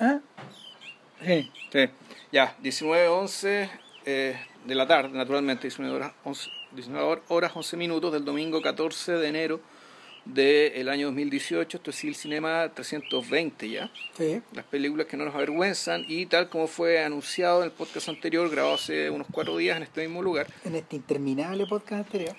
¿Ah? Sí. Sí. Ya, 19, 11 eh, de la tarde, naturalmente, 19 horas, 11, 19 horas 11 minutos del domingo 14 de enero del año 2018. Esto es el Cinema 320 ya. Sí. Las películas que no nos avergüenzan y tal como fue anunciado en el podcast anterior, grabado hace unos cuatro días en este mismo lugar. En este interminable podcast anterior.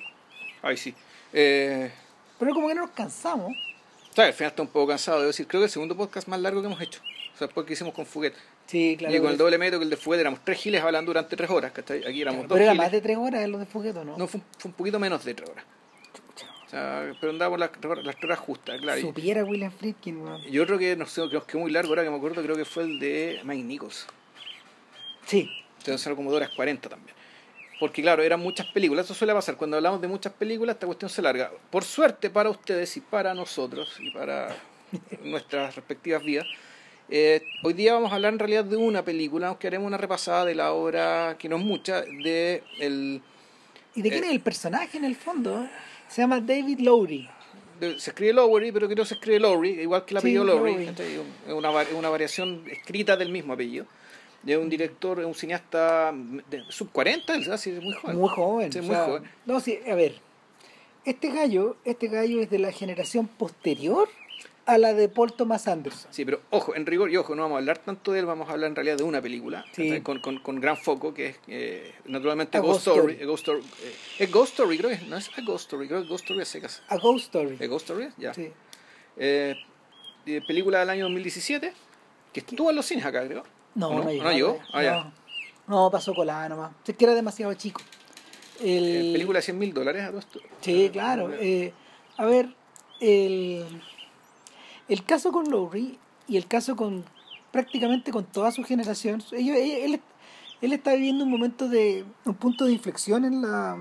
Ay, sí. Eh, Pero como que no nos cansamos. o sea, al final está un poco cansado, debo decir. Creo que el segundo podcast más largo que hemos hecho. O después que hicimos con Fuguet. Sí, claro. y con el doble metro que el de Fuguet éramos tres giles hablando durante tres horas. ¿cachai? Aquí éramos dos pero era giles. más de tres horas lo de Fugueto, ¿no? No, fue, un- fue un poquito menos de tres horas. O sea, pero andábamos las, las tres horas justas, claro. Supiera William Friedkin, weón. Y otro que no sé, que nos quedó muy largo ahora que me acuerdo, creo que fue el de Mike Nichols. Sí. Entonces eran como dos horas 40 también. Porque claro, eran muchas películas. Eso suele pasar. Cuando hablamos de muchas películas, esta cuestión se larga. Por suerte para ustedes y para nosotros y para nuestras respectivas vidas, eh, hoy día vamos a hablar en realidad de una película, aunque haremos una repasada de la obra, que no es mucha, de el... ¿Y de quién Eh. es el personaje en el fondo? Se llama David Lowry. de- se escribe Lowry, pero creo que se escribe Lowry, igual que el Sí, apellido Lowry. Lowry. Es una, una variación escrita del mismo apellido. De un director, un cineasta de sub 40, él, así, muy joven. Muy joven. Sí, muy sea, joven. No, sí, a ver. Este gallo, este gallo es de la generación posterior a la de Paul Thomas Anderson. Sí, pero ojo, en rigor y ojo, no vamos a hablar tanto de él, vamos a hablar en realidad de una película Sí. con, con, con gran foco, que es eh, naturalmente A Ghost Ghost Story. Story. A Ghost Story eh, es Ghost Story, creo que no es a Ghost Story, creo que es Ghost Story a secas. A Ghost Story. ¿Es Ghost Story? Ya. Sí. Eh, película del año 2017, que estuvo en los cines acá, creo. No, ¿O no, no? llegó. ¿No llegó? no, Ah, ya. no, pasó colada nomás. Es que era demasiado chico. El... Película de 100 mil dólares a. Sí, claro. a ver, el, el caso con Lowry y el caso con prácticamente con toda su generación, ellos, él, él- está viviendo un momento de un punto de inflexión en la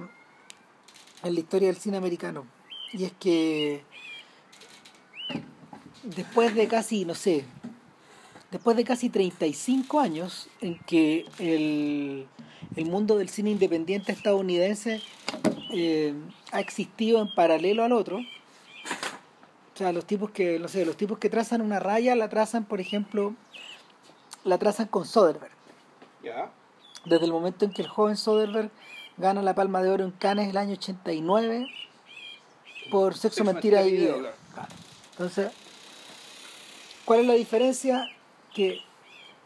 en la historia del cine americano y es que después de casi no sé después de casi 35 años en que el, el mundo del cine independiente estadounidense eh, ha existido en paralelo al otro. O sea, los tipos que, no sé, los tipos que trazan una raya la trazan, por ejemplo, la trazan con Soderbergh. Ya. Desde el momento en que el joven Soderbergh gana la Palma de Oro en Cannes el año 89 por Sexo, Sexo, Mentira Mentira y Video. Entonces, ¿cuál es la diferencia? Que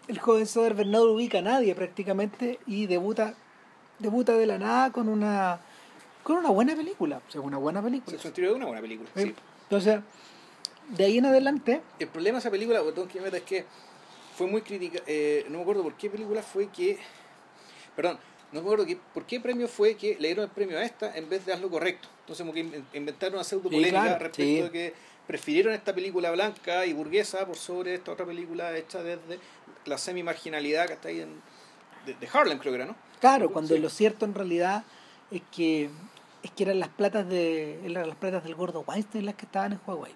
el joven Soderbergh no ubica a nadie prácticamente y debuta debuta de la nada con una con una buena película, o sea, una buena película. Sexo Mentira de una buena película. ¿sí? Sí. Entonces, de ahí en adelante, El problema de esa película, botón que me meta, es que fue muy crítica. eh, no me acuerdo por qué película fue que. Perdón, no me acuerdo que, por qué premio fue que le dieron el premio a esta en vez de hazlo correcto. Entonces, como que in- inventaron una pseudo polémica Sí, claro, respecto sí. de que prefirieron esta película blanca y burguesa por sobre esta otra película hecha desde la semi-marginalidad que está ahí en. de, de Harlem, creo que era, ¿no? claro, cuando Sí. lo cierto en realidad es que es que eran las platas de eran las platas del gordo Weinstein las que estaban en Huawei.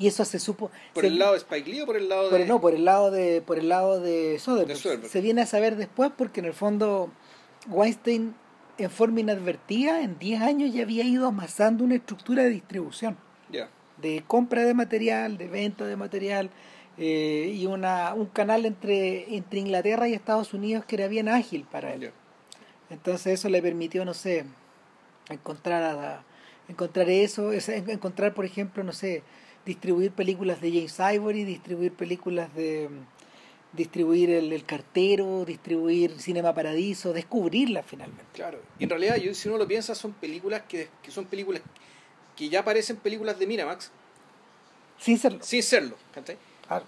Y eso se supo ¿Por se- el lado de Spike Lee o por el lado por- de.? no, por el lado de por el lado de Soderbergh. De Soderbergh. Se viene a saber después porque en el fondo Weinstein en forma inadvertida en 10 años ya había ido amasando una estructura de distribución. De compra de material, de venta de material eh, y una, un canal entre, entre Inglaterra y Estados Unidos que era bien ágil para él. Entonces eso le permitió, no sé, encontrar a, encontrar eso, es- en- encontrar por ejemplo, no sé, distribuir películas de James Ivory, distribuir películas de distribuir el, el cartero, distribuir Cinema Paradiso, descubrirlas finalmente. Claro. Y en realidad, yo, si uno lo piensa, son películas que, que son películas que ya parecen películas de Miramax, Sin serlo. sin serlo. ¿cachai? Claro.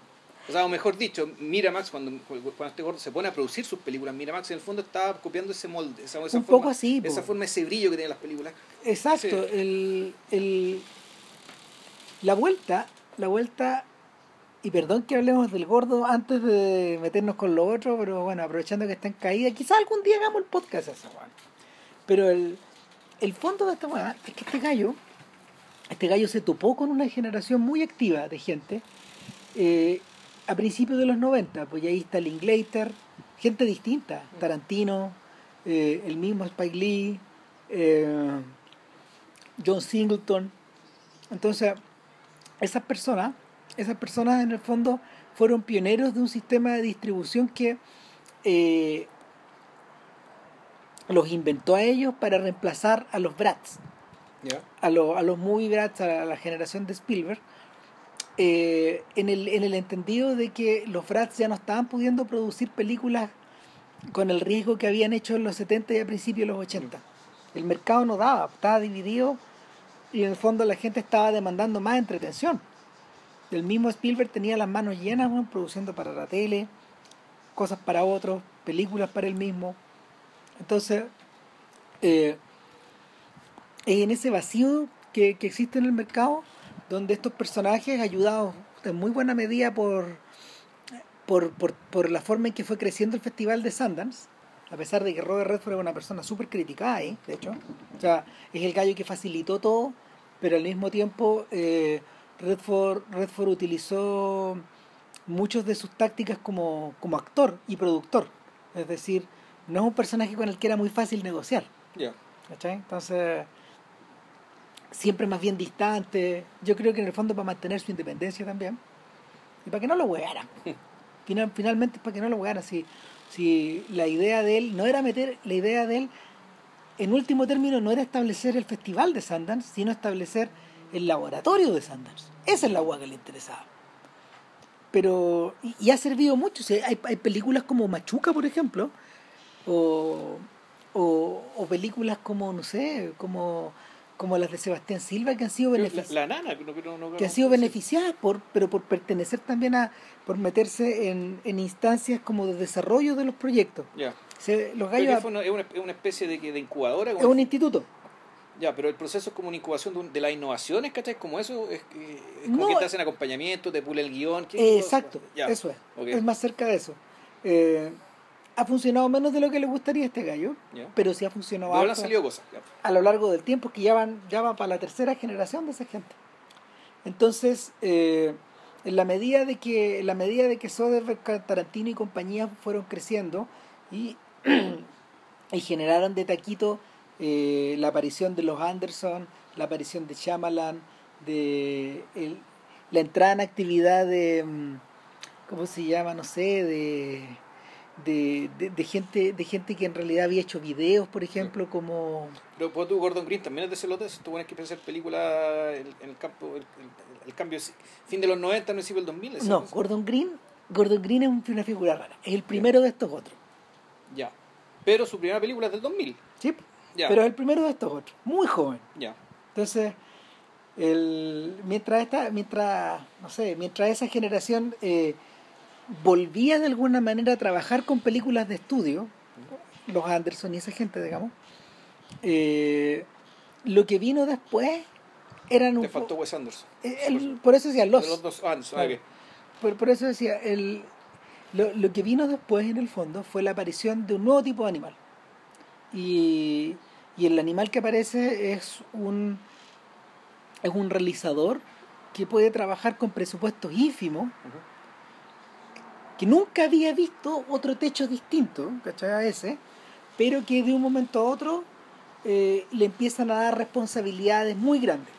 O sea, o mejor dicho, Miramax, cuando, cuando este gordo se pone a producir sus películas, Miramax en el fondo está copiando ese molde, esa, esa Un forma, poco así, po. esa forma, ese brillo que tienen las películas. Exacto, Sí. el, el, la vuelta, la vuelta, y perdón que hablemos del gordo antes de meternos con lo otro, pero bueno, aprovechando que está en caída, quizás algún día hagamos el podcast a esa. Pero el, el fondo de esta weá es que este gallo, este gallo se topó con una generación muy activa de gente eh, a principios de los 90, pues ahí está Linklater, gente distinta, Tarantino, eh, el mismo Spike Lee, eh, John Singleton. Entonces, esas personas, esas personas en el fondo fueron pioneros de un sistema de distribución que eh, los inventó a ellos para reemplazar a los Brats, a, los a los movie Brats, a la generación de Spielberg, eh, en, el, en el entendido de que los Brats ya no estaban pudiendo producir películas con el riesgo que habían hecho en los 70 y a principios de los 80. El mercado no daba, estaba dividido y en el fondo la gente estaba demandando más entretención. El mismo Spielberg tenía las manos llenas produciendo para la tele, cosas para otros, películas para él mismo. Entonces, eh, en ese vacío que, que existe en el mercado donde estos personajes, ayudados en muy buena medida por, por, por, por la forma en que fue creciendo el festival de Sundance, a pesar de que Robert Redford era una persona súper criticada ahí, de hecho, o sea, es el gallo que facilitó todo, pero al mismo tiempo eh, Redford, Redford utilizó muchas de sus tácticas como, como actor y productor, es decir, no es un personaje con el que era muy fácil negociar. Ya. ¿cachai? Entonces, siempre más bien distante. Yo creo que en el fondo para mantener su independencia también. Y para que no lo huearan. Final, finalmente para que no lo huearan. Si, si la idea de él no era meter, la idea de él, en último término, no era establecer el festival de Sundance, sino establecer el laboratorio de Sundance. Esa es la hueá que le interesaba. Pero, y, y ha servido mucho. O sea, hay, hay películas como Machuca, por ejemplo, o, o, o películas como, no sé, como, como las de Sebastián Silva que han sido beneficiadas la nana, que no, que no, no- que han sido beneficiadas por pero por pertenecer también a por meterse en, en instancias como de desarrollo de los proyectos Ya. Se- los gallos es, una, es una especie de, de incubadora. es un instituto Ya, pero el proceso es como una incubación de, un- de las innovaciones, ¿cachai? Como eso, es, como No. que te hacen acompañamiento, te pule el guion. ¿qué Eh, exacto Ya. eso es es más cerca de eso Eh, ha funcionado menos de lo que le gustaría a este gallo pero sí ha funcionado salido cosas. ya. a lo largo del tiempo que ya van ya va para la tercera generación de esa gente entonces eh, en la medida de que en la medida de que Soderbergh, Tarantino y compañía fueron creciendo y y generaron de taquito eh, la aparición de los Anderson la aparición de Shyamalan de el- la entrada en actividad de mm, cómo se llama no sé de de, de, de gente de gente que en realidad había hecho videos por ejemplo como Pero pues, tú, Gordon Green, también es de celotes. Tú tienes que pensar película en, en el campo, el, el- el cambio, fin de los 90, principio del 2000. ¿es no? Gordon Green Gordon Green es un- una figura rara es el primero de estos otros Ya. Pero su primera película es del 2000. ¿sí? Ya. pero es el primero de estos otros muy joven Ya. Entonces, el, mientras esta, mientras, no sé, mientras esa generación eh, volvía de alguna manera a trabajar con películas de estudio, los Anderson y esa gente, digamos, eh, lo que vino después eran un Te faltó Wes Anderson. eh, el- por eso decía De los, los dos Anderson. Claro. ok. por, por eso decía el, lo, lo que vino después en el fondo fue la aparición de un nuevo tipo de animal y, y el animal que aparece es un es un realizador que puede trabajar con presupuestos ínfimos Ujú. Que nunca había visto otro techo distinto ¿cachai? a ese pero que de un momento a otro eh, le empiezan a dar responsabilidades muy grandes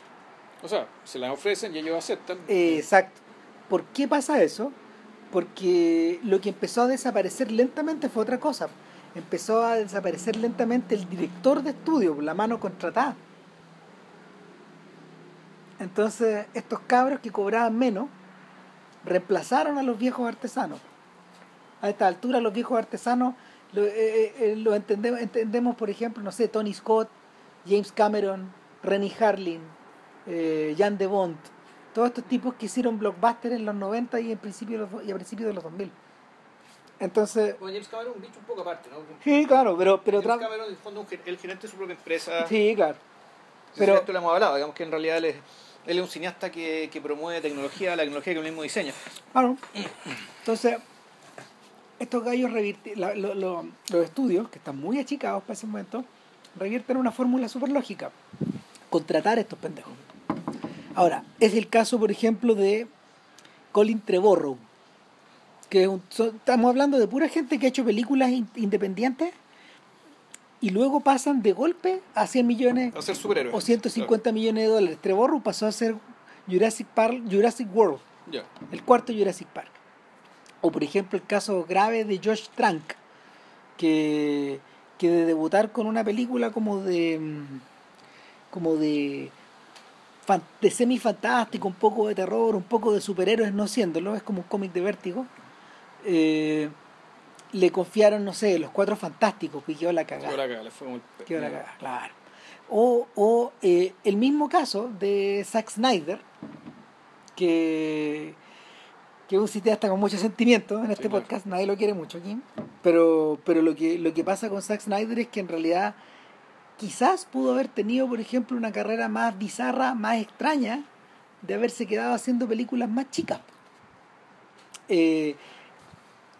O sea, se las ofrecen y ellos aceptan. Eh, exacto. ¿Por qué pasa eso? Porque lo que empezó a desaparecer lentamente fue otra cosa. Empezó a desaparecer lentamente el director de estudio, la mano contratada. Entonces, estos cabros que cobraban menos reemplazaron a los viejos artesanos. A esta altura, los viejos artesanos lo, eh, eh, lo entendemos, entendemos, por ejemplo, no sé, Tony Scott, James Cameron, Rennie Harlin, eh, Jan de Bont, todos estos tipos que hicieron blockbusters en los 90 y, en principio y a principios de los 2000. Entonces, Bueno, James Cameron es un bicho un poco aparte, ¿no? sí, claro, pero, pero James Cameron, en el fondo, el gerente de su propia empresa. sí, claro. Pero Pero- esto lo hemos hablado, digamos que en realidad él es, él es un cineasta que, que promueve tecnología, la tecnología que él mismo diseña. Claro. Entonces, estos gallos revirti- la- lo- lo- los estudios, que están muy achicados para ese momento, revierten una fórmula súper lógica. Contratar a estos pendejos. Ahora, es el caso, por ejemplo, de Colin Trevorrow. Que es un- son- estamos hablando de pura gente que ha hecho películas in- independientes y luego pasan de golpe a 100 millones A ser o 150 millones de dólares. Trevorrow pasó a ser Jurassic, Park, Jurassic World el cuarto Jurassic Park. O por ejemplo el caso grave de Josh Trank, que, que de debutar con una película como de mm, como de de semi fantástico, un poco de terror, un poco de superhéroes no siéndolo, es como un cómic de vértigo. eh, le confiaron, no sé, los cuatro fantásticos, que quedó la cagada. Quedó la cagada, le fue el- Quedó la cagada, claro. O, o eh, el mismo caso de Zack Snyder, que, que es un cineasta con mucho sentimiento en este Sí, claro. podcast, nadie lo quiere mucho aquí, pero, pero lo, que, lo que pasa con Zack Snyder es que en realidad quizás pudo haber tenido, por ejemplo, una carrera más bizarra, más extraña, de haberse quedado haciendo películas más chicas. Eh,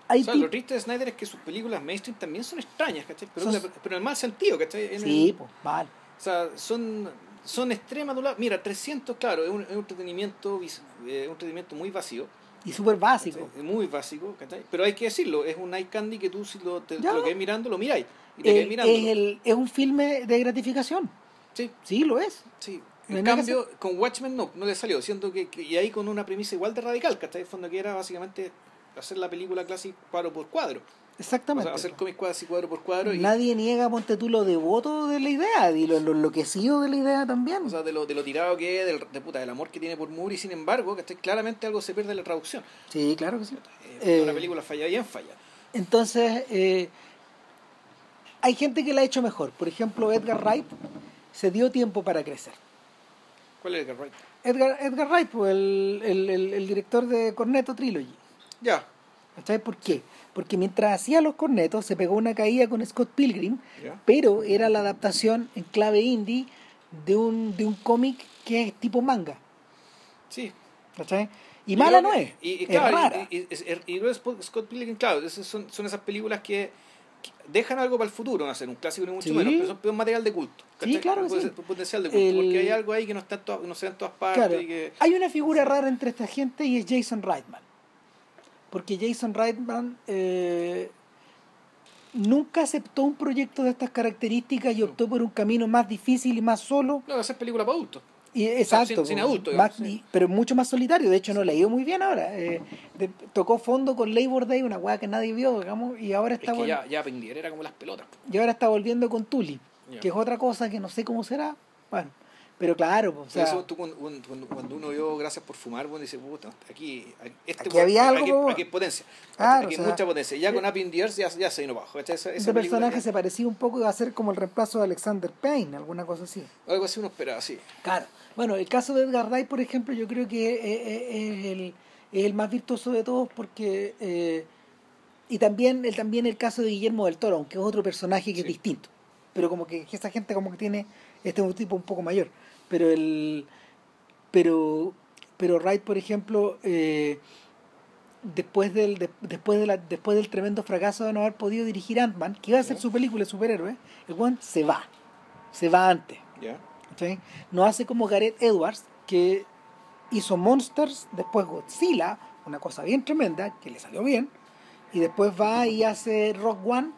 hay O sea, lo triste de Snyder es que sus películas mainstream también son extrañas, ¿cachai? Pero, Son- pero en el mal sentido, ¿cachai? En Sí, el- pues, vale. o sea, son, son extremas. Mira, 300, claro, es un, es un entretenimiento, eh, un entretenimiento muy vacío. Y súper básico. ¿cachai? Muy básico, ¿cachai? Pero hay que decirlo, es un eye candy que tú si lo, te, lo quedas mirando, lo miráis. Y te Eh, mirando. es, el, es un filme de gratificación. Sí, Sí, lo es. sí. No En que cambio, con Watchmen no, no le salió, siendo que, que- y ahí con una premisa igual de radical, ¿cachai? En fondo que era básicamente hacer la película clásica cuadro por cuadro. O Exactamente. sea, hacer cómics casi cuadro por cuadro. Y, Nadie niega, ponte tú, lo devoto de la idea y lo, lo enloquecido de la idea también. O sea, de lo, de lo tirado que es, del, de puta, del amor que tiene por Moore, y sin embargo, que claramente algo se pierde en la traducción. sí, claro que sí. Eh, Eh, una película falla bien falla. Entonces, eh, hay gente que la ha hecho mejor. Por ejemplo, Edgar Wright se dio tiempo para crecer. ¿Cuál es Edgar Wright? Edgar, Edgar Wright, pues, el, el- el- el director de Cornetto Trilogy. Ya. ¿Sabes por qué? Porque mientras hacía los cornetos se pegó una caída con Scott Pilgrim, pero era la adaptación en clave indie de un, de un cómic que es tipo manga. Sí. ¿cachai? Y mala no es. Y, y es claro, rara. Y, y luego Scott Pilgrim, claro, son, son esas películas que, que dejan algo para el futuro, no hacer un clásico ni mucho Sí. menos, pero son son material de culto. Sí, claro que sí. Potencial de culto, El- porque hay algo ahí que no, está en todas- no se ve en todas partes. Claro. y que, Hay una figura rara entre esta gente y es Jason Reitman. Porque Jason Reitman eh, nunca aceptó un proyecto de estas características y optó por un camino más difícil y más solo. no, hacer película para adultos. Y, exacto, sin- sin po, adulto, más- digamos, sí. y- pero mucho más solitario. De hecho, no le ha ido muy bien ahora. Eh, de- tocó fondo con Labor Day, una weá que nadie vio, digamos, y ahora Es está, que vol- ya, ya era como las pelotas. y ahora está volviendo con Ya. que es otra cosa que no sé cómo será. Bueno, pero claro, o sea, eso tú cuando, uno vio Gracias por fumar, bueno, dice, puta, aquí, este Aquí había algo, aquí, po. aquí hay potencia. Claro, aquí o hay sea, mucha potencia. Ya con eh, Up in the Earth ya, ya se vino bajo. Esa, esa ese personaje se parecía un poco, iba a ser como el reemplazo de Alexander Payne, alguna cosa así. Algo así uno esperaba, sí. Claro. Bueno, el caso de Edgar Wright, por ejemplo, yo creo que es, es- es el, es el más virtuoso de todos porque... eh, y también el, también el caso de Guillermo del Toro, aunque es otro personaje que es distinto. Pero como que esa gente como que tiene... Este es un tipo un poco mayor. Pero el... Pero, pero Wright, por ejemplo, eh, después del de- después de la, después del tremendo fracaso de no haber podido dirigir Ant-Man, que iba a ser su película de superhéroe, el one se va. Se va antes. ¿Ya? ¿cachai? No hace como Gareth Edwards, que hizo Monsters, después Godzilla, una cosa bien tremenda, que le salió bien, y después va y hace Rock One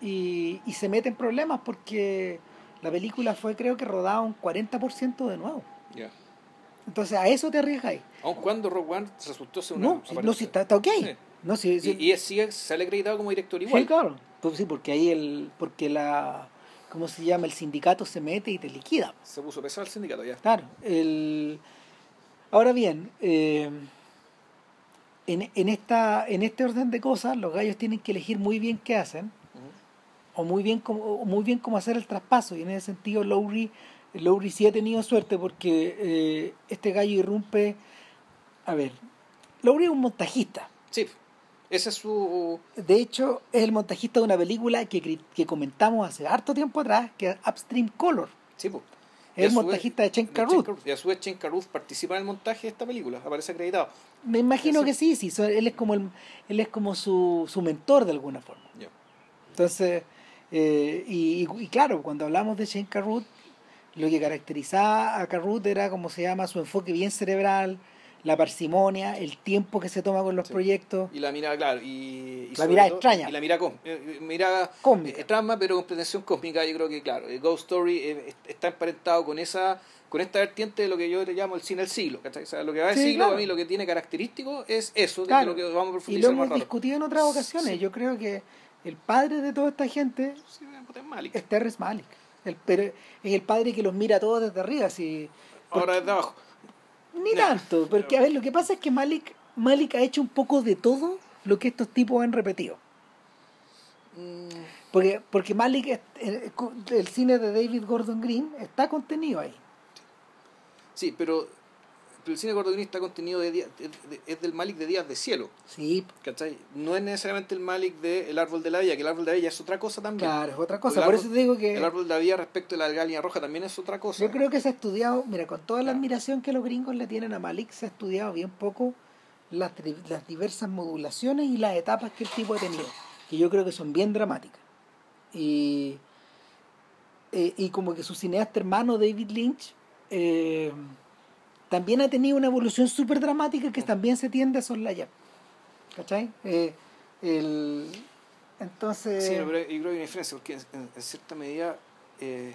y, y se mete en problemas porque la película fue creo que rodada un 40% de nuevo. Ya. Entonces a eso te arriesgáis. Aun cuando Rogue One resultó ser una. No, si, no, si está, está ok. Sí. No, si, si- Y, y sí, sale acreditado como director igual. Sí, claro. Pues sí, porque ahí el, porque la, ¿cómo se llama? El sindicato se mete y te liquida. Se puso pesado el sindicato ya. Claro, el... ahora bien, eh, en, en, esta, en este orden de cosas, los gallos tienen que elegir muy bien qué hacen. O muy bien cómo, muy bien cómo hacer el traspaso, y en ese sentido Lowry, Lowry sí ha tenido suerte porque eh, este gallo irrumpe, a ver, Lowry es un montajista, Sí. Ese es su. de hecho es el montajista de una película que, que comentamos hace harto tiempo atrás, que es Upstream Color, Sí, pues. es el montajista de Chen Carruth. Y a su vez Chen Carruth participa en el montaje de esta película. Aparece acreditado. Me imagino que sí, sí, él es como el, él es como su, su mentor de alguna forma. Entonces, eh, y, y- y claro, cuando hablamos de Shane Carruth, lo que caracterizaba a Carruth era como se llama su enfoque bien cerebral, la parsimonia, el tiempo que se toma con los Sí. proyectos. Y la mirada, claro. Y, y La mirada todo- extraña. Y la mirada, eh, eh, mirada Cósmica. eh, trama, pero con pretensión cósmica. Yo creo que, claro, eh, Ghost Story est- está emparentado con esa con esta vertiente de lo que yo le llamo el cine del siglo. ¿cachai? O sea, lo que va del Sí, siglo, claro. para mí, lo que tiene característico es eso, de lo que vamos a Y lo profundizar hemos más discutido en otras ocasiones. Sí. Yo creo que el padre de toda esta gente Sí, es Malik. es Terrence Malick. El, pero es el padre que los mira a todos desde arriba. Así, Ahora desde abajo. Ni tanto, porque a ver, lo que pasa es que Malik, Malik ha hecho un poco de todo lo que estos tipos han repetido. Mm, Porque, porque Malik, eh, el cine de David Gordon Green está contenido ahí. Sí, pero el cine gordonista contenido de, es del Malik de Días de Cielo. Sí, ¿Cachai? No es necesariamente el Malik de El Árbol de la Vida, que el Árbol de la Vida es otra cosa también. claro, es otra cosa. Por árbol- eso te digo que El Árbol de la Vida respecto de la Galia Roja también es otra cosa. yo creo que se ha estudiado, mira, con toda la admiración que los gringos le tienen a Malik, se ha estudiado bien poco las, las diversas modulaciones y las etapas que el tipo ha tenido, que yo creo que son bien dramáticas. Y, eh, y como que su cineasta hermano David Lynch eh, también ha tenido una evolución súper dramática que también se tiende a soslayar. ¿Cachai? Eh, el, entonces... Sí, pero yo creo que hay una diferencia, porque en, en cierta medida eh,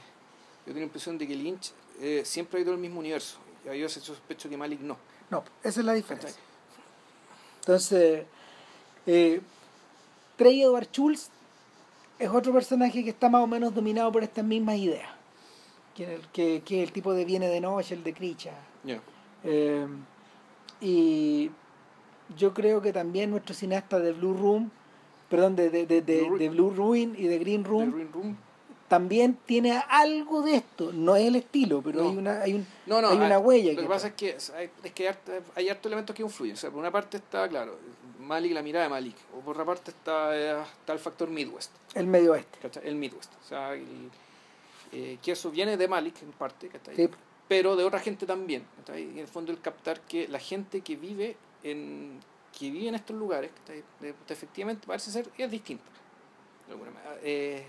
yo tengo la impresión de que Lynch eh, siempre ha ido al mismo universo. Y yo sospecho que Malik no. No, esa es la diferencia. Entonces, eh, Trey Edward Schultz es otro personaje que está más o menos dominado por estas mismas ideas. Que, que, que el tipo de Viene de Noche, el de Kricha. Ya. Eh, y yo creo que también nuestro cineasta de Blue Room, perdón, de, de, de, de- Blue de Blue Ruin y de Green Room, Green Room. también tiene algo de esto. No es el estilo, pero No. hay una, hay un, No, no, hay una ah, huella. Lo que que pasa es que hay, es que hay, harto- hay elementos que influyen. O sea, por una parte está, claro, Malik, la mirada de Malik. O por otra parte está, eh, está el factor Midwest. el medio oeste. El Midwest. O sea, el- eh, que eso viene de Malik en parte, pero de otra gente también. en el fondo el captar que la gente que vive en que vive en estos lugares, efectivamente parece ser es distinta. De alguna manera. Eh,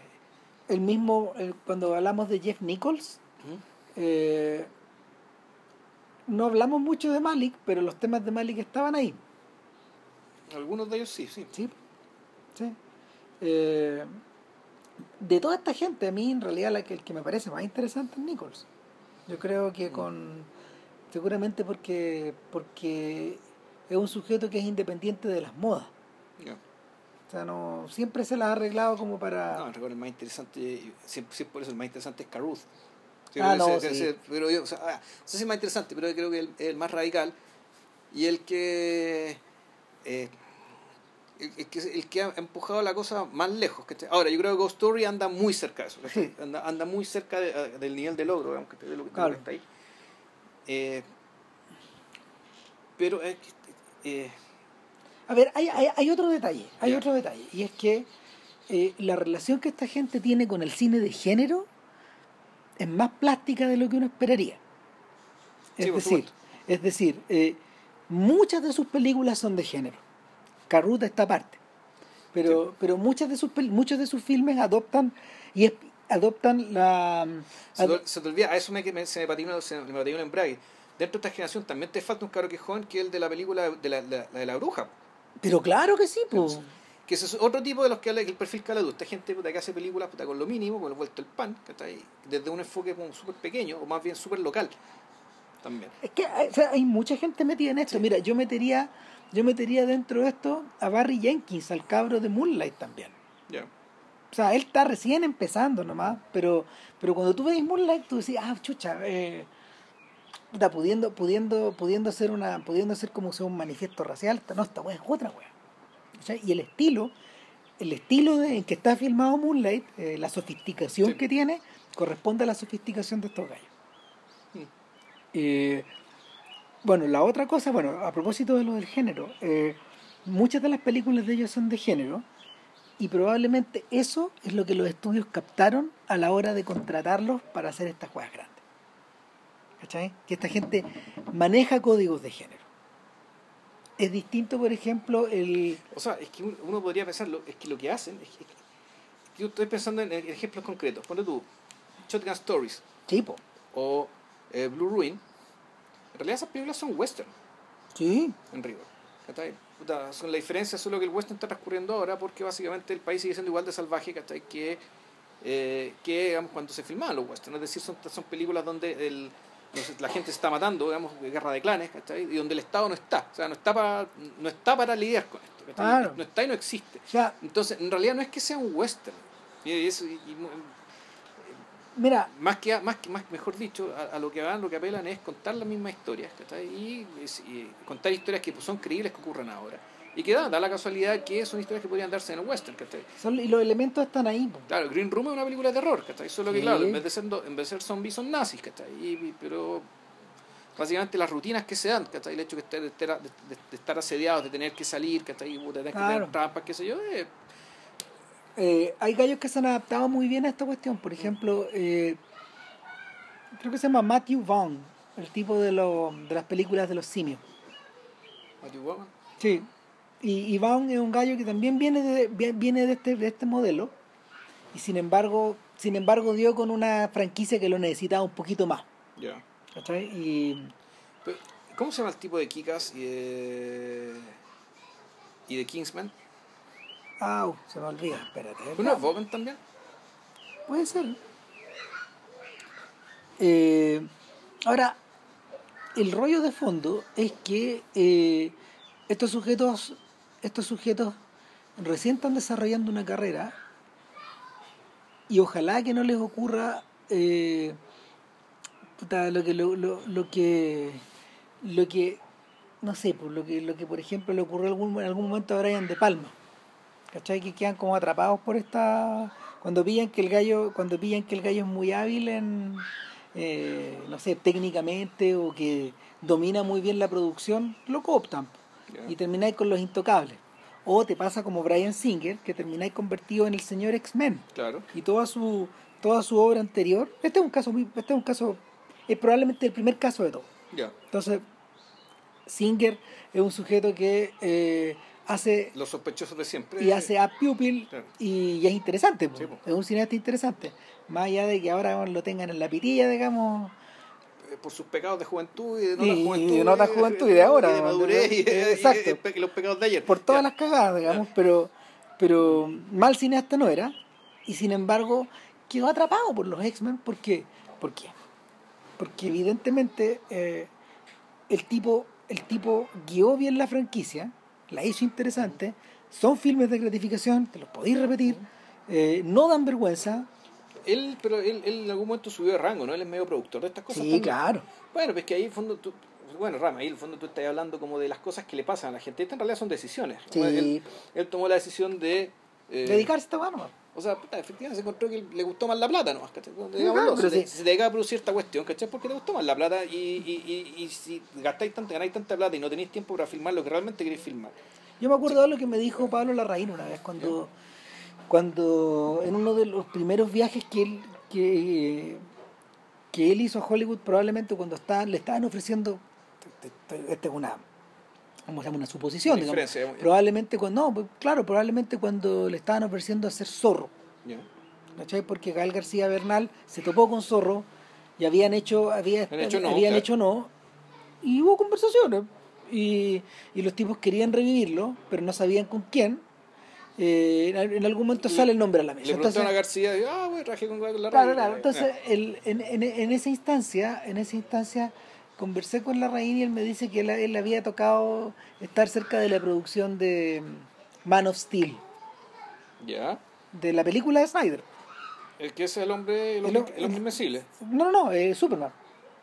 El mismo, eh, cuando hablamos de Jeff Nichols, no hablamos mucho de Malik, pero los temas de Malik estaban ahí. algunos de ellos sí, sí. Sí. sí. De toda esta gente, a mí en realidad la que, el que me parece más interesante es Nichols. Yo creo que con. Seguramente porque, porque es un sujeto que es independiente de las modas. O sea, no siempre se las ha arreglado como para. No, recuerdo el más interesante, siempre, siempre por eso el más interesante es Caruth. Sí, Ah, pero no, ese- sí. ese- pero yo, o sea, ah, no sé si es más interesante, pero yo creo que el, el más radical y el que eh, el, que el que ha empujado la cosa más lejos. ¿cachai? Ahora, yo creo que Ghost Story anda muy cerca de eso, anda, anda muy cerca de- del nivel de logro, digamos, que- de lo, que- Claro. está ahí. Eh, pero es que, eh, A ver, hay, hay, hay otro detalle, hay Ya. otro detalle, y es que eh, la relación que esta gente tiene con el cine de género es más plástica de lo que uno esperaría. Es Sí, decir, es decir, eh, muchas de sus películas son de género. Carruta está aparte. Pero, pero muchas de sus muchos de sus filmes adoptan y es- adoptan la Se, ad- te, se te olvida, a eso me, me- se me patinó, se me patinó el embrague. Dentro de esta generación también te falta un caro que es joven, que es el de la película de la, de la, la de la bruja. pero claro que sí, pues. Que ese es otro tipo de los que habla el perfil Caladú. Esta gente puta, que hace películas puta, con lo mínimo, con el vuelto el pan, ¿cachai? desde un enfoque como súper pequeño, o más bien súper local. También. Es que o sea, hay mucha gente metida en esto. Mira, yo metería, yo metería dentro de esto a Barry Jenkins, al cabro de Moonlight también. Ya. O sea, él está recién empezando nomás, pero, pero cuando tú ves Moonlight, tú decís, ah, chucha, eh, puta, pudiendo, pudiendo, pudiendo hacer una, pudiendo hacer como sea un manifiesto racial, no, esta wea es otra wea. ¿Cachai? Y el estilo, el estilo de, en que está filmado Moonlight, eh, la sofisticación Sí. que tiene, corresponde a la sofisticación de estos gallos. Mm. Eh, bueno, la otra cosa, bueno, a propósito de lo del género, eh, muchas de las películas de ellos son de género y probablemente eso es lo que los estudios captaron a la hora de contratarlos para hacer estas juegas grandes. ¿Cachai? Que esta gente maneja códigos de género. Es distinto, por ejemplo, el... O sea, es que uno- podría pensarlo, es que lo que hacen, es que, es que yo estoy pensando en en ejemplos concretos. Ponle tú, Shotgun Stories tipo. o eh, Blue Ruin. En realidad esas películas son western, Sí. en rigor. puta, son la diferencia solo que el western está transcurriendo ahora porque básicamente el país sigue siendo igual de salvaje ¿cachai? que, eh, que digamos, cuando se filmaban los westerns. Es decir, son, son películas donde el, la gente se está matando, digamos, guerra de clanes, ¿cachai? y donde el Estado no está. O sea, no está para, no está para lidiar con esto. Claro. No está y no existe. Entonces, en realidad no es que sea un western. Y eso, y- y- mira, más que, más que más mejor dicho a, a lo que van lo que apelan es contar las mismas historias y, es- y contar historias que pues, son creíbles que ocurran ahora y que da, da la casualidad que son historias que podrían darse en el western ¿cachai? y los elementos están ahí. claro Green Room es una película de terror ¿cachai? solo que Sí. claro en vez de ser en vez de ser zombies son nazis ¿cachai? Y- pero básicamente las rutinas que se dan ¿cachai? el hecho que estar- de, estar- de- de- de estar asediados de tener que salir ¿cachai? De tener que Claro. tener trampas qué sé yo eh, Eh, hay gallos que se han adaptado muy bien a esta cuestión. Por ejemplo, eh, creo que se llama Matthew Vaughn, el tipo de, lo- de las películas de los simios. Matthew Vaughn. Sí. Y, y Vaughn es un gallo que también viene de, vi- viene de este, de este modelo. Y sin embargo, sin embargo dio con una franquicia que lo necesitaba un poquito más. ya ¿cachai? Y ¿Cómo se llama el tipo de Kikas y de, y de Kingsman? Au, se me olvida, espérate. ¿Uno es también? Puede ser. Eh, ahora, el rollo de fondo es que eh, estos sujetos, estos sujetos recién están desarrollando una carrera y ojalá que no les ocurra eh, lo que lo, lo, lo que lo que no sé, pues, lo que lo que por ejemplo le ocurrió algún, en algún momento a Brian De Palma. ¿Cachai? Que quedan como atrapados por esta. Cuando pillan que el gallo, cuando pillan que el gallo es muy hábil en eh, no sé, técnicamente o que domina muy bien la producción, lo cooptan Ya. y termináis con los intocables. O te pasa como Brian Singer, que termináis convertido en el señor X-Men Claro. y toda su toda su obra anterior. Este es un caso este es un caso es probablemente el primer caso de todo. Ya. Entonces, Singer es un sujeto que eh, hace Los sospechosos de siempre. y hace a Pupil Claro. y, y es interesante. Sí, es un cineasta interesante. Más allá de que ahora lo tengan en la pitilla, digamos. eh, por sus pecados de juventud y de no Y- y juventud. de no la juventud y de ahora, de ¿no? madurez y, De- y- exacto. y- y- y los pecados de ayer. por todas Ya. las cagadas, digamos, pero, pero mal cineasta no era. Y sin embargo, quedó atrapado por los X-Men. ¿Por qué? ¿Por qué? Porque evidentemente eh, el, tipo, el tipo guió bien la franquicia, la hizo interesante, son filmes de gratificación, te los podéis repetir, eh, no dan vergüenza. Él, pero él, él en algún momento subió de rango, ¿no? Él es medio productor de estas cosas. Sí, también. claro. Bueno, pues que ahí en fondo tú, bueno, Rama, ahí en el fondo tú estás hablando como de las cosas que le pasan a la gente. Estas en realidad son decisiones. Sí. Él, él tomó la decisión de... eh, Dedicarse a esta mano. O sea, puta, efectivamente se encontró que le gustó más la plata nomás, ¿cachai? claro, se, te- sí. se te dedica a producir esta cuestión, ¿cachai? Porque te gustó más la plata y, y, y, y si gastáis tanta, ganáis tanta plata y no tenéis tiempo para filmar lo que realmente queréis filmar. Yo me acuerdo de lo que me dijo Pablo Larraín una vez cuando, cuando en uno de los primeros viajes que él, que, que él hizo a Hollywood, probablemente cuando estaban, le estaban ofreciendo, esta es una, ¿cómo se llama? una suposición, Una digamos. probablemente cuando, no, pues, claro, probablemente cuando le estaban ofreciendo hacer zorro, Ya. ¿cachai? Porque Gael García Bernal se topó con zorro y habían hecho, había, hecho no, habían claro. hecho no, y hubo conversaciones. Y, y los tipos querían revivirlo, pero no sabían con quién. Eh, en, algún momento sale el nombre a la Le mesa. a Entonces, García, y, ah, güey, traje con la claro, radio. claro. Entonces, el- en, en, en esa instancia, en esa instancia, conversé con la y él me dice que él, él había tocado estar cerca de la producción de Man of Steel, Ya. de la película de Snyder. El que es el hombre, el El hombre, hom- el hombre invencible. No, no, no, eh, Superman.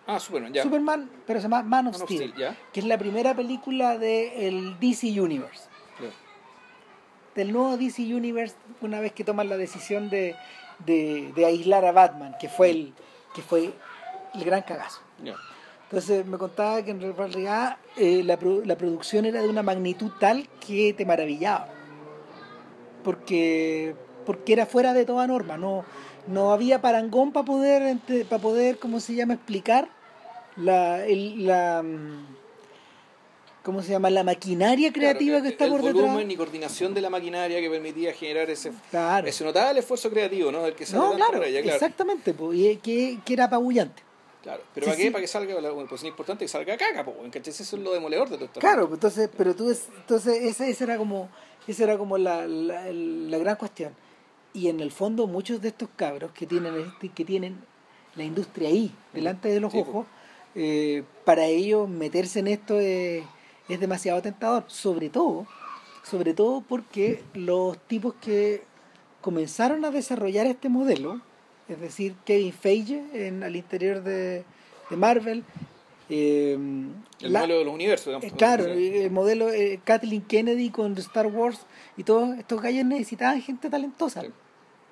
Ah, Superman, ya. Superman, pero se llama Man of, Man Steel, Steel, ya. que es la primera película del DC Universe. Del nuevo DC Universe, una vez que toman la decisión de, de, de aislar a Batman, que fue el, que fue el gran cagazo. Entonces me contaba que en realidad eh, la, pro- la producción era de una magnitud tal que te maravillaba. Porque, porque era fuera de toda norma, no, no había parangón para poder, para poder, ¿cómo se llama?, explicar la, el- la mm, ¿cómo se llama?, la maquinaria creativa Claro, que está el por volumen detrás. y coordinación de la maquinaria que permitía generar ese, Claro. ese notable esfuerzo creativo, ¿no? Del que sale No, claro, por ella, claro. exactamente, po, y que, que era apabullante. Claro, pero Sí, ¿para qué? sí. Para que salga, la pues es importante que salga caca, po, ¿cachai? Eso es lo demoledor de todo esto. Claro, pues, entonces, pero tú es- entonces esa, esa era como, esa era como la, la, la gran cuestión. Y en el fondo muchos de estos cabros que tienen este- que tienen la industria ahí, delante de los Sí, ojos, eh, para ellos meterse en esto es, es demasiado tentador. Sobre todo, sobre todo porque los tipos que comenzaron a desarrollar este modelo, es decir, Kevin Feige en, al interior de, de Marvel, eh, El la- modelo de los universos, digamos. eh, Claro, el modelo eh, Kathleen Kennedy con Star Wars y todos estos gallos necesitaban gente talentosa. Sí.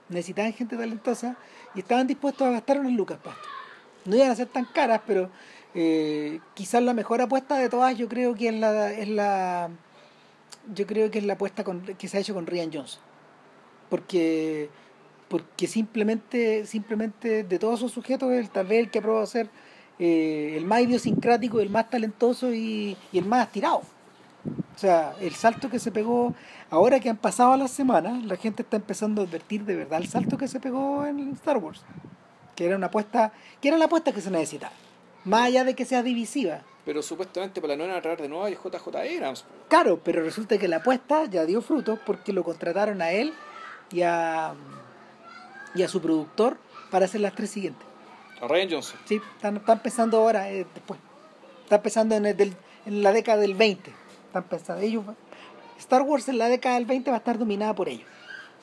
Necesitaban gente talentosa y estaban dispuestos a gastar unas lucas para esto. No iban a ser tan caras, pero eh, quizás la mejor apuesta de todas yo creo que es la es la yo creo que es la apuesta con, que se ha hecho con Ryan Johnson. Porque porque simplemente simplemente de todos esos sujetos él tal vez el que ha probado ser eh, el más idiosincrático, el más talentoso y, y el más tirado. O sea, el salto que se pegó, ahora que han pasado las semanas, la gente está empezando a advertir de verdad el salto que se pegó en Star Wars. Que era una apuesta, que era la apuesta que se necesitaba. Más allá de que sea divisiva. Pero supuestamente para la no traer de nuevo a JJ Abrams. po. Claro, pero resulta que la apuesta ya dio frutos porque lo contrataron a él y a, y a su productor para hacer las tres siguientes. A Ryan Johnson. Sí, están, está empezando ahora, eh, después. Está empezando en, el del- en la década del 20. Está empezando. Ellos, Star Wars en la década del 20 va a estar dominada por ellos.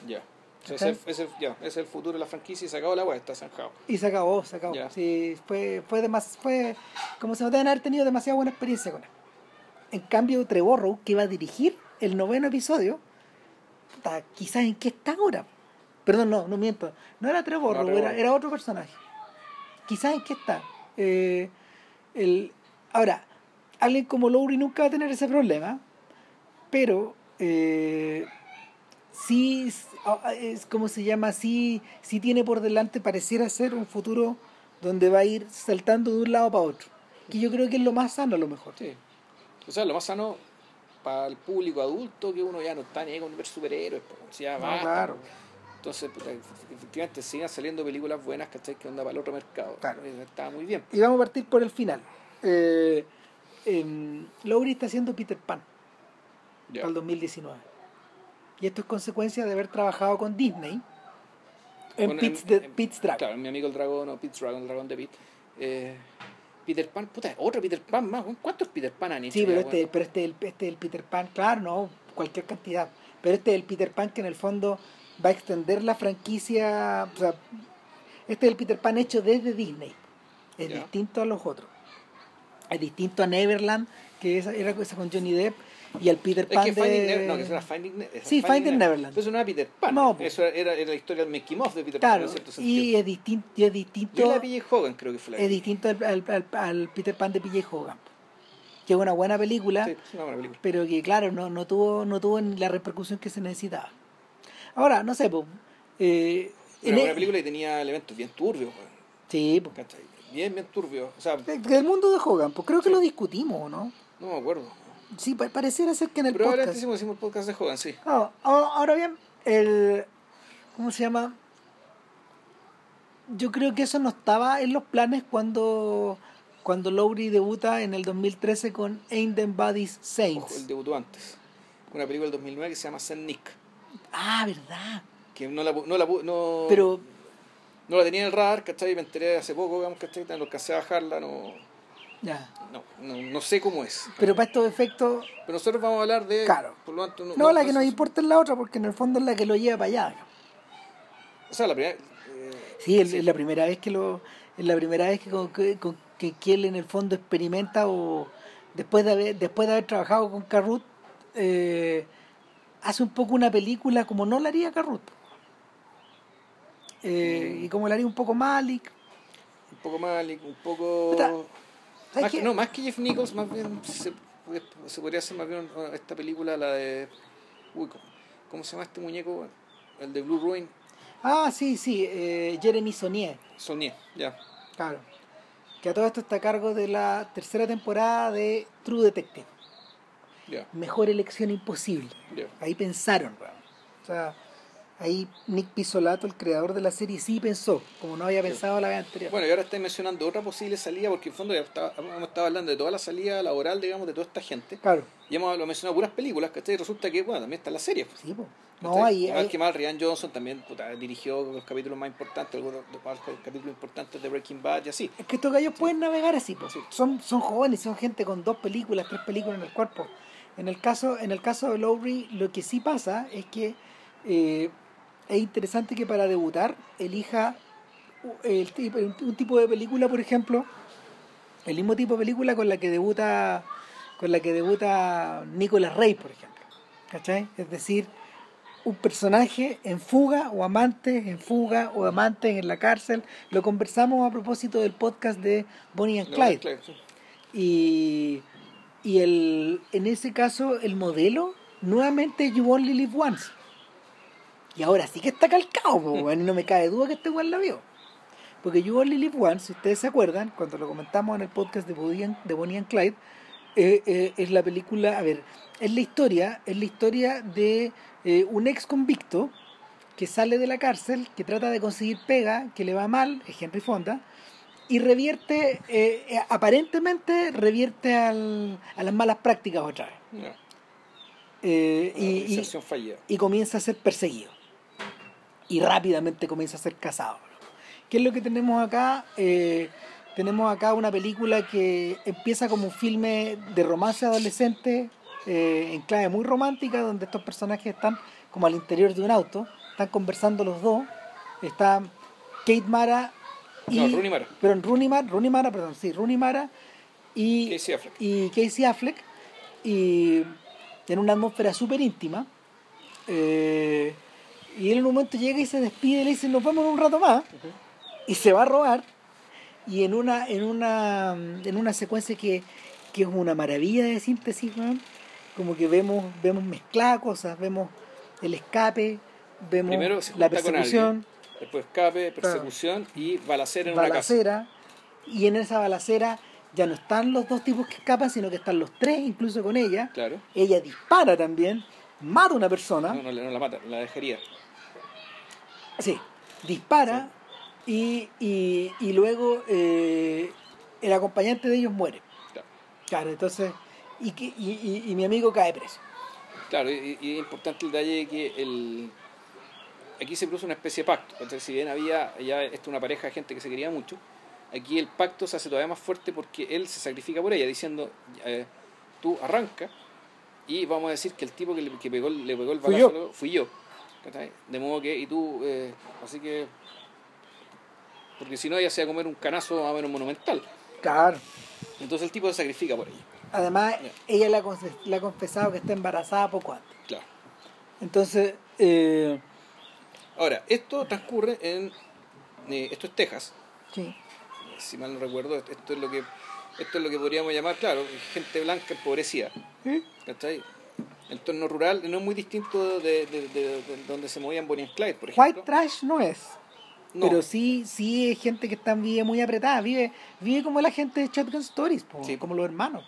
Ya. ¿Cachai? ese, es el, ya, es el futuro de la franquicia y se acabó la weá, está zanjado. Y se acabó, se acabó. Sí, fue, fue, demas, fue como se deben haber tenido demasiada buena experiencia con él. En cambio, Trevorrow, que va a dirigir el noveno episodio, puta, quizás en qué está ahora. Perdón, no, no miento. No era Trevorrow, No, era, era otro personaje. Quizás en qué está. Eh, el, ahora, alguien como Lowry nunca va a tener ese problema, pero eh, sí, ah, es como se llama, sí, sí tiene por delante, pareciera ser un futuro donde va a ir saltando de un lado para otro. Que yo creo que es lo más sano a lo mejor. Sí. O sea, lo más sano para el público adulto que uno ya no está ni con ver superhéroes, po, si ya No, basta, claro. Entonces, efectivamente, sigan saliendo películas buenas, ¿cachai? Que onda para el otro mercado. Claro. Eh, Está muy bien. Y vamos a partir por el final. Eh, em, Lowry está haciendo Peter Pan Ya. para el 2019. Y esto es consecuencia de haber trabajado con Disney en Bueno, Pete's, en- de- en- Pete's Dragon. Claro, mi amigo el dragón, o Pete Dragon, el dragón de Pete. Eh, Peter Pan, puta, otro Peter Pan más. ¿Cuántos Peter Pan han hecho? Sí, pero ya, este, weón? pero este, es el- este es el Peter Pan, claro, no, cualquier cantidad. Pero este es el Peter Pan que en el fondo va a extender la franquicia. O sea, este es el Peter Pan hecho desde Disney. Es distinto a los otros. Es distinto a Neverland, que esa, era esa con Johnny Depp, y al Peter Es Pan que de. Finding Neverland, no, que eso era Finding, Ne- Sí, Finding Neverland. Pero eso no era Peter Pan. No, po. eso era, era la historia del Mickey Mouse de Peter Pan, Claro, en cierto y es distinto, y es distinto, Yo la pillé Hogan, creo que fue la es distinto al, al- al- al Peter Pan de P.J. Hogan. Que es una buena película. Sí, es una buena película. pero que claro no no tuvo no tuvo la repercusión que se necesitaba ahora no sé pues eh, Era una e- película y tenía elementos bien turbios, weón. sí pues. Bien, bien turbios. O sea, del mundo de Hogan pues creo que lo discutimos ¿o no no me acuerdo. sí pa- pareciera ser que en el Probablemente podcast hicimos, hicimos el podcast de Hogan, sí. Ah, ahora bien el cómo se llama yo creo que eso no estaba en los planes cuando cuando Lowry debuta en el 2013 con Ain't Them Bodies Ojo, Saints él debutó antes. Una película del 2009 que se llama Saint Nick. Ah verdad Que no la, no la, no, pero no la tenía en el radar, ¿cachai? Me enteré hace poco, digamos, ¿cachai? No alcancé a bajarla, no, ya no, no, no sé cómo es. pero para estos efectos Pero nosotros vamos a hablar de... Claro. Por lo tanto, No, la que nos importa es la otra, porque en el fondo es la que lo lleva para allá. O sea, la primera... eh, Sí, es, la primera vez que lo, es la primera vez que, con, que, con- que, que él en el fondo experimenta o después de haber, después de haber trabajado con Carrut, eh, hace un poco una película como no la haría Carrut. Eh. Y como la haría un poco Malik. un poco Malik, un poco... No, más que Jeff Nichols, más bien se, se podría hacer más bien uh, esta película, la de... Uy, ¿cómo, cómo se llama este muñeco? El de Blue Ruin. Ah, sí, sí, eh, Jeremy Sonier. Soñé, ya. Claro. Que a todo esto está a cargo de la tercera temporada de True Detective. Mejor elección imposible. Ahí pensaron. O sea, ahí Nick Pisolato, el creador de la serie, sí pensó, como no había pensado la vez anterior. Bueno, y ahora estáis mencionando otra posible salida, porque en fondo ya está- hemos estado hablando de toda la salida laboral, digamos, de toda esta gente. Claro, Y hemos lo mencionado puras películas, ¿cachai? Y resulta que, bueno, también está la serie. sí, po. ¿cachai? No, ahí, ahí- que mal, Ryan Johnson también puta, dirigió los capítulos más importantes, algunos de los capítulos importantes de Breaking Bad y así. es que estos gallos pueden navegar así. Sí. son, son jóvenes, son gente con dos películas, tres películas en el cuerpo. En el caso, en el caso de Lowry, lo que sí pasa es que eh, es interesante que para debutar elija el tipo- un tipo de película, por ejemplo, el mismo tipo de película con la que debuta con la que debuta Nicolas Rey, por ejemplo. ¿Cachai? Es decir, un personaje en fuga o amantes en fuga o amantes en la cárcel. Lo conversamos a propósito del podcast de Bonnie and No, Clyde. Clyde, sí. Y, y el, en ese caso el modelo nuevamente You Only Live Once. Y ahora sí que está calcado, weón, y no me cae duda que este weón la vio. Porque You Only Live Once, si ustedes se acuerdan, cuando lo comentamos en el podcast de Bonnie and, de Bonnie and Clyde, eh, eh, es la película, a ver, es la historia, es la historia de eh, un ex convicto que sale de la cárcel, que trata de conseguir pega, que le va mal, es Henry Fonda, y revierte, eh, eh, aparentemente revierte al- a las malas prácticas otra vez. Eh, y, comienza a ser perseguido. Y rápidamente comienza a ser cazado. ¿Qué es lo que tenemos acá? Eh, tenemos acá una película que empieza como un filme de romance adolescente, en clave muy romántica, donde estos personajes están como al interior de un auto, están conversando los dos. Está Kate Mara y. No, Rooney Mara. Perdón, Rooney Mara, Rooney Mara, perdón, sí, Rooney Mara y Casey Affleck. y Casey Affleck y en una atmósfera súper íntima eh, y él en un momento llega y se despide y le dice nos vemos en un rato más y se va a robar y en una en una en una secuencia que, que es una maravilla de síntesis como que vemos vemos mezcladas cosas vemos el escape vemos Primero la persecución después escape, persecución y balacera en una casa. y en esa balacera ya no están los dos tipos que escapan sino que están los tres incluso con ella Claro. ella dispara también mata a una persona No, no, no la mata, la dejaría. sí dispara y, y, y luego eh, el acompañante de ellos muere Claro. claro entonces y, que, y, mi amigo cae preso Claro, y, y es importante el detalle de que el, aquí se produce una especie de pacto. Entonces, si bien había ya esta una pareja de gente que se quería mucho, aquí el pacto se hace todavía más fuerte porque él se sacrifica por ella, diciendo, eh, tú arranca y vamos a decir que el tipo que le, que pegó, le pegó el Fui balazo yo. luego fui yo. De modo que, y tú, eh, así que, porque si no ella se va a comer un canazo más o menos monumental. claro Entonces el tipo se sacrifica por ella. además ella le ha, le ha confesado que está embarazada poco antes Claro. entonces eh, Ahora, esto transcurre en, eh, esto es Texas, sí si mal no recuerdo, esto es lo que esto es lo que podríamos llamar, claro, gente blanca empobrecida, ¿Sí? ¿cachai? Entorno rural no es muy distinto de, de- de- de donde se movían Bonnie and Clyde, por ejemplo. White trash no es No. Pero sí, sí es gente que está, vive muy apretada, vive, vive como la gente de Shotgun Stories, po, Sí. como los hermanos.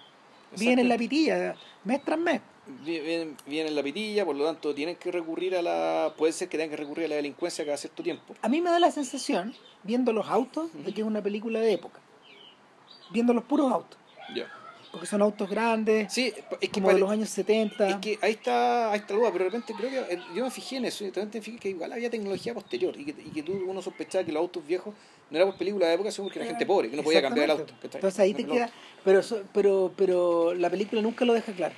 Viven en la pitilla, mes tras mes. Vienen, vienen en la pitilla, por lo tanto tienen que recurrir a la... Puede ser que tengan que recurrir a la delincuencia cada cierto tiempo. A mí me da la sensación, viendo los autos, de que es una película de época. Viendo los puros autos. Ya. Porque son autos grandes, Sí, es que, como de los años 70. es que ahí está, ahí está duda, pero de repente creo que eh, yo me fijé en eso y también me fijé que igual había tecnología posterior y que, y que tú, uno sospechaba que los autos viejos no era por película de época, sino porque era gente pobre, que no podía cambiar el auto. Entonces ahí te queda. Pero, pero, pero la película nunca lo deja claro.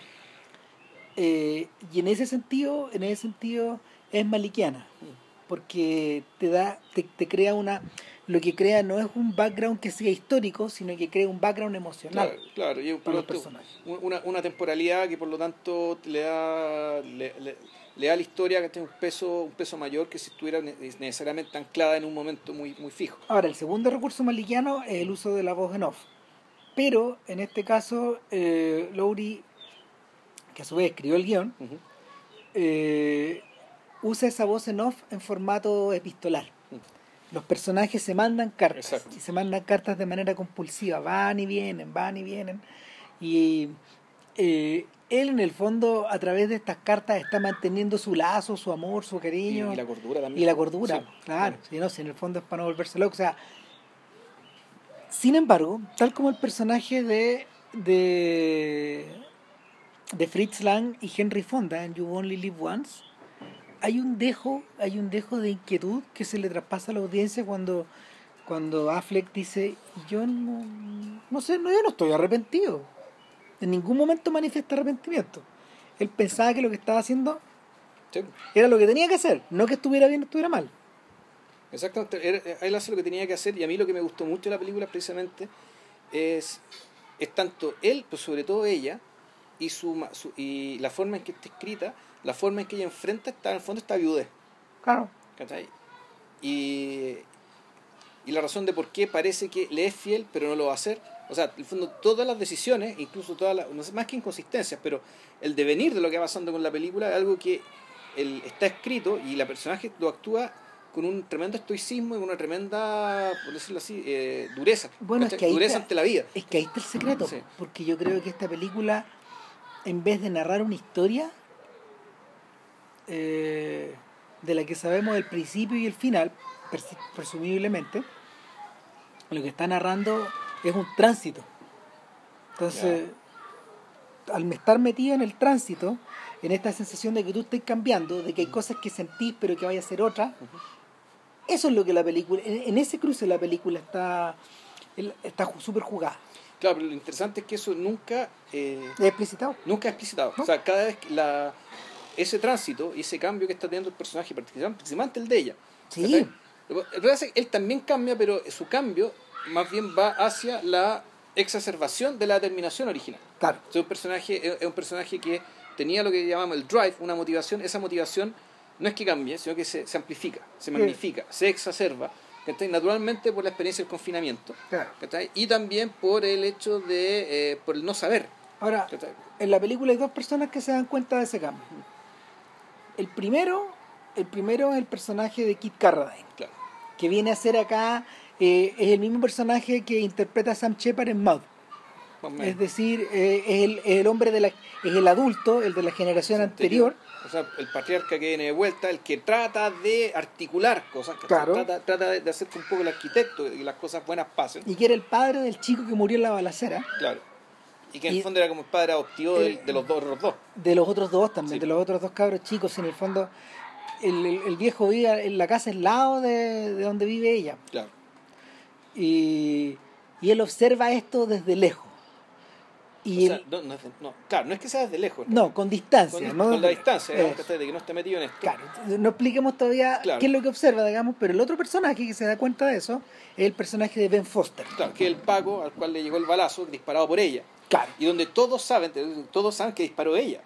Eh, y en ese sentido, en ese sentido es maliquiana. Porque te da, te, te crea una. Lo que crea no es un background que sea histórico, sino que crea un background emocional. Claro, claro, y para lo los personajes. una, una temporalidad que por lo tanto le da, le, le- le da a la historia que tiene un peso, un peso mayor que si estuviera ne- necesariamente anclada en un momento muy, muy fijo. Ahora, el segundo recurso maliquiano es el uso de la voz en off. Pero en este caso, eh, Lowry, que a su vez escribió el guion, eh, usa esa voz en off en formato epistolar. Los personajes se mandan cartas Exacto. y se mandan cartas de manera compulsiva, van y vienen, van y vienen. Y eh, él en el fondo, a través de estas cartas, está manteniendo su lazo, su amor, su cariño. y la cordura también. Y la cordura, Sí. claro. Si no, si en el fondo es para no volverse loco. O sea, sin embargo, tal como el personaje de, de, de Fritz Lang y Henry Fonda en You Only Live Once, hay un dejo, hay un dejo de inquietud que se le traspasa a la audiencia cuando, cuando Affleck dice, yo no, no sé, no, yo no estoy arrepentido. En ningún momento manifiesta arrepentimiento. Él pensaba que lo que estaba haciendo Sí. era lo que tenía que hacer, no que estuviera bien o estuviera mal. Exactamente, era- él hace lo que tenía que hacer y a mí lo que me gustó mucho de la película precisamente es, es tanto él, pero sobre todo ella, y, su, su- y la forma en que está escrita, la forma en que ella enfrenta está, en el fondo esta viudez. Claro. ¿cachai? Y, y la razón de por qué parece que le es fiel, pero no lo va a hacer. O sea, en el fondo, todas las decisiones, incluso todas las, no sé, más que inconsistencias, pero el devenir de lo que va pasando con la película es algo que el, está escrito y la personaje lo actúa con un tremendo estoicismo y con una tremenda, por decirlo así, eh, dureza. Bueno, es que ahí dureza está- ante la vida. Es que ahí está el secreto, Sí. porque yo creo que esta película, en vez de narrar una historia eh, de la que sabemos el principio y el final, pres- presumiblemente, lo que está narrando es un tránsito. Entonces, al estar metido en el tránsito, en esta sensación de que tú estás cambiando, de que hay cosas que sentís pero que vaya a ser otra, eso es lo que la película, en, en ese cruce la película está está súper jugada. Claro, pero lo interesante es que eso nunca... eh, Es explicitado. Nunca es explicitado. ¿No? O sea, cada vez que la, ese tránsito y ese cambio que está teniendo el personaje, particularmente principalmente el de ella. Sí. es él también cambia, pero su cambio más bien va hacia la exacerbación de la determinación original. Claro. Sea, un personaje, es es un personaje que tenía lo que llamamos el drive, una motivación. Esa motivación no es que cambie, sino que se, se amplifica, se magnifica, se exacerba. ¿Cachai? Naturalmente por la experiencia del confinamiento. Claro. Y también por el hecho de, eh, por el no saber. Ahora, ¿cachai? en la película hay dos personas que se dan cuenta de ese cambio. El primero, el primero es el personaje de Kit Carradine, Claro. que viene a ser acá, eh, es el mismo personaje que interpreta a Sam Shepard en Mud. Es decir, eh, es, el, hombre de la, es el adulto, el de la generación anterior. O sea, el patriarca que viene de vuelta, el que trata de articular cosas, ¿cachai? Claro. trata, trata de hacer que un poco el arquitecto y que las cosas buenas pasen. y que era el padre del chico que murió en la balacera, Claro. Y que en Y- el fondo era como el padre adoptivo el- de, los dos, los dos. de los otros dos también, Sí. de los otros dos cabros chicos, en el fondo el, el- el viejo vive en la casa al lado de, de donde vive ella. Claro. Y, y él observa esto desde lejos. Y o sea, él- no, claro, no es que sea desde lejos. no, con distancia. con, ¿no? con la distancia, digamos. ¿cachai? de que no esté metido en esto. Claro, no expliquemos todavía Claro. qué es lo que observa, digamos, pero el otro personaje que se da cuenta de eso es el personaje de Ben Foster. Claro, que es el Paco al cual le llegó el balazo disparado por ella. Claro, Y donde todos saben, todos saben que disparó ella.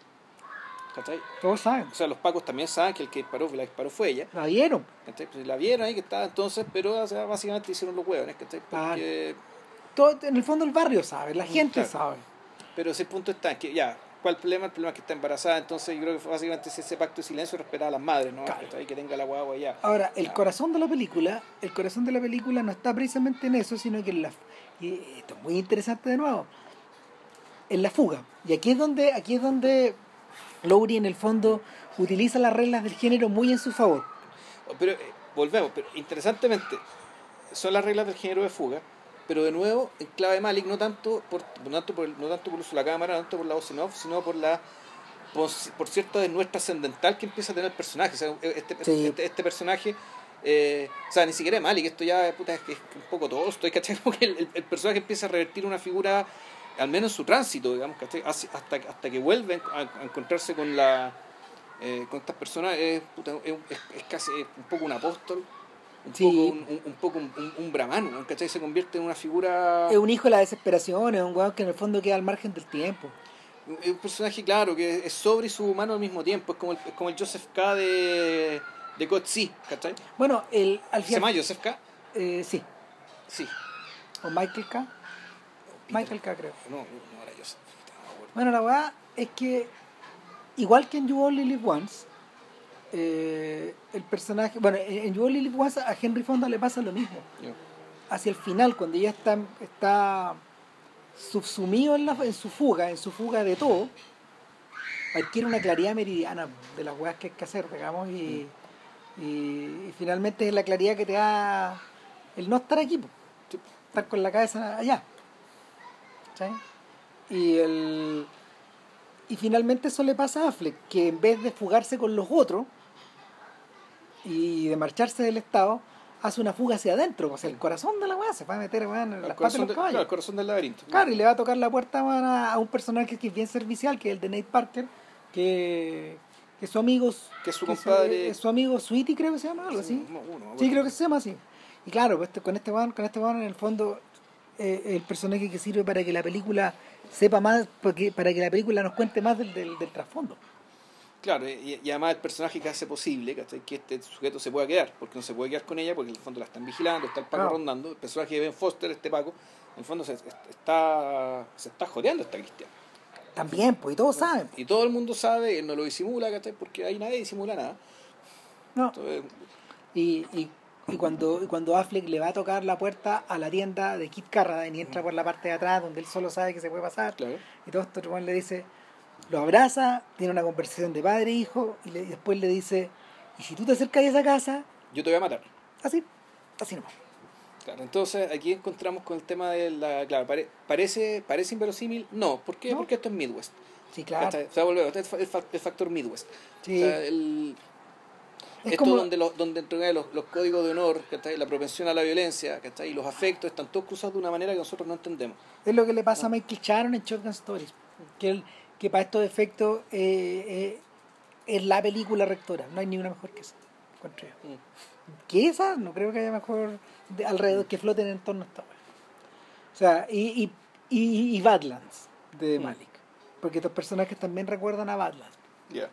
¿Cachai? todos saben, O sea, los Pacos también saben que el que disparó, la disparó fue ella. la vieron. ¿cachai? Pues la vieron ahí que estaba entonces, pero o sea, básicamente hicieron los huevones, ¿cachai? Porque, Todo, en el fondo el barrio sabe, la gente Claro. sabe. Pero ese punto está en que, ya, ¿cuál el problema? El problema es que está embarazada, entonces yo creo que fue básicamente ese, ese pacto de silencio respetar a las madres, ¿no? Claro. Que tenga la guagua allá. Ahora, el corazón de la película, el corazón de la película no está precisamente en eso, sino que en la y esto es muy interesante de nuevo. En la fuga. Y aquí es donde, aquí es donde Lowry en el fondo utiliza las reglas del género muy en su favor. Pero eh, volvemos, pero interesantemente, son las reglas del género de fuga, pero de nuevo, en clave de Malik, no tanto por, no tanto por, el- no tanto por la cámara, no tanto por la voz en off, sino por la por, por cierto de nuestra trascendental que empieza a tener el personaje. O sea, este, Sí. este, este personaje, eh, o sea, ni siquiera es Malik, esto ya puta, es, es un poco todo esto, ¿cachai? Porque el, el- el personaje empieza a revertir una figura, al menos en su tránsito, digamos, ¿cachai? Hasta, hasta que vuelve a, a encontrarse con la eh, con estas personas, es, puta, es, es- casi un poco un apóstol. Un Sí. poco un, un- poco un, un. ¿cachai? Se convierte en una figura... Es un hijo de la desesperación, es un weón que en el fondo queda al margen del tiempo. Es un personaje, claro, que es sobre y subhumano al mismo tiempo. Es como el, es como el Joseph K. de, de God ¿cachai? Bueno, el, al ¿Se final. llama Joseph K? eh, sí, Sí. o Michael K. Peter. Michael K. creo. No, no era Joseph. no. Bueno, la verdad es que, igual que en You Only Live Once, eh, el personaje. Bueno, en You Only Live Once a Henry Fonda le pasa lo mismo. Hacia el final, cuando ella está, está subsumido en, la, en su fuga, en su fuga de todo, adquiere una claridad meridiana de las weas que hay que hacer, digamos, y, y, y finalmente es la claridad que te da el no estar aquí. Sí. estar con la cabeza allá. Y el y finalmente eso le pasa a Affleck, que en vez de fugarse con los otros y de marcharse del Estado, hace una fuga hacia adentro, o sea, el corazón de la weá se va a meter weón, en Al las patas de los caballos. claro, al corazón del laberinto. Claro, y le va a tocar la puerta a, un personaje que es bien servicial, que es el de Nate Parker, que, que su amigo... Que es su que compadre- es su amigo Sweetie, creo que se llama, algo así. Uno, Sí, creo que se llama así. Y claro, pues, este- con este weón, con este weón en el fondo, eh, el personaje que sirve para que la película sepa más, porque, para que la película nos cuente más del, del, del trasfondo. Claro, y, y además el personaje que hace posible ¿cachai? que este sujeto se pueda quedar, porque no se puede quedar con ella, porque en el fondo la están vigilando, está el Paco Claro. rondando. El personaje de Ben Foster, este Paco, en el fondo se, está, se está jodeando esta cristiana. También, pues, y todos saben. Y todo el mundo sabe, él no lo disimula, ¿cachai? porque ahí nadie disimula nada. No. Entonces, Y, y, y cuando, y cuando Affleck le va a tocar la puerta a la tienda de Kit Carradine y entra por la parte de atrás donde él solo sabe que se puede pasar, claro. y todo esto, le dice, lo abraza, tiene una conversación de padre e hijo, y, le- y después le dice, y si tú te acercas a esa casa, Yo te voy a matar. así, así nomás. Claro, entonces aquí encontramos con el tema de la. Claro, pare- parece, parece inverosímil. No, ¿por qué? No. Porque esto es Midwest. Sí, claro. O sea, volvemos, este es el, fa- el factor Midwest. Sí. O sea, el, Es esto como- donde, los, donde los, los códigos de honor, ¿cachai? la propensión a la violencia ¿cachai? y los afectos están todos cruzados de una manera que nosotros no entendemos. Es lo que le pasa a Michael Sharon en Shotgun Stories. Que, él- que para estos efectos eh, eh, es la película rectora. No hay ni una mejor que esa. encuentro yo. Mm. Que esa, no creo que haya mejor de- alrededor que floten en torno a esta. O sea, y, y, y, y Badlands de Mm. Malik. Porque estos personajes también recuerdan a Badlands. Ya.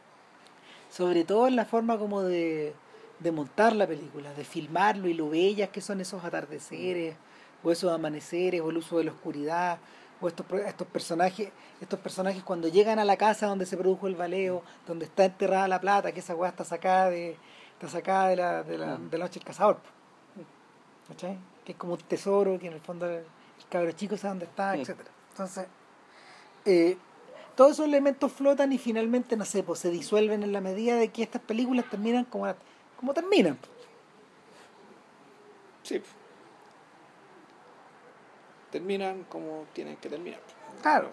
Sobre todo en la forma como de, de montar la película, de filmarlo y lo bellas que son esos atardeceres, o esos amaneceres, o el uso de la oscuridad, o estos, estos personajes, estos personajes cuando llegan a la casa donde se produjo el baleo, donde está enterrada la plata, que esa weá está sacada de, está sacada de la, de la, de la noche del cazador. ¿Cachai? Que es como un tesoro, que en el fondo el, el cabro chico sabe dónde está, Mm. etcétera. Entonces, eh, todos esos elementos flotan y finalmente, no sé, pues se disuelven en la medida de que estas películas terminan como, como terminan. Sí. Terminan como tienen que terminar. Claro.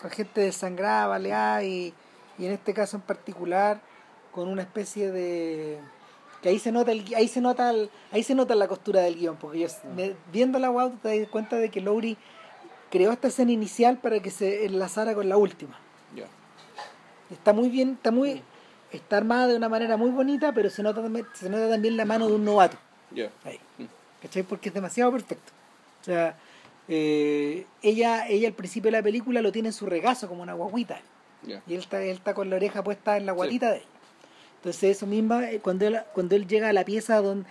Con gente desangrada, baleada y, y en este caso en particular con una especie de que ahí se nota el, ahí se nota el- ahí se nota la costura del guion porque yo me- viendo la wow te das cuenta de que Lowry creó esta escena inicial para que se enlazara con la última Ya. está muy bien está muy está armada de una manera muy bonita pero se nota también, se nota también la mano de un novato Ya. ahí. Mm. ¿Cachai? Porque es demasiado perfecto. O sea, eh, ella, ella al principio de la película lo tiene en su regazo como una guaguita. Y él está, él está con la oreja puesta en la guatita de ella. Entonces eso misma, eh, cuando él, cuando él llega a la pieza don,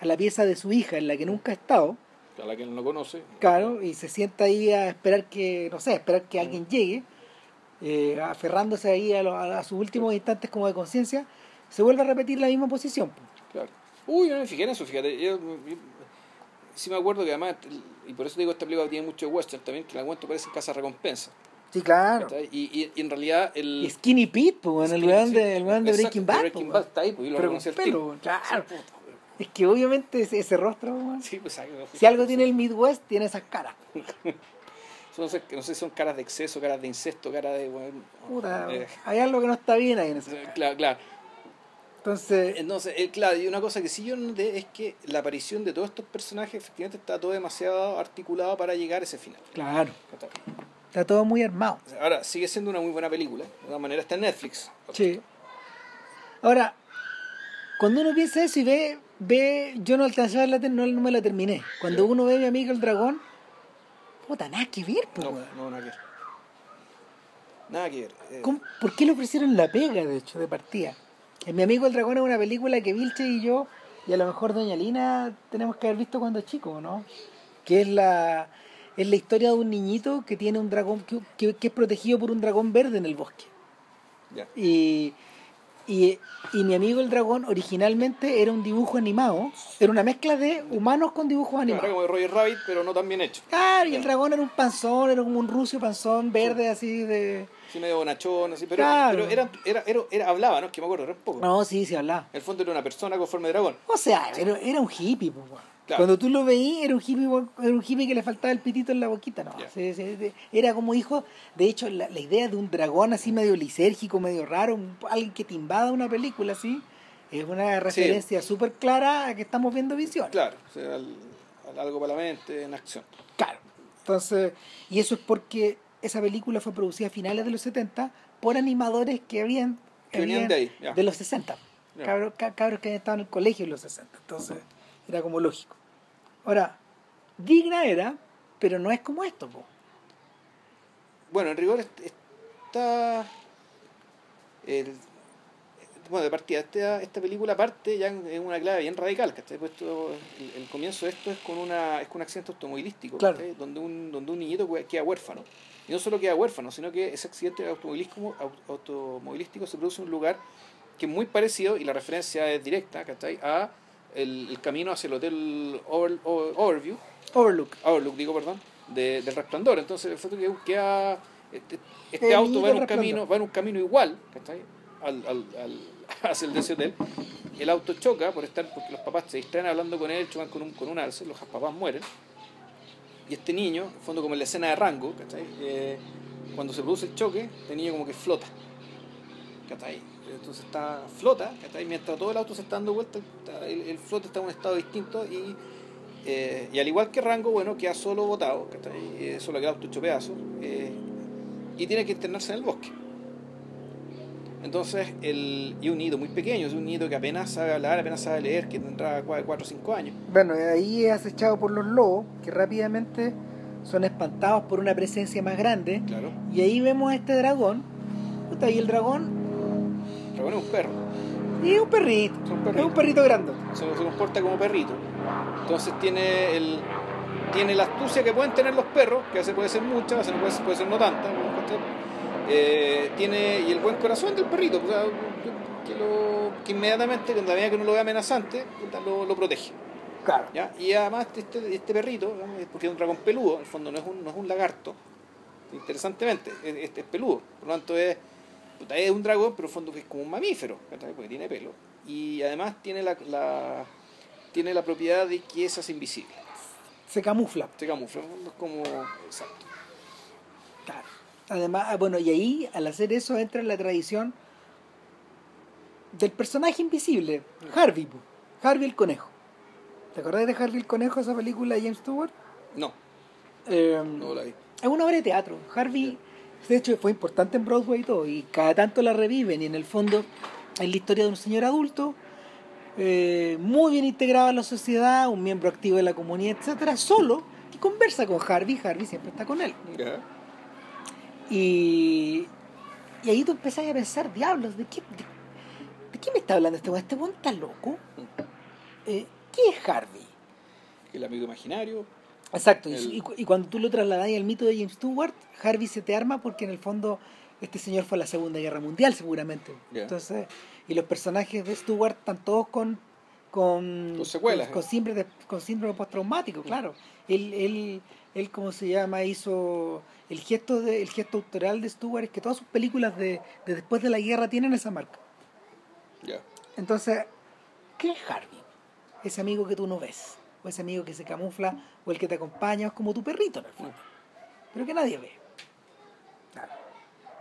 a la pieza de su hija en la que nunca ha estado, A la que no conoce. claro, y se sienta ahí a esperar que, no sé, a esperar que alguien llegue, eh, aferrándose ahí a, lo- a- sus últimos instantes como de conciencia, se vuelve a repetir la misma posición. Claro. Uy, yo no me fijé en eso, fíjate. Yo, yo- sí me acuerdo que además, y por eso digo, esta película tiene mucho de western también, que el aguento parece en casa recompensa. Sí, claro. Y, y, y en realidad el... Y Skinny Pete, pues, el Skinny, weón de, el de Breaking Bad. Breaking po, Bad weón. está ahí, pues yo lo Pero con pelo, claro. Es que obviamente ese, ese rostro, Sí, pues si algo tiene el Midwest, tiene esas caras. No sé, no sé si son caras de exceso, caras de incesto, caras de... weón, Puta, eh, hay algo que no está bien ahí en eso. claro, claro. Entonces, Entonces, eh, claro, y una cosa que sí yo noté es que la aparición de todos estos personajes efectivamente está todo demasiado articulado para llegar a ese final. claro, está todo muy armado. Ahora, sigue siendo una muy buena película. De todas maneras, está en Netflix. Sí. Ahora, cuando uno piensa eso y ve, ve yo no alcancé a verla, no, no me la terminé. Cuando uno ve a mi amigo el dragón, puta, nada que ver, pues, No, no, nada que ver. Nada que ver. Eh, ¿Cómo- ¿Por qué le ofrecieron la pega, de hecho, de partida? En Mi amigo el dragón es una película que Vilche y yo, y a lo mejor Doña Lina, tenemos que haber visto cuando chico, ¿no? Que es la, es la historia de un niñito que tiene un dragón, que, que- que es protegido por un dragón verde en el bosque. ya. Y, Y, y mi amigo el dragón originalmente era un dibujo animado, era una mezcla de humanos con dibujos Era animados. como de Roger Rabbit, pero no tan bien hecho. Claro, y el dragón era un panzón, era como un rucio panzón verde así de... Sí, medio bonachón, así, pero, Claro. pero era, era, era, era- hablaba, ¿no? Es que me acuerdo, era un poco. No, sí, sí hablaba. En el fondo era una persona con forma de dragón. O sea, era, era un hippie, pues. Claro. Cuando tú lo veías, era un hippie, era un hippie que le faltaba el pitito en la boquita, no. Era como hijo, de hecho, la, la idea de un dragón así medio lisérgico, medio raro, un- alguien que te invada una película así, es una referencia súper clara a que estamos viendo visión. Claro, o sea, al- al- algo para la mente en acción. Claro. Entonces, y eso es porque esa película fue producida a finales de los 70 por animadores que habían Que habían- de ahí, de los 60. Ya. Cabros, ca- cabros que habían estado en el colegio en los 60. Entonces, era como lógico. Ahora, digna era, pero no es como esto, po. Bueno, en rigor est- está. el- bueno, de partida, esta, esta película parte ya en, en una clave bien radical, ¿cachai? Pues esto- el, el comienzo de esto es con una es con un accidente automovilístico, Claro. donde un donde un niñito que- queda huérfano. Y no solo queda huérfano, sino que ese accidente automovilístico, au- automovilístico se produce en un lugar que es muy parecido, y la referencia es directa, ¿cachai? A el, el camino hacia el hotel Over- Over- Overview, Overlook. Overlook, digo, perdón, de, del resplandor. Entonces, el foto que queda. Este, este El auto va en, un camino, va en un camino igual, ¿cachai? Al, al, al, hacia el de ese hotel. El auto choca por estar, porque los papás se distraen hablando con él, chocan con un, con un alce, los papás mueren. Y este niño, en fondo como en la escena de Rango, ¿cachai? Eh, cuando se produce el choque, este niño como que flota. ¿cachai? Entonces está, flota, ¿cachai? Mientras todo el auto se está dando vuelta, el, el está en un estado distinto y, eh, y al igual que Rango, bueno, queda solo botado, ¿cachai? Eh, solo queda auto hecho pedazos eh, y tiene que internarse en el bosque. Entonces, el, y un nido muy pequeño, es un nido que apenas sabe hablar, apenas sabe leer, que tendrá 4 o 5 años. Bueno, ahí es acechado por los lobos, que rápidamente son espantados por una presencia más grande. Claro, Y ahí vemos a este dragón. Y el dragón el dragón es un perro, y es un perrito. es un Es perrito. un perrito grande. se, se comporta como perrito. Entonces tiene el tiene la astucia que pueden tener los perros, que a veces puede ser mucha, a veces puede, puede ser no tanta. Eh, tiene y el buen corazón del perrito, o sea, que, lo, que inmediatamente, en la medida que no lo ve amenazante, lo, lo protege. Claro. ¿ya? Y además este, este perrito. Es porque es un dragón peludo, en el fondo no es un, no es un lagarto, interesantemente, es, es- es peludo, por lo tanto es, es un dragón, pero en el fondo es como un mamífero, porque tiene pelo. Y además tiene la, la- tiene la propiedad de que hace invisible, Se camufla. se camufla, es como... Exacto. Además, ah, bueno, y ahí al hacer eso entra en la tradición del personaje invisible, Harvey. Harvey el conejo. ¿Te acordás de Harvey el conejo, esa película de James Stewart? No, Eh, no la vi. es una obra de teatro. Harvey, de hecho, fue importante en Broadway y todo, y cada tanto la reviven, y en el fondo es la historia de un señor adulto, eh, muy bien integrado en la sociedad, un miembro activo de la comunidad, etcétera, solo, que conversa con Harvey, Harvey siempre está con él. Y, y ahí tú empezás a pensar, diablos, ¿de qué, de, de qué me está hablando este weón? ¿Este weón está loco? Eh, ¿Qué es Harvey? El amigo imaginario, Exacto, y, El- y cu- y cuando tú lo trasladas al mito de James Stewart, Harvey se te arma porque en el fondo este señor fue a la Segunda Guerra Mundial seguramente. Entonces, y los personajes de Stewart están todos con con, Con secuelas, con, con síndrome, de- con síndrome postraumático, claro. Él, él, él, ¿cómo se llama? Hizo el gesto de, el gesto autoral de Stewart es que todas sus películas de, de después de la guerra tienen esa marca. ya. Entonces, ¿qué es Harvey? Ese amigo que tú no ves, o ese amigo que se camufla, o el que te acompaña, es como tu perrito en el fondo, pero que nadie ve. Claro.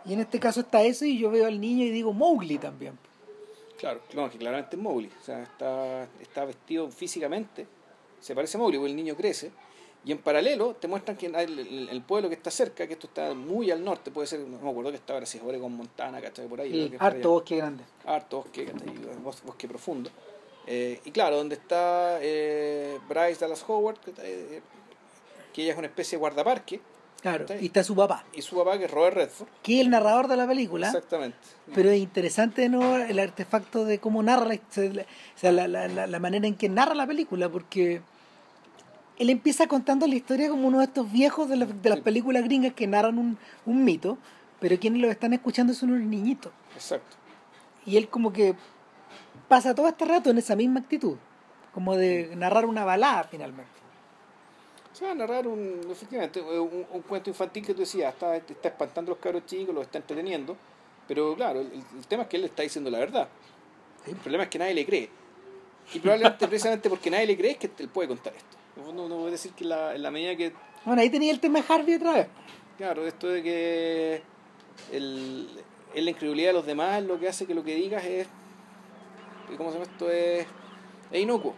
Y en este caso está eso, y yo veo al niño y digo Mowgli también. Claro, que claramente es Mowgli. O sea, está, está vestido físicamente, se parece a Mowgli, porque el niño crece. Y en paralelo te muestran que el, el- pueblo que está cerca, que esto está muy al norte, puede ser, no me acuerdo que estaba si con Montana, ¿cachai? Por ahí. que es por harto bosque grande. Harto bosque, ¿cachai? Bos- bosque profundo. Eh, y claro, donde está eh, Bryce Dallas Howard, ¿cachai? Eh, que ella es una especie de guardaparque, Claro, y está su papá, y su papá, que es Robert Redford. que es el narrador de la película. Exactamente. Pero es interesante ¿no? el artefacto de cómo narra la, o sea, la, la, la, la manera en que narra la película, porque él empieza contando la historia como uno de estos viejos de, la- de las Sí. películas gringas que narran un, un mito, pero quienes lo están escuchando son unos niñitos. Exacto. Y él como que pasa todo este rato en esa misma actitud, como de narrar una balada finalmente. O sea, narrar un, efectivamente, un, un cuento infantil que tú decías, está, está espantando a los cabros chicos, los está entreteniendo, pero claro, el, el tema es que él le está diciendo la verdad. El problema es que nadie le cree. Y probablemente precisamente porque nadie le cree es que él puede contar esto. No, no voy a decir que la, en la medida que... Bueno, ahí tenía el tema de Harvey otra vez. Claro, esto de que el, es la incredulidad de los demás lo que hace que lo que digas es... ¿Cómo se llama esto? Es, es inocuo,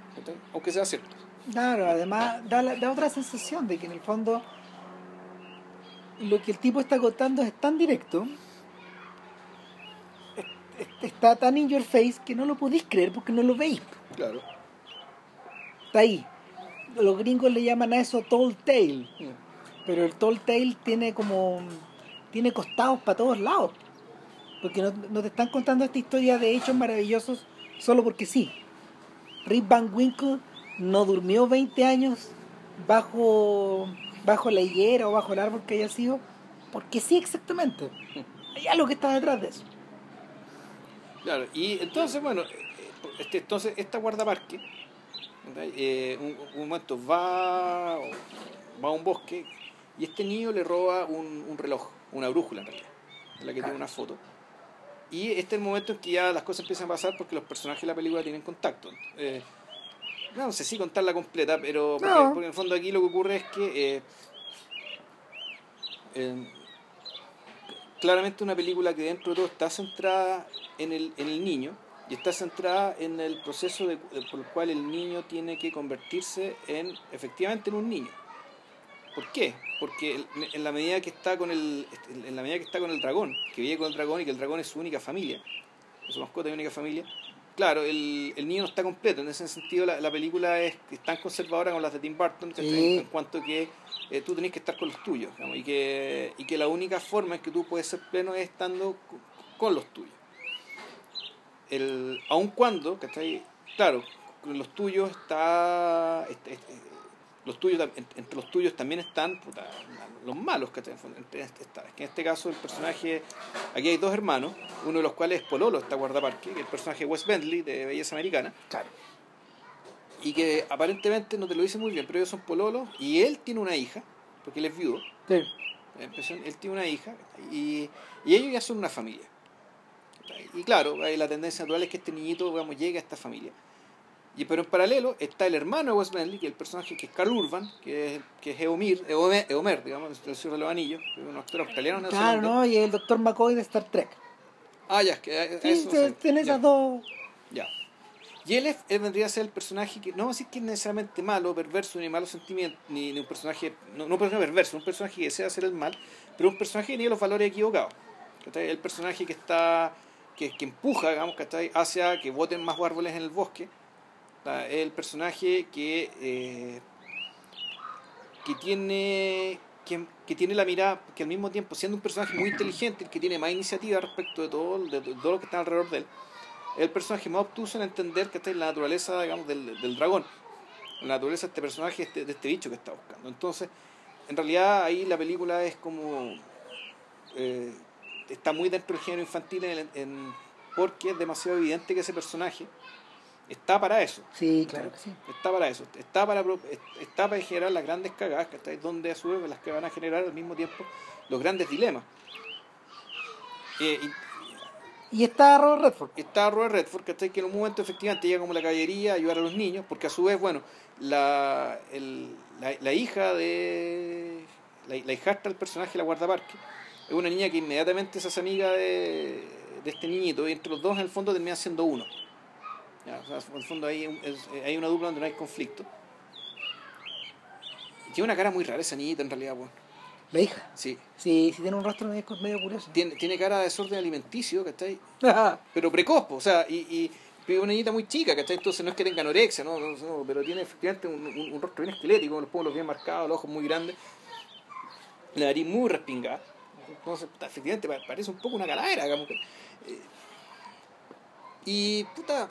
aunque sea cierto. Claro, además da, la- da otra sensación de que en el fondo lo que el tipo está contando es tan directo, es- es- está tan in your face que no lo podéis creer porque no lo veis. Claro. Está ahí. Los gringos le llaman a eso tall tale, pero el tall tale tiene como tiene costados para todos lados. Porque no, no te están contando esta historia de hechos maravillosos solo porque sí. Rip Van Winkle no durmió 20 años bajo, bajo la higuera o bajo el árbol que haya sido, porque sí exactamente. Hay algo que está detrás de eso. Claro, y entonces, bueno, este, entonces esta guardaparque, eh, un, un momento va, va a un bosque y este niño le roba un, un reloj, una brújula en realidad, la que tiene una foto. Y este es el momento en que ya las cosas empiezan a pasar porque los personajes de la película tienen contacto. Eh, no sé si contarla completa, pero porque, No. porque en el fondo aquí lo que ocurre es que eh, eh, claramente una película que dentro de todo está centrada en el, en el niño y está centrada en el proceso de- de- por el cual el niño tiene que convertirse en efectivamente en un niño. ¿Por qué? Porque en la medida que está con el en la medida que está con el dragón, que vive con el dragón y que el dragón es su única familia, es su mascota y única familia, claro, el, el niño no está completo. En ese sentido, la, la película es, es tan conservadora como las de Tim Burton, en cuanto que eh, tú tenés que estar con los tuyos, digamos, y, que, y que la única forma en que tú puedes ser pleno es estando co- con los tuyos. El, aun cuando, ¿cachai? Claro, con los tuyos está... los tuyos, entre los tuyos también están puta, los malos, ¿cachai? Este- que en este caso el personaje, aquí hay dos hermanos, uno de los cuales es Pololo, está guardaparque, que es el personaje Wes Bentley de Belleza Americana, Claro. y que aparentemente no te lo dice muy bien, pero ellos son pololos y él tiene una hija, porque él es viudo, Sí. la impresión, él tiene una hija y, y ellos ya son una familia. Y claro, ahí la tendencia natural es que este niñito digamos, llegue a esta familia. Y, pero en paralelo está el hermano de Wes Bentley, que es el personaje que es Carl Urban, que es, que es Eomir, Eomer, Eomer, digamos, el Señor de los Anillos, que es un actor australiano. Claro. ¿no? Y el Dr. McCoy de Star Trek. Ah, ya, es que Sí, eso ya. esas dos. Ya. Y él, es- él vendría a ser el personaje que, no vamos a decir que es necesariamente malo, perverso, ni malo sentimiento, ni, ni un personaje, no, no un personaje perverso, un personaje que desea hacer el mal, pero un personaje que tiene los valores equivocados. El personaje que está, que, que empuja, digamos, ¿cachai? hacia que voten más árboles en el bosque. Es el personaje que, eh, que tiene que, tiene la mirada, que al mismo tiempo, siendo un personaje muy inteligente, el que tiene más iniciativa respecto de todo, lo que está alrededor de él, es el personaje más obtuso en entender que está en la naturaleza digamos, del, del dragón, la naturaleza de este personaje, este- de este bicho que está buscando. Entonces, en realidad ahí la película es como... eh, está muy dentro del género infantil porque es demasiado evidente que ese personaje está para eso. Sí, claro que sí. Está para eso, está para, está para generar las grandes cagadas, ¿cachai? donde a su vez las que van a generar al mismo tiempo los grandes dilemas. Eh, y Y está Robert Redford. está Robert Redford, ¿cachai? que en un momento efectivamente llega como la caballería a ayudar a los niños, porque a su vez, bueno, la, el- la, la hija de. La, la hijastra del personaje, la guardaparque, es una niña que inmediatamente se hace amiga de, de este niñito, y entre los dos en el fondo terminan siendo uno. Ya, o sea, en el fondo hay, es- hay una dupla donde no hay conflicto. Y tiene una cara muy rara esa niñita en realidad, pues. La hija. Sí. Sí, sí tiene un rostro medio, medio curioso. Tiene, tiene cara de desorden alimenticio, ¿cachai? pero precoz, po, o sea, y, y una niñita muy chica, ¿cachai? Entonces no es que tenga anorexia, ¿no? no, no, pero tiene efectivamente un, un- un rostro bien esquelético, los pómulos bien marcados, los ojos muy grandes, la nariz muy respingada. Entonces, efectivamente pa- parece un poco una calavera, digamos eh, y, puta,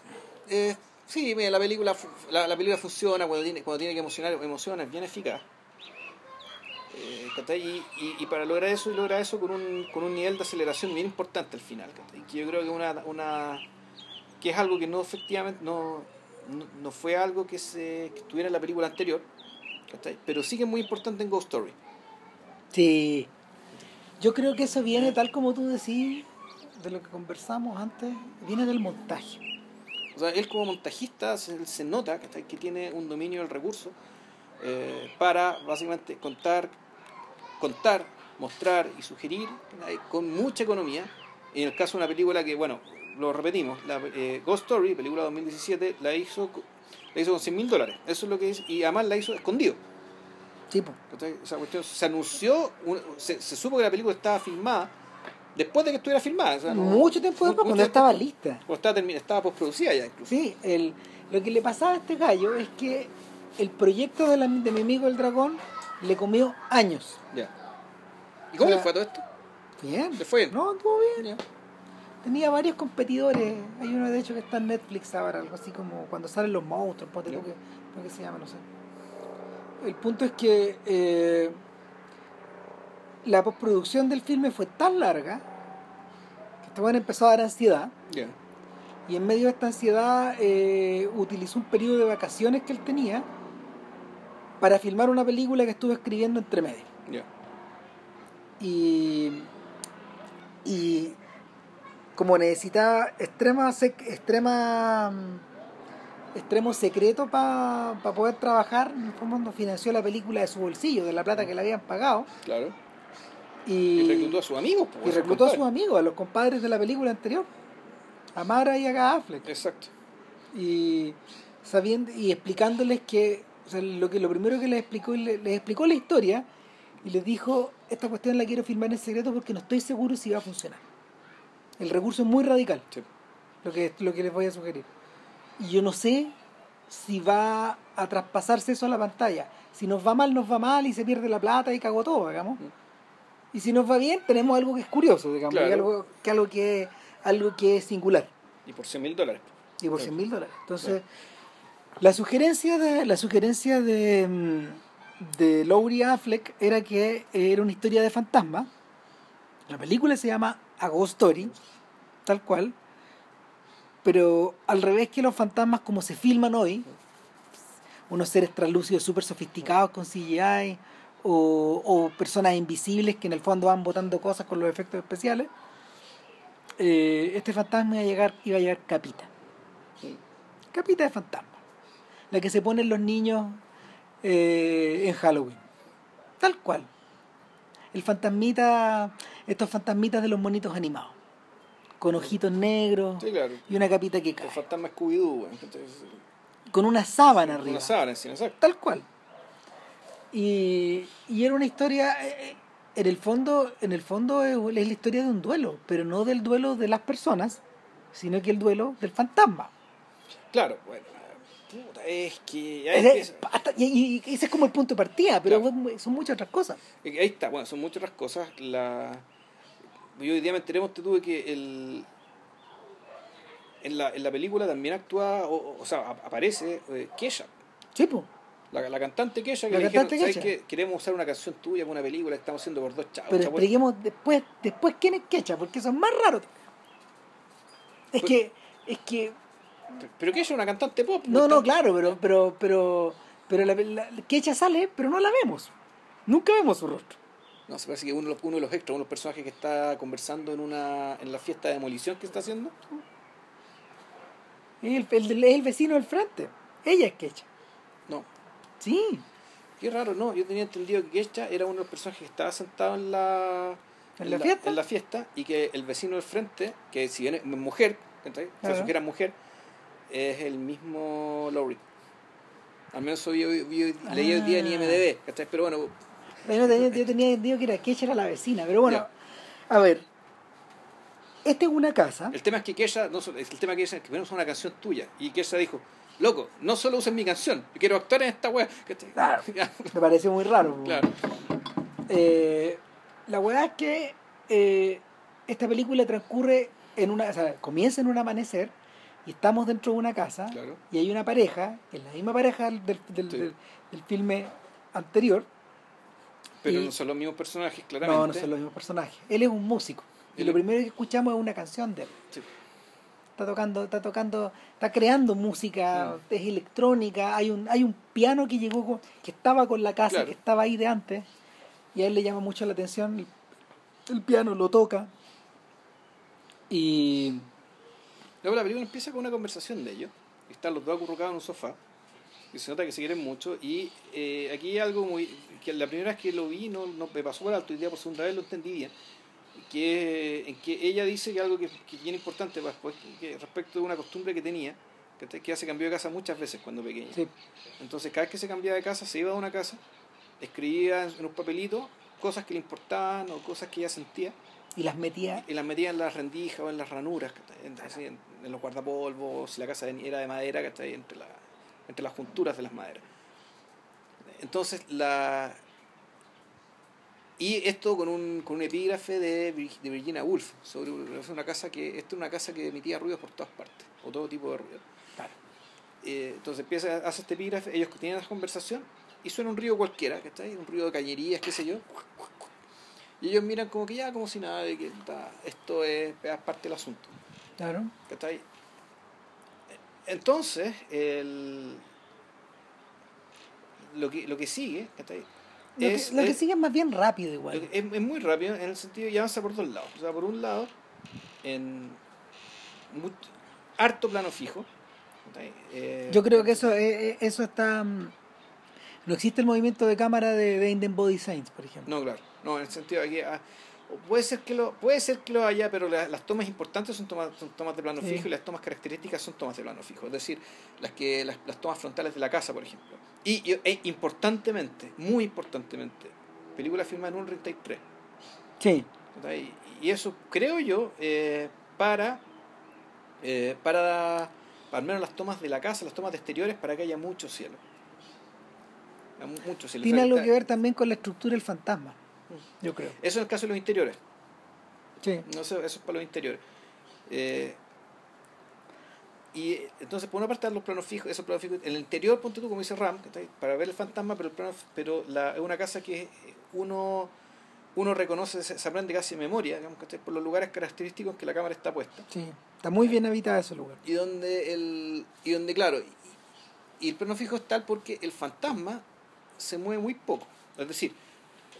eh, sí, mira, la película, la, la película funciona cuando tiene, cuando tiene que emocionar, emociona, es bien eficaz. Eh, y, para lograr eso, y lograr eso con un, con un nivel de aceleración bien importante al final. Que yo creo que una, una que es algo que no efectivamente no, no, fue algo que se que estuviera en la película anterior, pero sí que es muy importante en Ghost Story. Sí. Yo creo que eso viene, tal como tú decís, de lo que conversamos antes, viene del montaje. O sea, él como montajista se, se nota que tiene un dominio del recurso eh, para básicamente contar, contar, mostrar y sugerir con mucha economía. En el caso de una película que, bueno, lo repetimos, la eh, Ghost Story, película 2017, la hizo, la hizo con 100 mil dólares. Eso es lo que es, y además la hizo escondido. Tipo. Esa cuestión se anunció, un- se, se supo que la película estaba filmada después de que estuviera filmada. o sea, no- mucho tiempo después, mucho cuando tiempo estaba lista. O estaba, termi- estaba postproducida ya incluso. Sí, el, lo que le pasaba a este gallo es que el proyecto de, la- de mi amigo el dragón le comió años. Ya. ¿Y cómo O sea, le fue a todo esto? Bien. ¿Le fue bien? No, estuvo bien. Tenía varios competidores. Hay uno de hecho que está en Netflix ahora, algo así como cuando salen los monstruos, ponte Ya. que, ¿cómo que se llama? No sé. El punto es que eh, la postproducción del filme fue tan larga que este weón empezó a dar ansiedad. Y en medio de esta ansiedad eh, utilizó un periodo de vacaciones que él tenía para filmar una película que estuvo escribiendo entre medio. Y, y como necesitaba extrema, sec- extrema extremo secreto para poder trabajar, en el fondo financió la película de su bolsillo, de la plata que le habían pagado. Claro. Y, Y reclutó a sus amigos. pues, y reclutó a sus amigos, a los compadres de la película anterior, a Mara y a Affleck. Exacto. y sabiendo y explicándoles que o sea, lo que lo primero que les explicó le- les explicó la historia y les dijo esta cuestión la quiero filmar en secreto porque no estoy seguro si va a funcionar el recurso es muy radical Sí. lo que lo que les voy a sugerir y yo no sé si va a traspasarse eso a la pantalla si nos va mal nos va mal y se pierde la plata y cagó todo digamos Mm. Y si nos va bien tenemos algo que es curioso digamos Claro. algo que algo que algo que es singular Y por 100 mil dólares. y por Claro. 100 mil dólares. Entonces, la sugerencia de la sugerencia de, mm, de Laurie Affleck era que era una historia de fantasma. La película se llama A Ghost Story, tal cual, pero al revés que los fantasmas como se filman hoy, unos seres translúcidos súper sofisticados con CGI o, o personas invisibles que en el fondo van botando cosas con los efectos especiales, eh, este fantasma iba a llegar, iba a llegar capita. Capita de fantasma. La que se ponen los niños eh, en Halloween. Tal cual. El fantasmita, estos fantasmitas de los monitos animados. Con ojitos negros Sí, claro. y una capita que El cae. fantasma Scooby-Doo. Entonces, Con una sábana arriba. Una sábana encima, exacto. Tal cual. Y, y era una historia, eh, eh, en el fondo, en el fondo es es la historia de un duelo, pero no del duelo de las personas, sino que el duelo del fantasma. Claro, bueno. Puta, es que. Es- hasta- y, ese es como el punto de partida, pero Claro. son muchas otras cosas. Ahí está, bueno, son muchas otras cosas. La... Yo hoy día me enteré, te tuve que el... en, la, en la película también actúa, o, o sea, ap- aparece eh, Kesha, Sí, po. La, la cantante que La le dijeron, cantante ¿sabes Kesha. qué? Queremos usar una canción tuya con una película que estamos haciendo por dos chavos. Pero chavos". expliquemos después, después quién es Quecha, porque eso es más raro. Es Pues- que, es que, Pero Kesha es una cantante pop. no, no, claro, pero, pero, pero, pero la, la- Quecha sale, pero no la vemos. Nunca vemos su rostro. No, se parece que uno, de los- uno de los extras, uno de los personajes que está conversando en una en la fiesta de demolición que está haciendo. Es el, el- es el vecino del frente. Ella es Quecha. Sí. qué raro, no. Yo tenía entendido que Kesha era uno de los personajes que estaba sentado en la, ¿En la fiesta? en la fiesta y que el vecino del frente, que si bien es mujer, ¿cachai? se sugiere mujer, es el mismo Laurie. Al menos eso yo, yo leí hoy día en Ah. IMDB, ¿cachai? Pero bueno, Yo tenía, yo tenía entendido que era Quecha era la vecina, pero bueno. Ya. A ver. Esta es una casa. el tema es que Kesha, no, el tema que Kesha, que menos una canción tuya. Y Kesha dijo, loco, no solo usen mi canción, yo quiero actuar en esta. ¿cachai? Claro. Me pareció muy raro. claro. Eh, la verdad es que eh, esta película transcurre en una, o sea, comienza en un amanecer y estamos dentro de una casa Claro. y hay una pareja, que es la misma pareja del, del, Sí. del- del filme anterior, Pero Y- no son los mismos personajes, claramente. No, no son los mismos personajes. Él es un músico. Y lo primero que escuchamos es una canción de él. Sí. Está tocando, está tocando, está creando música, es electrónica, hay un, hay un piano que llegó con- que estaba con la casa, Claro. que estaba ahí de antes, y a él le llama mucho la atención, el, el piano lo toca. Y Luego la película empieza con una conversación de ellos. Están los dos acurrucados en un sofá. Y se nota que se quieren mucho. Y eh, aquí hay algo muy. que la primera vez que lo vi no, no me pasó por alto. Y día por segunda vez lo entendí bien. Que, en que ella dice que algo que, que es importante para después, que respecto de una costumbre que tenía, que, que ella se cambió de casa muchas veces cuando pequeña. sí, Entonces, cada vez que se cambiaba de casa, se iba a una casa, escribía en un papelito cosas que le importaban o cosas que ella sentía y las metía, y las metía en las rendijas o en las ranuras, así, en, en los guardapolvos, si la casa era de madera, ¿cachai? entre, la, entre las junturas de las maderas. Entonces, la. Y esto con un, con un epígrafe de, de Virginia Woolf, sobre una casa que. Esto es una casa que emitía ruidos por todas partes, o todo tipo de ruido. Claro. Eh, entonces empieza, hace este epígrafe, ellos tienen esa conversación y suena un río cualquiera, ¿cachai? Un ruido de cañerías, qué sé yo. Y ellos miran como que ya, como si nada, de que está- esto es, es parte del asunto. claro, ¿cachai? Entonces, el, lo, que, lo que sigue, ¿cachai? Lo, es, que, lo que sigue es más bien rápido igual. es, es muy rápido en el sentido y avanza por dos lados. O sea, por un lado, en mucho- harto plano fijo. Eh, Yo creo que eso, eh, eh, eso está... mm, No existe el movimiento de cámara de and Body Saints, por ejemplo. No, claro. No, en el sentido de que ah, puede ser que lo puede ser que lo haya, pero la- las tomas importantes son tomas, son tomas de plano Sí. fijo y las tomas características son tomas de plano fijo. Es decir, las que las, las tomas frontales de la casa, por ejemplo. Y, y- e importantemente, muy importantemente, película filmada en un 33. Sí. Y eso creo yo eh, para, eh, para, para al menos las tomas de la casa, las tomas de exteriores, para que haya mucho cielo. Mucho cielo. Tiene algo que ver también con la estructura del fantasma, yo creo. Eso en el caso de los interiores. Sí, No sé, eso es para los interiores. Eh, y entonces, por una parte, están los planos fijos, esos planos fijos. En el interior, ponte tú, como dice Ram, para ver el fantasma, pero, el plano, pero la, es una casa que uno, uno reconoce, se, aprende casi de memoria, digamos, ¿cachai? por los lugares característicos en que la cámara está puesta. sí. Está muy bien habitado ese lugar. Y donde, el, y donde claro, y, y el plano fijo es tal porque el fantasma se mueve muy poco. Es decir,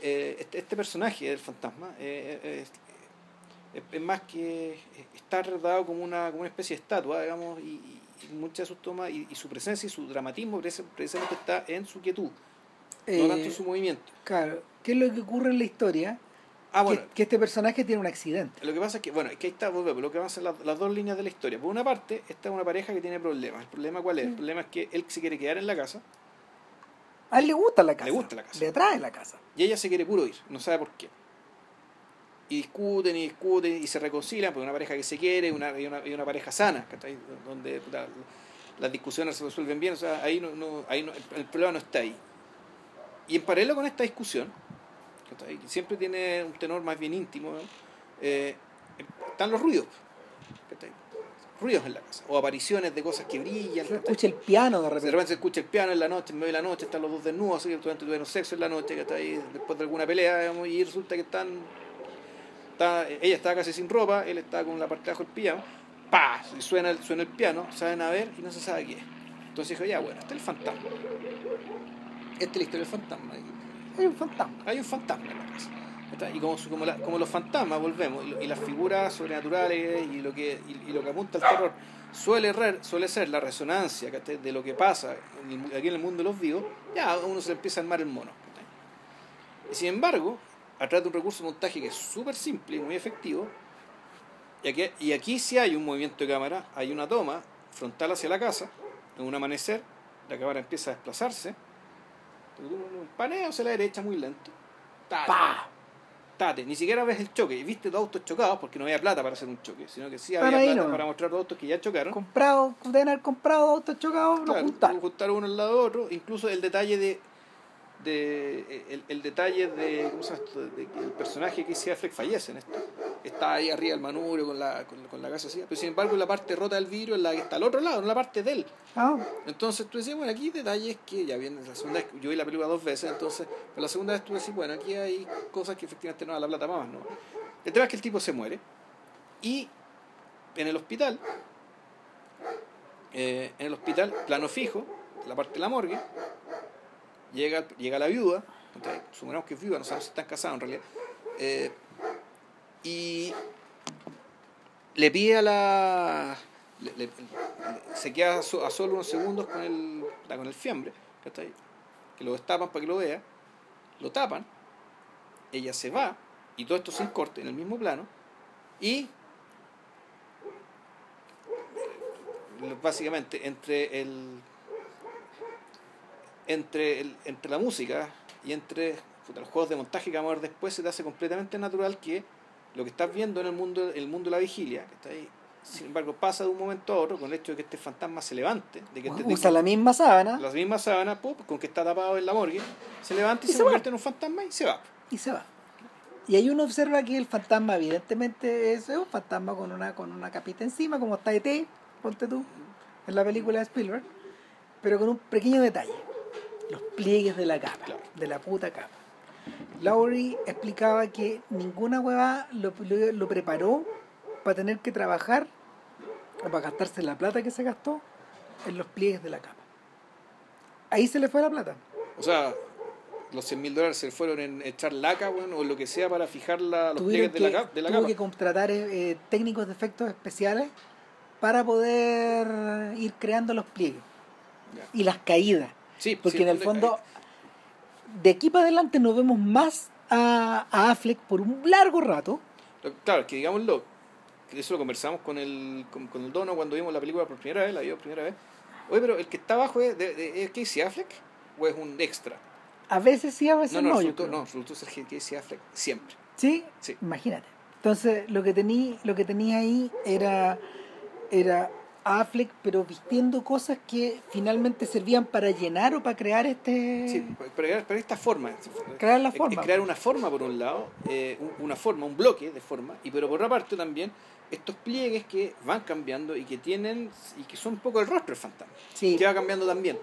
eh, este, este personaje del fantasma eh, eh, es, más que está retratado como una, como una especie de estatua, digamos, y, muchas de sus tomas y, y su presencia y su dramatismo precisamente está en su quietud, no Eh, tanto en su movimiento. Claro, ¿qué es lo que ocurre en la historia? Ah, bueno, que, que este personaje tiene un accidente. Lo que pasa es que, bueno, es que ahí está, volvemos, lo que pasa en las, las dos líneas de la historia. Por una parte, esta es una pareja que tiene problemas. ¿El problema cuál es? El problema es que él se quiere quedar en la casa A él le gusta la casa. Le gusta la casa. Le atrae la casa. y ella se quiere puro ir, no sabe por qué. Y discuten y discuten y se reconcilian, porque una pareja que se quiere una, y, una, y una pareja sana, ¿cachai? donde las discusiones se resuelven bien, o sea, ahí, no, no- ahí no- el, problema no está ahí. Y en paralelo con esta discusión, ¿cachai? que siempre tiene un tenor más bien íntimo. Eh, están los ruidos. ¿cachai? Ruidos en la casa, o apariciones de cosas que brillan. Se escucha el piano de De repente. repente se escucha el piano en la noche, en medio de la noche, están los dos desnudos, así que durante tuvieron sexo en la noche, que está ahí después de alguna pelea, digamos, y resulta que están. Ella estaba casi sin ropa, él estaba con la parte de abajo del pijama, ¡pa! Suena el, suena el piano, salen a ver y no se sabe qué es. Entonces dijo, ya bueno, este es el fantasma. Esta es la historia del fantasma. Hay un fantasma. Hay un fantasma en la casa. Y como, los fantasmas, volvemos, y, las figuras sobrenaturales y lo que, y, lo que apunta al terror suele, re- suele ser la resonancia de lo que pasa aquí en el mundo de los vivos, ya uno se empieza a armar el mono. Y sin embargo, a través de un recurso de montaje que es súper simple y muy efectivo, y aquí, y aquí sí hay un movimiento de cámara, hay una toma frontal hacia la casa, en un amanecer, la cámara empieza a desplazarse, un paneo hacia la derecha muy lento. Ta, ¡Pa! tate, ni siquiera ves el choque. Viste dos autos chocados porque no había plata para hacer un choque, sino que sí había plata para mostrar dos autos que ya chocaron. Comprado, deben haber comprado autos chocados, Claro, juntaron. juntar uno al lado de otro. Incluso el detalle de de el, el detalle de, ¿cómo se llama esto? de que el personaje que Casey Affleck fallece en esto. Está ahí arriba del manubrio con la, con, con la casa así. Pero sin embargo, la parte rota del vidrio es la que está al otro lado, no la parte de él. Ah, Entonces tú decías, bueno, aquí detalles que ya vienen, la segunda vez, yo vi la película dos veces, entonces, pero la segunda vez tú decís, bueno, aquí hay cosas que efectivamente no da la plata más, ¿no? El tema es que el tipo se muere y en el hospital, eh, en el hospital, plano fijo, la parte de la morgue, llega, llega la viuda, ¿cachai? supongamos que es viuda, no sabemos si están casados en realidad, eh, y le pide a la... se queda a, so- a solo unos segundos con el, con el fiambre, ¿cachai? que lo destapan para que lo vea, lo tapan, ella se va, y todo esto sin corte, en el mismo plano, y básicamente entre el entre el, entre la música y entre los juegos de montaje que vamos a ver después se te hace completamente natural que lo que estás viendo en el mundo el mundo de la vigilia que está ahí sin embargo pasa de un momento a otro con el hecho de que este fantasma se levante de que, este- de usa que la misma sábana. las mismas sábanas pop, con que está tapado en la morgue se levanta y, Y se, se convierte en un fantasma y se va. Y se va. Y ahí uno observa que el fantasma evidentemente es un fantasma con una, con una capita encima, como está ET, ponte tú, en la película de Spielberg, pero con un pequeño detalle, los pliegues de la capa, Claro. de la puta capa. Lowry explicaba que ninguna hueva lo, lo- lo preparó para tener que trabajar o para gastarse la plata que se gastó en los pliegues de la capa. Ahí se le fue la plata. o sea los 100 mil dólares se fueron en echar laca bueno, o lo que sea para fijar la, los pliegues de la, de la tuvo capa que contratar eh, técnicos de efectos especiales para poder ir creando los pliegues y las caídas. Sí Porque sí, en el hay- fondo, de aquí para adelante nos vemos más a, a Affleck por un largo rato. Claro, que digámoslo, eso lo conversamos con el, con, con el Dono cuando vimos la película por primera vez, la vimos por primera vez. Oye, pero el que está abajo es, de, de- es Casey Affleck o es un extra? A veces sí, a veces No, no. no, resultó, no, resultó ser Casey Affleck siempre. ¿Sí? Sí. Imagínate. Entonces, lo que tenía lo que tenía ahí era era Affleck, pero vistiendo cosas que finalmente servían para llenar o para crear este Sí, era- pero esta forma. crear la es- forma. Es crear una forma por un lado, eh, un- una forma, un bloque de forma, y pero por otra parte también estos pliegues que van cambiando y que tienen, y que son un poco el rostro del fantasma, Sí. que va cambiando también.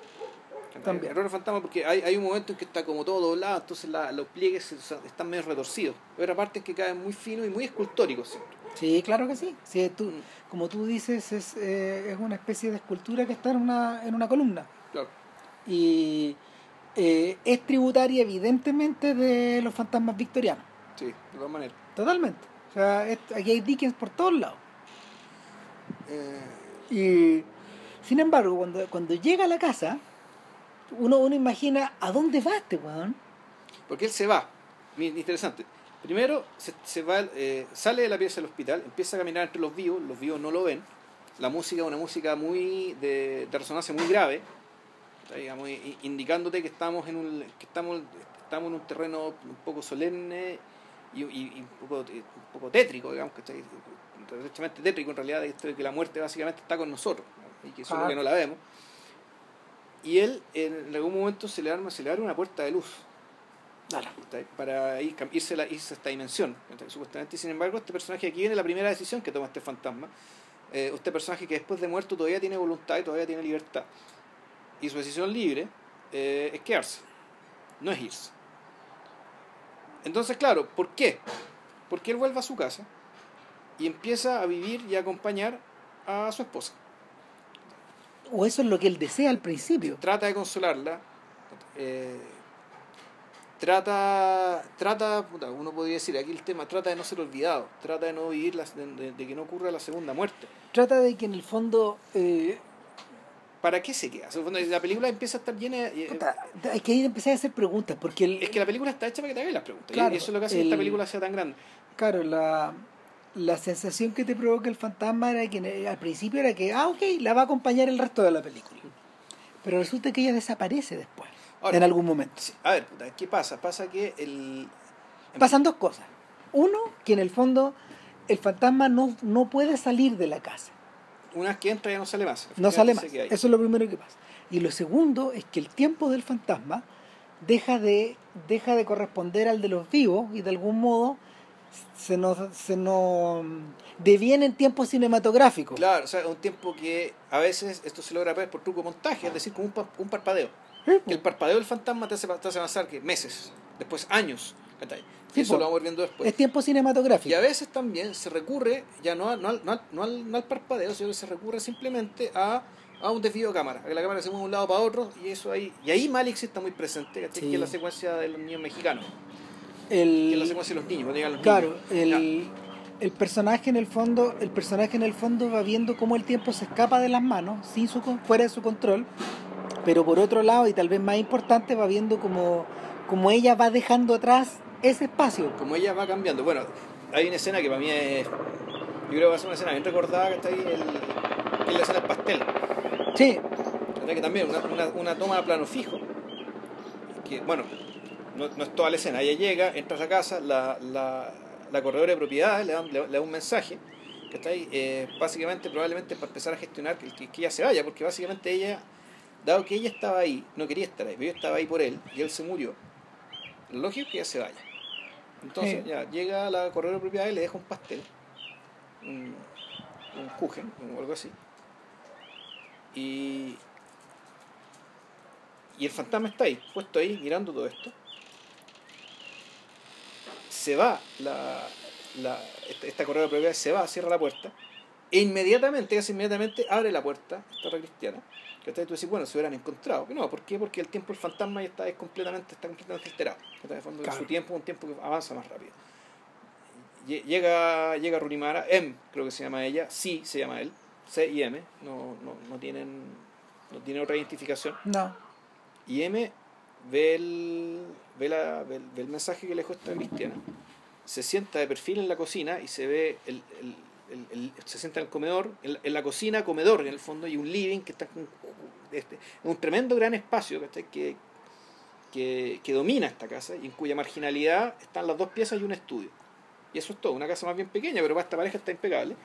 También. Del fantasma porque hay, hay un momento en que está como todo doblado, entonces la- los pliegues están medio retorcidos. Hay otra parte en que caen muy finos y muy escultóricos siempre. Sí, claro que sí. Sí, tú, como tú dices, es, eh, es una especie de escultura que está en una, en una columna. Claro. Y eh, es tributaria evidentemente de los fantasmas victorianos. Sí, de todas maneras. Totalmente. O sea, es- aquí hay Dickens por todos lados. Eh, Y sin embargo, cuando, cuando llega a la casa, uno, uno imagina a dónde va este weón. Porque él se va. Interesante. Primero se, se va, eh, sale de la pieza del hospital, empieza a caminar entre los vivos, los vivos no lo ven. La música es una música muy de, de resonancia muy grave, digamos, indicándote que estamos en un que estamos, estamos en un terreno un poco solemne y, y- y un, poco, eh, un poco tétrico, digamos, que tétrico en realidad, de que la muerte básicamente está con nosotros ¿no? y que solo Ah. que no la vemos. Y él en algún momento se le arma, se le abre una puerta de luz. ¿cachai? para ir, irse, la, irse a esta dimensión. Supuestamente, sin embargo, este personaje aquí viene la primera decisión que toma este fantasma. Eh, este personaje que después de muerto todavía tiene voluntad y todavía tiene libertad. Y su decisión libre eh, es quedarse, no es irse. Entonces, claro, ¿por qué? Porque él vuelve a su casa y empieza a vivir y a acompañar a su esposa. O eso es lo que él desea al principio. trata de consolarla eh, trata trata puta, uno podría decir aquí el tema trata de no ser olvidado trata de no vivir las- de, que no ocurra la segunda muerte Trata de que en el fondo... eh, ¿para qué se queda? O sea, cuando la película empieza a estar llena de- eh, puta, hay que empezar a hacer preguntas, porque el, es que la película está hecha para que te hagas las preguntas Claro, y eso es lo que hace que esta el- película sea tan grande Claro, la, la sensación que te provoca el fantasma era que al principio era que, ah, ok, la va a acompañar el resto de la película. Pero resulta que ella desaparece después, Ahora, en algún momento. a ver puta, ¿qué pasa? pasa que el Pasan dos cosas. Uno, que en el fondo el fantasma no, no puede salir de la casa. una vez que entra ya no sale más No sale más. Eso es lo primero que pasa. Y lo segundo es que el tiempo del fantasma deja de, deja de corresponder al de los vivos y de algún modo se nos, se nos deviene en tiempo cinematográfico. Claro, o sea, un tiempo que a veces esto se logra ver por truco montaje, es decir, como un, pa- un parpadeo. Que el parpadeo del fantasma te hace, te hace avanzar que meses, después años. Eso po. lo vamos viendo después. Es tiempo cinematográfico. Y a veces también se recurre, ya no, no, al, no, al, no, al, no al parpadeo, sino que se recurre simplemente a, a un desvío de cámara, a que la cámara se mueve de un lado para otro, y eso ahí, y ahí Malik está muy presente. Sí. que es la secuencia de los niños mexicanos, que el, secuencia de los niños, cuando llegan los claro, niños. El, el personaje en el fondo, el personaje en el fondo va viendo cómo el tiempo se escapa de las manos, sin su fuera de su control, pero por otro lado, y tal vez más importante, va viendo como, como ella va dejando atrás ese espacio. como ella va cambiando. Bueno, hay una escena que para mí es. Yo creo que va a ser una escena bien recordada que está ahí, el, que es la escena del pastel. Sí. Que también una, una, una toma a plano fijo. Que, bueno, no, no es toda la escena. Ella llega, entra a la casa, la, la, la corredora de propiedades le da, le, le da un mensaje. Que está ahí, eh, básicamente, probablemente para empezar a gestionar que, que ella se vaya, porque básicamente ella, dado que ella estaba ahí, no quería estar ahí, pero ella estaba ahí por él y él se murió. Lo lógico es que ella se vaya. Entonces, Sí. ya, llega la corredora de propiedades y le deja un pastel, un, un kuchen o algo así. Y, y el fantasma está ahí, puesto ahí, mirando todo esto. Se va, la, la, esta, esta corredora de propiedades se va, cierra la puerta. E inmediatamente, casi inmediatamente, abre la puerta, esta otra cristiana. Que tú decís, bueno, se hubieran encontrado. No, ¿por qué? Porque el tiempo del fantasma ya está es completamente, está completamente alterado. Está de fondo, Claro. Su tiempo es un tiempo que avanza más rápido. Lle- Llega, llega Runimara, M, creo que se llama ella, sí se llama él, C y M, no, no, no tienen no tiene otra identificación. no. Y M ve el, ve, la, ve, el, mensaje que le dejó esta cristiana, se sienta de perfil en la cocina y se ve, el, el- el- se sienta en el comedor, en, la- en la cocina, comedor en el fondo, y un living que está con este, un tremendo gran espacio que, que, que domina esta casa y en cuya marginalidad están las dos piezas y un estudio. Y eso es todo, una casa más bien pequeña, pero para esta pareja está impecable.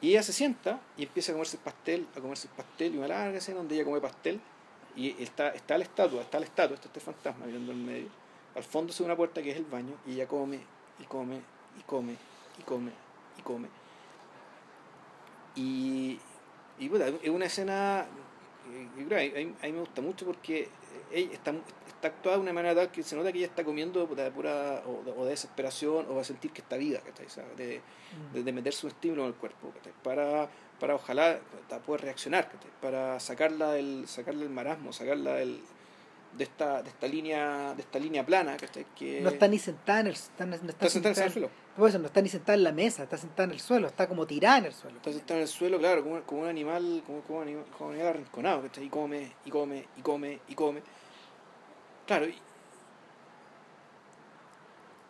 Y ella se sienta y empieza a comerse el pastel, a comerse el pastel y una larga escena donde ella come pastel y está, está la estatua, está la estatua, está este fantasma mirando en medio. Al fondo se ve una puerta que es el baño y ella come y come y come y come y come. Y, y puta, es una escena, eh, yo creo, a, mí- me gusta mucho porque ella está, está actuada de una manera tal que se nota que ella está comiendo de pura o de, o de desesperación o va a sentir que está viva, de, de, de meterse un estímulo en el cuerpo, para, para ojalá poder reaccionar, para sacarla del, sacarla del marasmo, sacarla del, de esta, de esta línea, de esta línea plana, que No está ni sentada en el, está, no está está sentada en el sentada- suelo. Por eso, no está ni sentada en la mesa, está sentada en el suelo, está como tirada en el suelo. Está sentada en el suelo, claro, como, como un animal, como, como un animal, como un animal arrinconado. Y come, y come, y come, y come. Claro, y,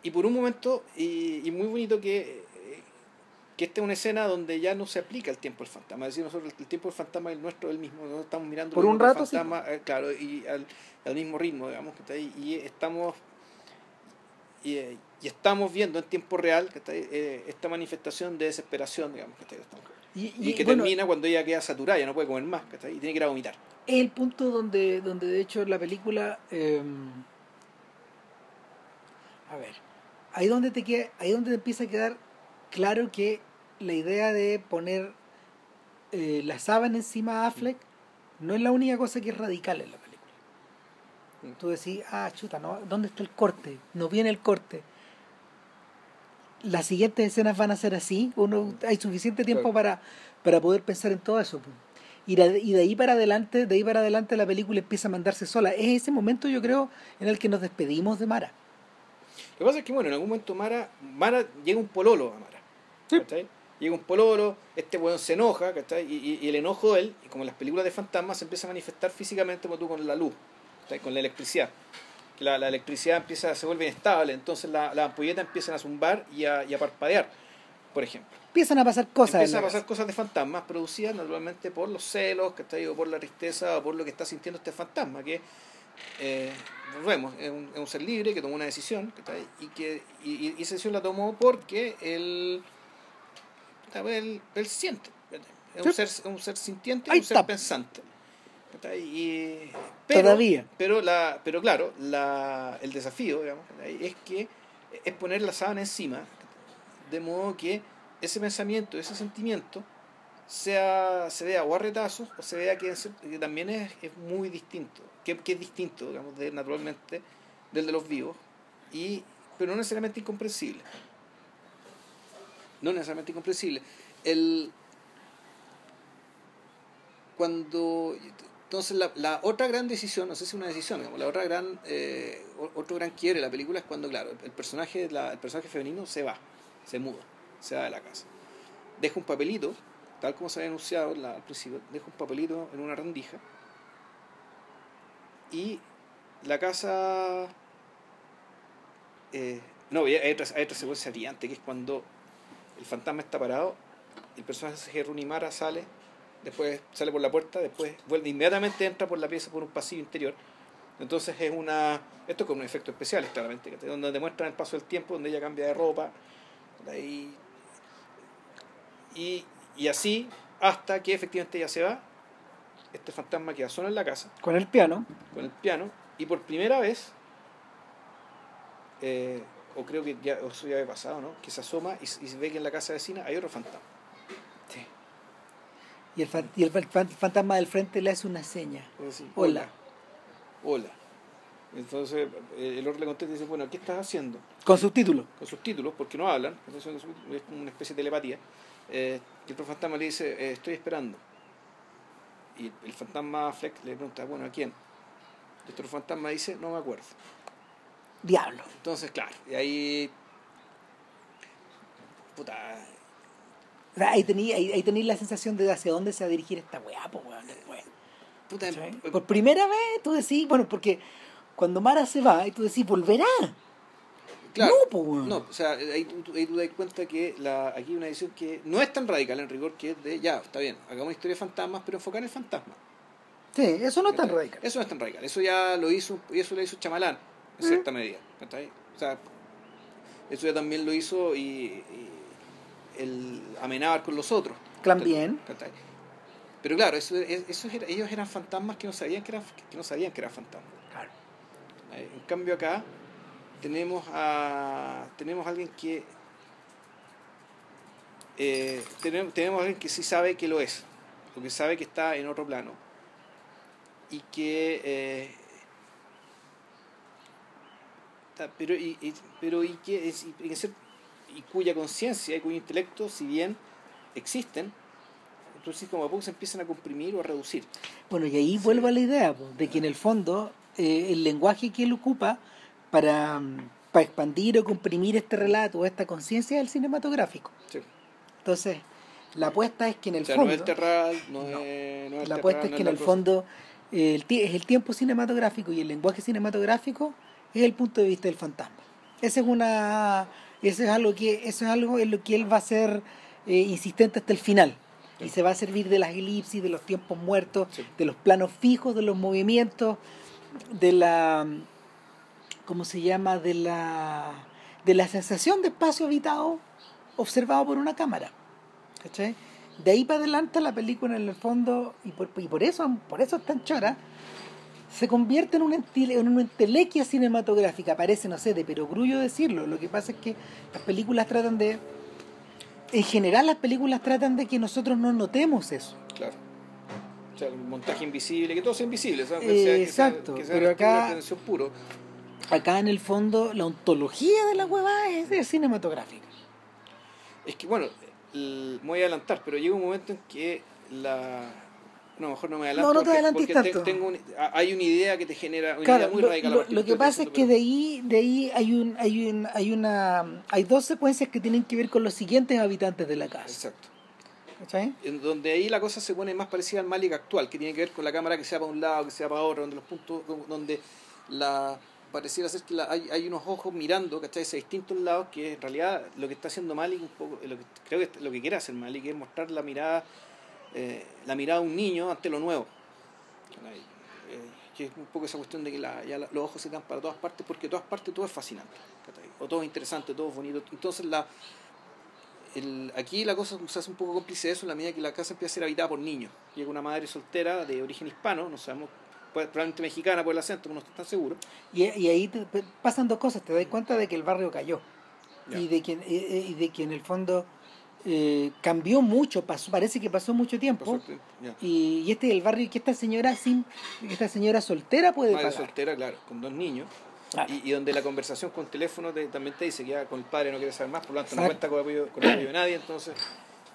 y por un momento, y, y muy bonito que, eh, que esta es una escena donde ya no se aplica el tiempo del fantasma. Es decir, nosotros el tiempo del fantasma es el nuestro, el mismo, nosotros estamos mirando Por un el rato, sí. fantasma, eh, claro, y al, al mismo ritmo, digamos, que está ahí, y estamos y, eh, y estamos viendo en tiempo real que esta manifestación de desesperación, digamos, que estamos Y, y, y, que bueno, termina cuando ella queda saturada, ya no puede comer más, ¿cachai? y tiene que ir a vomitar. es el punto donde, donde de hecho la película eh, a ver ahí donde te queda, ahí donde te empieza a quedar claro que la idea de poner eh, la sábana encima a Affleck no es la única cosa que es radical en la película Mm. tú decís ah chuta no dónde está el corte no viene el corte las siguientes escenas van a ser así uno hay suficiente tiempo Claro. para para poder pensar en todo eso y de, y de ahí para adelante de ahí para adelante la película empieza a mandarse sola es ese momento yo creo en el que nos despedimos de Mara Lo que pasa es que, bueno, en algún momento Mara, Mara llega un pololo a Mara. Sí. ¿cachai? Llega un pololo, este weón se enoja, ¿cachai? Y, y- y el enojo de él, y como en las películas de fantasmas, se empieza a manifestar físicamente como tú con la luz, ¿cachai? con la electricidad. Que la, la electricidad empieza, se vuelve inestable, entonces la, la ampolleta empiezan a zumbar y a, y a parpadear, por ejemplo. empiezan a pasar cosas Empiezan a pasar casa. cosas de fantasmas producidas naturalmente por los celos, ¿cachai? O por la tristeza, o por lo que está sintiendo este fantasma, que eh, volvemos, es un, es un ser libre que tomó una decisión. Y que y, y- esa decisión la tomó porque él, él, él siente. Es un, Sí. ser, un ser sintiente y un ser está. pensante. Y, Pero, Todavía. Pero, la, pero claro, la, el desafío digamos, es que es poner la sábana encima, de modo que ese pensamiento, ese sentimiento, sea, se vea o a retazos o se vea que, es- que también es, es muy distinto, que, que es distinto, digamos, de, naturalmente, del de los vivos, y, pero no necesariamente incomprensible. No necesariamente incomprensible. El, cuando entonces la, la otra gran decisión no sé si es una decisión la otra gran eh, otro gran quiebre de la película es cuando claro el personaje el personaje femenino se va se muda se va de la casa. Deja un papelito tal como se había anunciado la- al principio deja un papelito en una rendija y la casa eh, no hay otra, hay otra secuencia brillante que es cuando el fantasma está parado el personaje de Runimara sale después sale por la puerta, después vuelve inmediatamente entra por la pieza por un pasillo interior. Entonces es una esto con un efecto especial claramente, donde demuestran el paso del tiempo, donde ella cambia de ropa y, y, y así hasta que efectivamente ella se va, este fantasma queda solo en la casa Con el piano. con el piano y por primera vez eh, o creo que ya eso ya había pasado, ¿no? Que se asoma y, y se ve que en la casa vecina hay otro fantasma. Y el, fan- y el fan- fan- fantasma del frente le hace una seña. Decir, Hola. Hola. Entonces eh, el otro le contesta y dice, bueno, ¿qué estás haciendo? Con subtítulos. Con sus títulos, porque no hablan, entonces es una especie de telepatía. Eh, y el otro fantasma le dice, eh, estoy esperando. Y el fantasma Fleck le pregunta, bueno, ¿a quién? Y el otro fantasma dice, no me acuerdo. Diablo. Entonces, claro, y ahí... Puta... O sea, ahí tenía ahí, ahí tenía la sensación de hacia dónde se va a dirigir esta weá, pues weón, después. puta Por primera vez tú decís, bueno, porque cuando Mara se va, y tú decís, volverá. Claro. No, pues weón. No, o sea, ahí ahí tú das cuenta que la, aquí hay una decisión que no es tan radical en rigor que es de, ya, está bien, hagamos historia de fantasmas, pero enfocar en el fantasma. Sí, eso no es tan radical. Eso no es tan radical. Eso ya lo hizo, y eso lo hizo Chamalán, en Mm. cierta medida. ¿cachai? O sea, eso ya también lo hizo y, y el Amenábar con los otros. También. Pero claro, eso, es- eso era- ellos eran fantasmas que no sabían que eran, que no sabían que eran fantasmas. Claro. Eh, En cambio acá tenemos a tenemos a alguien que eh, tenemos, tenemos a alguien que sí sabe que lo es, o que sabe que está en otro plano y que eh, pero y, y- pero y que es- y, y cuya conciencia y cuyo intelecto si bien existen entonces como a poco se empiezan a comprimir o a reducir Bueno, y ahí Sí. vuelvo a la idea, pues, de que en el fondo eh, el lenguaje que él ocupa para, mm, para expandir o comprimir este relato o esta conciencia es el cinematográfico. Sí. Entonces, la apuesta es que en el o sea, fondo... no es el terral no, No. es no es La apuesta terral, es no que en la el cosa. fondo eh, el es el tiempo cinematográfico y el lenguaje cinematográfico es el punto de vista del fantasma. Ese es una eso es algo que eso es algo en lo que él va a ser eh, insistente hasta el final y se va a servir de las elipsis, de los tiempos muertos, Sí. de los planos fijos, de los movimientos, de la ¿cómo se llama? de la de la sensación de espacio habitado observado por una cámara. ¿Cachai? De ahí para adelante la película en el fondo, y por, y por eso por eso es tan chora, se convierte en una, en una entelequia cinematográfica. Parece, no sé, de perogrullo decirlo. Lo que pasa es que las películas tratan de... En general las películas tratan de que nosotros no notemos eso. Claro. O sea, el montaje invisible, que todo sea invisible, ¿sabes? Eh, que sea- exacto, que sea pero acá- puro. Acá en el fondo la ontología de la huevada es, es cinematográfica. Es que, bueno, me voy a adelantar, pero llega un momento en que la. No, mejor no me adelanto. No, no te porque- adelantes porque tanto. tengo un- hay una idea que te genera. Una Claro, idea muy lo, radical. lo- lo que pasa es que de ahí, de ahí hay un, hay un, hay una, hay dos secuencias que tienen que ver con los siguientes habitantes de la casa. Exacto. ¿Cachai? En donde ahí la cosa se pone más parecida al Malik actual, que tiene que ver con la cámara que sea para un lado, que sea para otro, donde los puntos, donde la pareciera ser que la- hay, hay unos ojos mirando, ¿cachai? Hacia distintos lados, que en realidad lo que está haciendo Malik un poco, lo que, creo que lo que quiere hacer Malik es mostrar la mirada, eh, la mirada de un niño ante lo nuevo. Eh, que es un poco esa cuestión de que la- ya la- los ojos se dan para todas partes, porque todas partes todo es fascinante, o todo es interesante, todo es bonito. Entonces la el, aquí la cosa se hace un poco cómplice de eso en la medida que la casa empieza a ser habitada por niños. Llega una madre soltera de origen hispano, no sabemos probablemente mexicana por el acento, no estoy tan seguro. Y, y ahí te- pasan dos cosas. Te das cuenta de que el barrio cayó. Y de que, y, y de que en el fondo eh, cambió mucho. Pasó, parece que pasó mucho tiempo. Y, y este es el barrio que esta señora sin esta señora soltera puede Madre pagar. soltera, claro, con dos niños. Claro. Y, y donde la conversación con teléfono te- también te dice que ya con el padre no quiere saber más, por lo tanto no cuenta con el apoyo, con apoyo de nadie, entonces,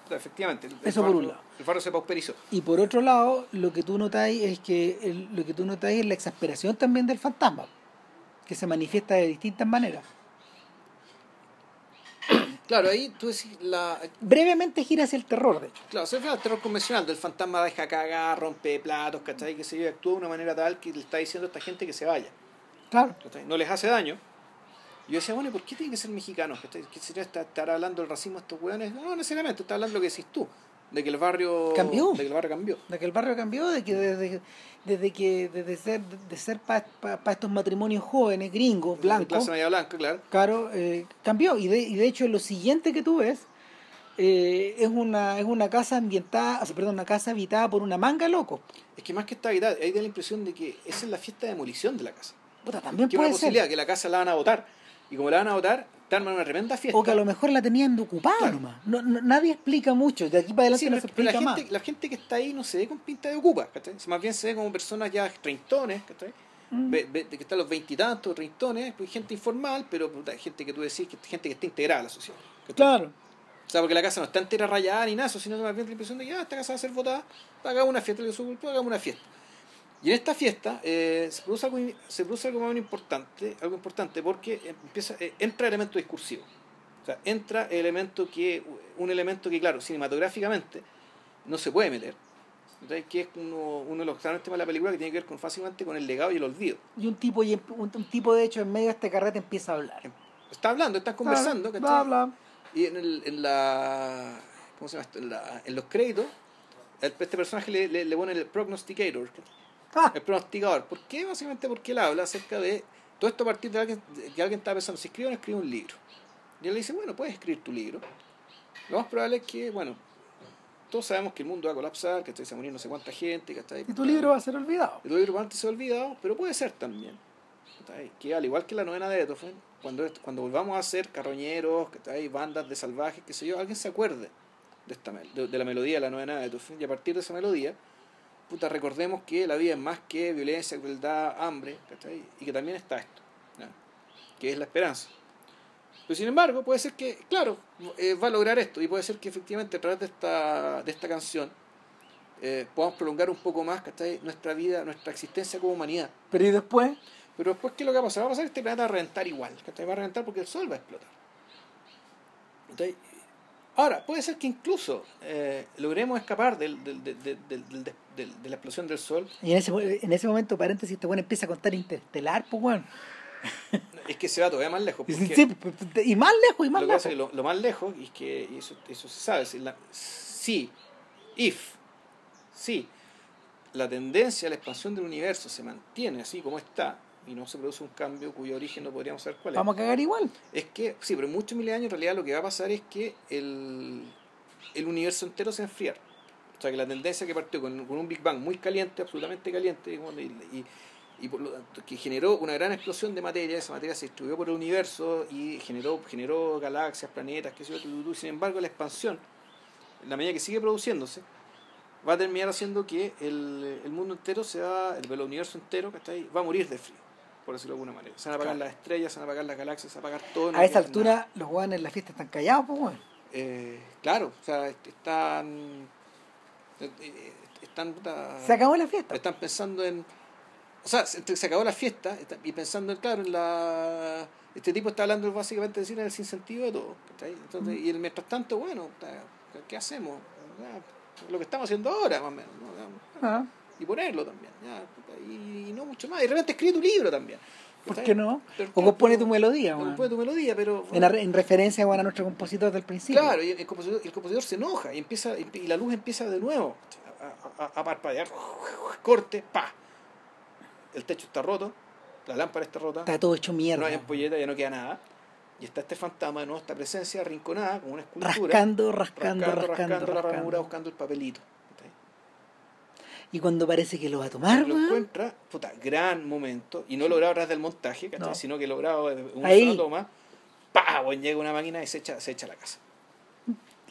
efectivamente, el, Eso por un barrio- lado. el barrio se pauperizó. Y por otro lado, lo que tú notáis es que el- lo que tú notáis es la exasperación también del fantasma, que se manifiesta de distintas maneras. Claro, ahí tú decís, la, Brevemente gira hacia el terror, de hecho. claro, se refiere al terror convencional, del fantasma deja cagar, rompe platos, ¿cachai? Que se yo, actúa de una manera tal que le está diciendo a esta gente que se vaya. Claro. ¿cachai? No les hace daño. Y yo decía, bueno, ¿y por qué tienen que ser mexicanos? ¿Qué sería estar, estar hablando del racismo a estos hueones? No, no necesariamente, está hablando lo que decís tú, de que el barrio Cambió. De que el barrio cambió. De que el barrio cambió, de que desde, desde que desde ser de ser para estos matrimonios jóvenes, gringos, blancos, Clase media blanca, claro. claro, eh, cambió. Y de, y de hecho lo siguiente que tú ves eh, es una es una casa ambientada, o sea, perdón, una casa habitada por una manga loco. Es que más que esta Navidad, ahí da la impresión de que esa es la fiesta de demolición de la casa. Puta, también Que una puede posibilidad, ser. que la casa la van a votar. Y como la van a votar, te arman una tremenda fiesta. O que a lo mejor la tenían ocupada Claro. nomás. No, no- nadie explica mucho. De aquí para adelante Sí, no pero, se pero explica la, más. gente, la gente que está ahí no se ve con pinta de ocupa, ¿cachai? Más bien se ve como personas ya treintones, ¿cachai? Mm. Ve- que están los veintitantos, treintones, pues gente informal, pero puta, gente que tú decís, que gente que está integrada a la sociedad. ¿cachai? Claro. O sea, porque la casa no está entera rayada ni nada, sino que más bien la impresión de que ah, esta casa va a ser votada, hagamos una fiesta, le hagamos una fiesta. Y en esta fiesta eh, se, produce algo, se produce algo más importante, algo importante porque empieza, eh, entra elemento discursivo. O sea, entra elemento que, un elemento que, claro, cinematográficamente no se puede meter. ¿cachai? Que es uno, uno de los grandes temas de la película que tiene que ver con, fácilmente con el legado y el olvido. Y un tipo, y un, un tipo de hecho en medio de este carrete empieza a hablar. Está hablando, están conversando, Bla, ¿cachai? bla, bla. Y en, el, en la. ¿Cómo se llama esto? En, la- en los créditos, el- este personaje le, le, le pone el prognosticator, Ah, el pronosticador. ¿Por qué? Básicamente porque él habla acerca de todo esto a partir de alguien, que alguien está pensando, si escribo o no escribo un libro. Y él le dice, bueno, puedes escribir tu libro. Lo más probable es que, bueno, todos sabemos que el mundo va a colapsar, que se va a morir no sé cuánta gente, que y tu libro va a ser olvidado. y tu libro antes se ha olvidado, pero puede ser también. Que al igual que la novena de Beethoven, cuando, cuando volvamos a ser carroñeros, ¿cachai? bandas de salvajes, qué sé yo, alguien se acuerde de, esta, de la melodía de la novena de Beethoven, y a partir de esa melodía, puta, recordemos que la vida es más que violencia, crueldad, hambre, ¿cachai? y que también está esto, que es la esperanza. Pero sin embargo, puede ser que, claro, eh, va a lograr esto, y puede ser que efectivamente a través de esta, de esta canción eh, podamos prolongar un poco más ¿cachai? nuestra vida, nuestra existencia como humanidad. Pero y después, Pero después, ¿qué es lo que va a pasar? Va a pasar que este planeta va a reventar igual. ¿cachai? Va a reventar porque el Sol va a explotar. ¿cachai? Ahora, puede ser que incluso eh, logremos escapar del, del- del- del- de la explosión del Sol. y en ese, en ese momento, paréntesis, este bueno empieza a contar interestelar, pues bueno. Es que se va todavía más lejos. Y, porque sí, p- p- y más lejos, y más lo, lejos. que lo, lo más lejos, y es que y eso, eso se sabe, si, la, si, if, si la tendencia a la expansión del universo se mantiene así como está, y no se produce un cambio cuyo origen no podríamos saber cuál es. Vamos a cagar igual. Es que, sí, pero en muchos miles de años en realidad lo que va a pasar es que el, el universo entero se va a enfriar. O sea que la tendencia que partió con, con un Big Bang muy caliente, absolutamente caliente, y, y, y por lo tanto, que generó una gran explosión de materia, esa materia se distribuyó por el universo y generó, generó galaxias, planetas, qué sé yo, sin embargo la expansión, en la medida que sigue produciéndose, va a terminar haciendo que el, el mundo entero se va, el, el universo entero, ¿cachai? va a morir de frío, por decirlo de alguna manera. Se van a apagar Claro. las estrellas, se van a apagar las galaxias, se va a apagar todo. no A esa altura, nada. los guanes en la fiesta están callados, pues bueno. Eh, claro, o sea, est- están. Eh, eh, Están, Se acabó la fiesta. están pensando en. O sea, se, acabó la fiesta y pensando en, claro, en la. Este tipo está hablando básicamente de decir en el sinsentido de todo. Entonces, y el, mientras tanto, bueno, ¿qué hacemos? Lo que estamos haciendo ahora, más o menos. ¿no? Ah, Y ponerlo también. ya, y, y no mucho más. Y de repente escribe tu libro también. ¿Por qué no? O compone tu melodía, o weón. compone tu melodía, pero. En, en referencia bueno, a nuestro compositor del principio. Claro, y el compositor, el compositor se enoja y empieza y la luz empieza de nuevo a, a- a parpadear. Corte, pa. El techo está roto, la lámpara está rota, Está todo hecho no mierda. hay ampolleta, ya no queda nada. Y está este fantasma, ¿no? esta presencia arrinconada, como una escultura. rascando, rascando, rascando, rascando la rascando. ranura, buscando el papelito. Y cuando parece que lo va a tomar, lo encuentra, puta, gran momento, y no logrado atrás del montaje, ¿cachai? No. sino que logrado una Ahí. sola toma, pa, weón, llega una máquina y se echa, se la casa.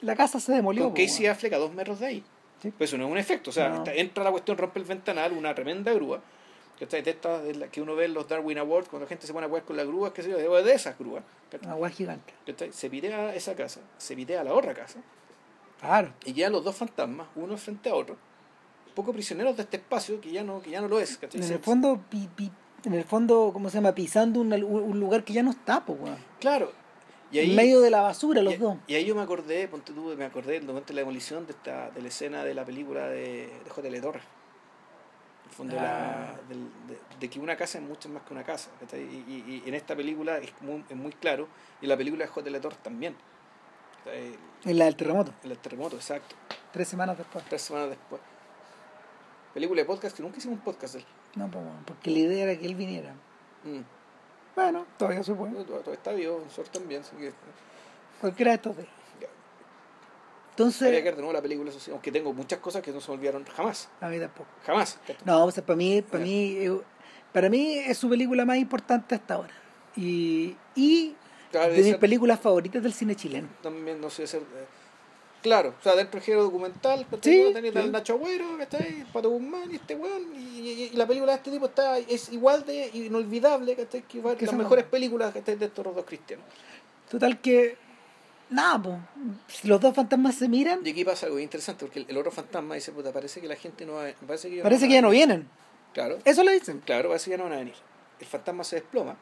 la casa se demolió. Con po, Casey. Affleck a dos metros de ahí. Sí. Pues eso no es un efecto, o sea, No. entra la cuestión, rompe el ventanal, una tremenda grúa, ¿cachai? De estas de que uno ve en los Darwin Awards, cuando la gente se pone a jugar con las grúas, que sé yo, de esas grúas. Una weá gigante. ¿cachai? Se pitea esa casa, se pitea la otra casa, Claro. y quedan los dos fantasmas, uno frente a otro, un poco prisioneros de este espacio que ya no, que ya no lo es, ¿cachai? En el fondo, pi- pi- en el fondo, ¿cómo se llama? Pisando un, un lugar que ya no está, weón. Claro. Y ahí, En medio de la basura, los y, dos. y ahí yo me acordé, ponte tú, me acordé del momento de la demolición de esta, de la escena de la película de, de J.L. Torres. En el fondo la- Ah. del- de, de que una casa es mucho más que una casa. Y, y- y en esta película es muy, es muy claro, y en la película de J.L. Torres también. En la del terremoto. En el terremoto, exacto. Tres semanas después. Tres semanas después. Película de podcast que nunca hicimos un podcast de él. No, weón, porque la idea era que él viniera. Mm. Bueno, todavía se puede. Todo está vivo, nosotros también. así que, Cualquiera de estos días. ya. Habría Entonces, que ver de nuevo la película, eso sí, aunque tengo muchas cosas que no se me olvidaron jamás. a mí tampoco. Jamás. No, o sea, para mí, para mí, eh, para mí es su película más importante hasta ahora. Y, y Claro, de mis películas favoritas del cine chileno. también no sé ser eh, claro o sea dentro del género documental Sí, tenés al Nacho Agüero ¿cachai? Pato Guzmán y este weón y, y- y la película de este tipo está es igual de inolvidable ¿cachai? que Que las mejores películas ¿cachai? de estos dos cristianos Total que, nada, pues, si los dos fantasmas se miran, y aquí pasa algo interesante porque el, el otro fantasma dice puta parece que la gente no va a- parece que parece que ya no venir". vienen. claro Eso le dicen. claro parece que ya no van a venir el fantasma se desploma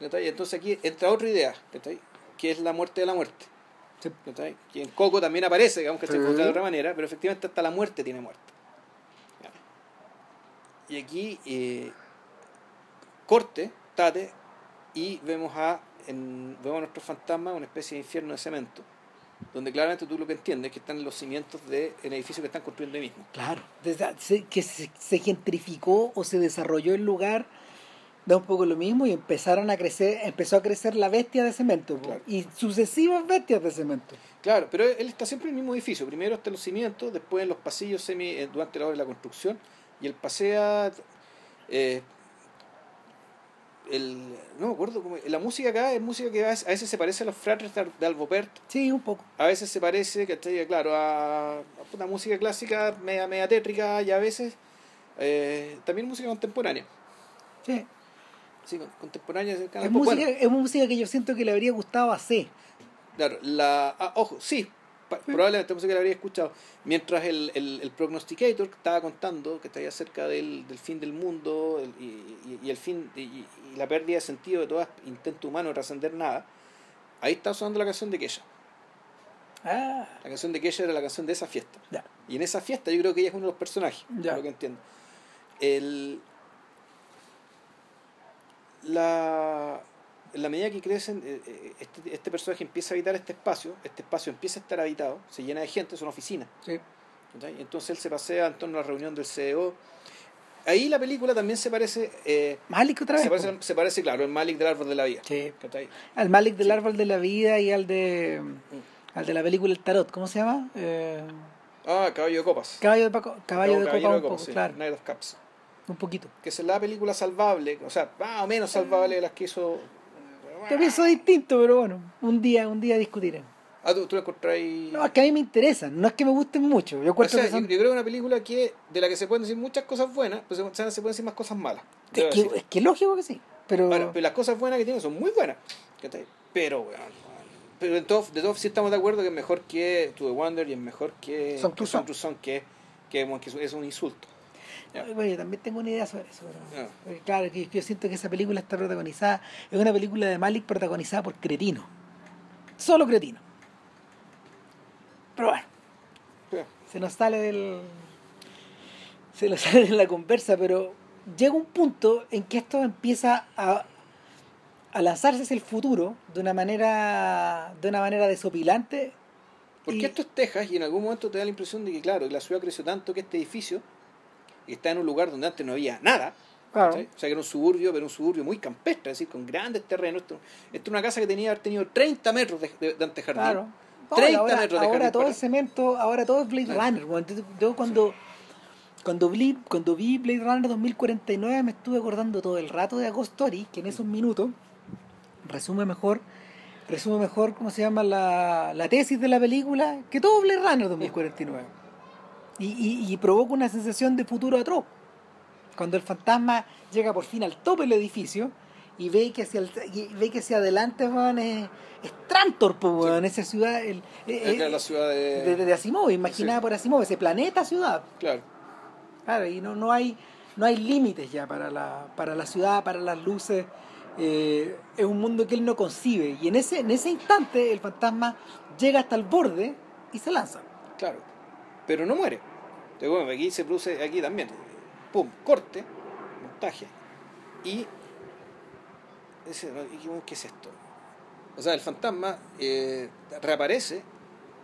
¿cachai? y entonces aquí entra otra idea ¿cachai? que es la muerte de la muerte Sí. en Coco también aparece digamos que Sí. de otra manera pero efectivamente hasta la muerte tiene muerte y aquí eh, corte tate y vemos a en, vemos a nuestro fantasma una especie de infierno de cemento donde claramente tú lo que entiendes es que están los cimientos del edificio que están construyendo ahí mismo Claro. Desde- se- que se, se gentrificó o se desarrolló el lugar, da un poco lo mismo y empezaron a crecer, empezó a crecer la bestia de cemento Claro. y sucesivas bestias de cemento. Claro, pero él está siempre en el mismo edificio. Primero está en los cimientos, después en los pasillos semi, eh, durante la hora de la construcción, y él pasea. eh, el, no me acuerdo cómo. La música acá es música que a veces, se parece a los fratres de, Albopert, Sí, un poco. a veces se parece, ¿cachai? Claro, a, a una música clásica media, media tétrica, y a veces eh, también música contemporánea. Sí. Sí, con- contemporánea. cercana Es pop. música, Bueno, es música que yo siento que le habría gustado a C. Claro, la, ah, ojo, sí, pa- probablemente música la habría escuchado. Mientras el, el, el prognosticator que estaba contando que estaría cerca del, del fin del mundo el- y, y- y el fin y, y la pérdida de sentido de todo intento humano de trascender nada, ahí está sonando la canción de Kesha. Ah, La canción de Kesha era la canción de esa fiesta. ya. Y en esa fiesta yo creo que ella es uno de los personajes, Ya. por lo que entiendo. El, la, en la medida que crecen, eh, eh, este, este personaje empieza a habitar este espacio, este espacio empieza a estar habitado, se llena de gente, es una oficina. Entonces él se pasea en torno a la reunión del CEO. Ahí la película también se parece, eh, Malik otra vez. se, parece, se parece, claro, el Malik del árbol de la vida. Sí. Al Malik del árbol de la vida y al de al de la película El Tarot, ¿cómo se llama? Eh, Ah, Caballo de Copas. caballo de, Paco- caballo de Caballero copa un poco, sí, claro, Knight of Cups. Un poquito. Que es la película salvable, o sea, más o menos salvable de las que hizo. Yo pienso distinto, pero bueno, un día, un día discutiremos. Ah, tú, tú la encontrás No, es que a mí me interesan, no es que me gusten mucho. Yo O encuentro sea, que yo, son- yo creo que es una película que de la que se pueden decir muchas cosas buenas, pero se, se pueden decir más cosas malas. es, que, es que lógico que sí. Pero, Ahora, pero las cosas buenas que tiene son muy buenas. Pero, weón, weón. pero de todos de todo sí estamos de acuerdo que es mejor que To The Wonder y es mejor que Song que Song, que, que, bueno, que es un insulto. Yo también tengo una idea sobre eso. pero- claro, que yo siento que esa película está protagonizada, es una película de Malik protagonizada por cretino. Solo cretino. Pero bueno, se nos sale del. Se nos sale de la conversa, pero llega un punto en que esto empieza a, a lanzarse hacia el futuro de una manera de una manera desopilante. Porque y- esto es Texas y en algún momento te da la impresión de que, claro, la ciudad creció tanto que este edificio está en un lugar donde antes no había nada. Claro. O sea, que era un suburbio, pero un suburbio muy campestre, es decir, con grandes terrenos. Esto, esto es una casa que tenía haber tenido 30 metros de, de, de antejardín. Claro. No, y 30 ahora, metros de ahora jardín todo para- el cemento, ahora todo es Blade Claro. Runner. Yo cuando, Cuando vi, cuando vi Blade Runner 2049 me estuve acordando todo el rato de Ghost Story, que en esos minutos resume mejor, resume mejor, ¿cómo se llama? La, la tesis de la película que todo Blade Runner 2049. Y, y, y provoca una sensación de futuro atroz. Cuando el fantasma llega por fin al tope del edificio y ve que hacia, el- y ve que hacia adelante weón, es, es Trantor, po, esa ciudad el, eh, Acá en la ciudad de... de, de- de Asimov, imaginada Sí. por Asimov, ese planeta ciudad. Claro. Claro, y no, no hay no hay límites ya para la, para la ciudad, para las luces. Eh, es un mundo que él no concibe. Y en ese, en ese instante el fantasma llega hasta el borde y se lanza. Claro. Pero no muere. Entonces, bueno, aquí se produce, aquí también. Pum, corte, montaje. Y. ese- ¿Qué es esto? O sea, el fantasma eh, reaparece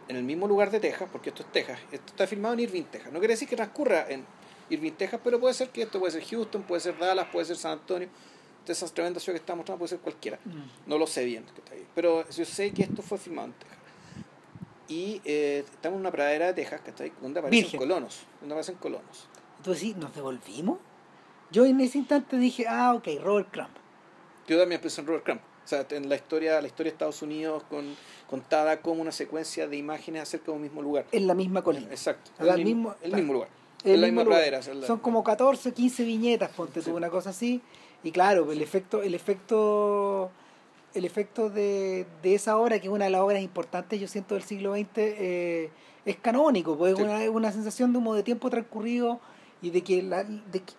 en el mismo lugar de Texas, porque esto es Texas. Esto está filmado en Irving, Texas. No quiere decir que transcurra en Irving, Texas, pero puede ser que esto puede ser Houston, puede ser Dallas, puede ser San Antonio. De esas tremendas ciudades que estamos mostrando puede ser cualquiera. No lo sé bien, está pero yo sé que esto fue filmado en Texas. Y eh, estamos en una pradera de Texas, que está ahí, donde aparecen Virgen. colonos. Donde aparecen colonos. Entonces, sí, ¿nos devolvimos? Yo en ese instante dije, ah, ok, Robert Crumb. Yo también pensé en Robert Crumb. O sea, en la historia, la historia de Estados Unidos con, contada como una secuencia de imágenes acerca de un mismo lugar. En la misma colina. Exacto. El mismo, el mismo lugar. El en la misma pradera. o sea, la- Son como 14, 15 viñetas, ponte Sí. tú, una cosa así. Y claro, el efecto, el efecto, el efecto de, de esa obra, que es una de las obras importantes, yo siento, del siglo XX, eh, es canónico, Sí. es una, una sensación de, como de tiempo transcurrido y de que la, de que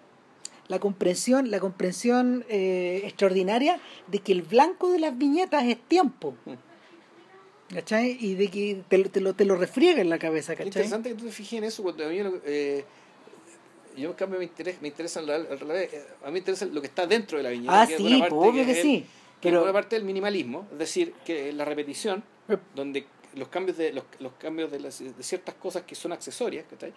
la comprensión, la comprensión eh, extraordinaria de que el blanco de las viñetas es tiempo. Mm. ¿Cachai? Y de que te, lo- te lo, te lo refriega en la cabeza, Es ¿cachai? interesante que tú te fijes en eso, cuando a mí eh, yo en cambio me interesa, me interesa a mí me interesa lo que está dentro de la viñeta. Ah, sí, obvio que sí. es Pero, buena parte del minimalismo, es decir, que la repetición, Eh. donde los cambios de los, los cambios de, las- de ciertas cosas que son accesorias, ¿cachai?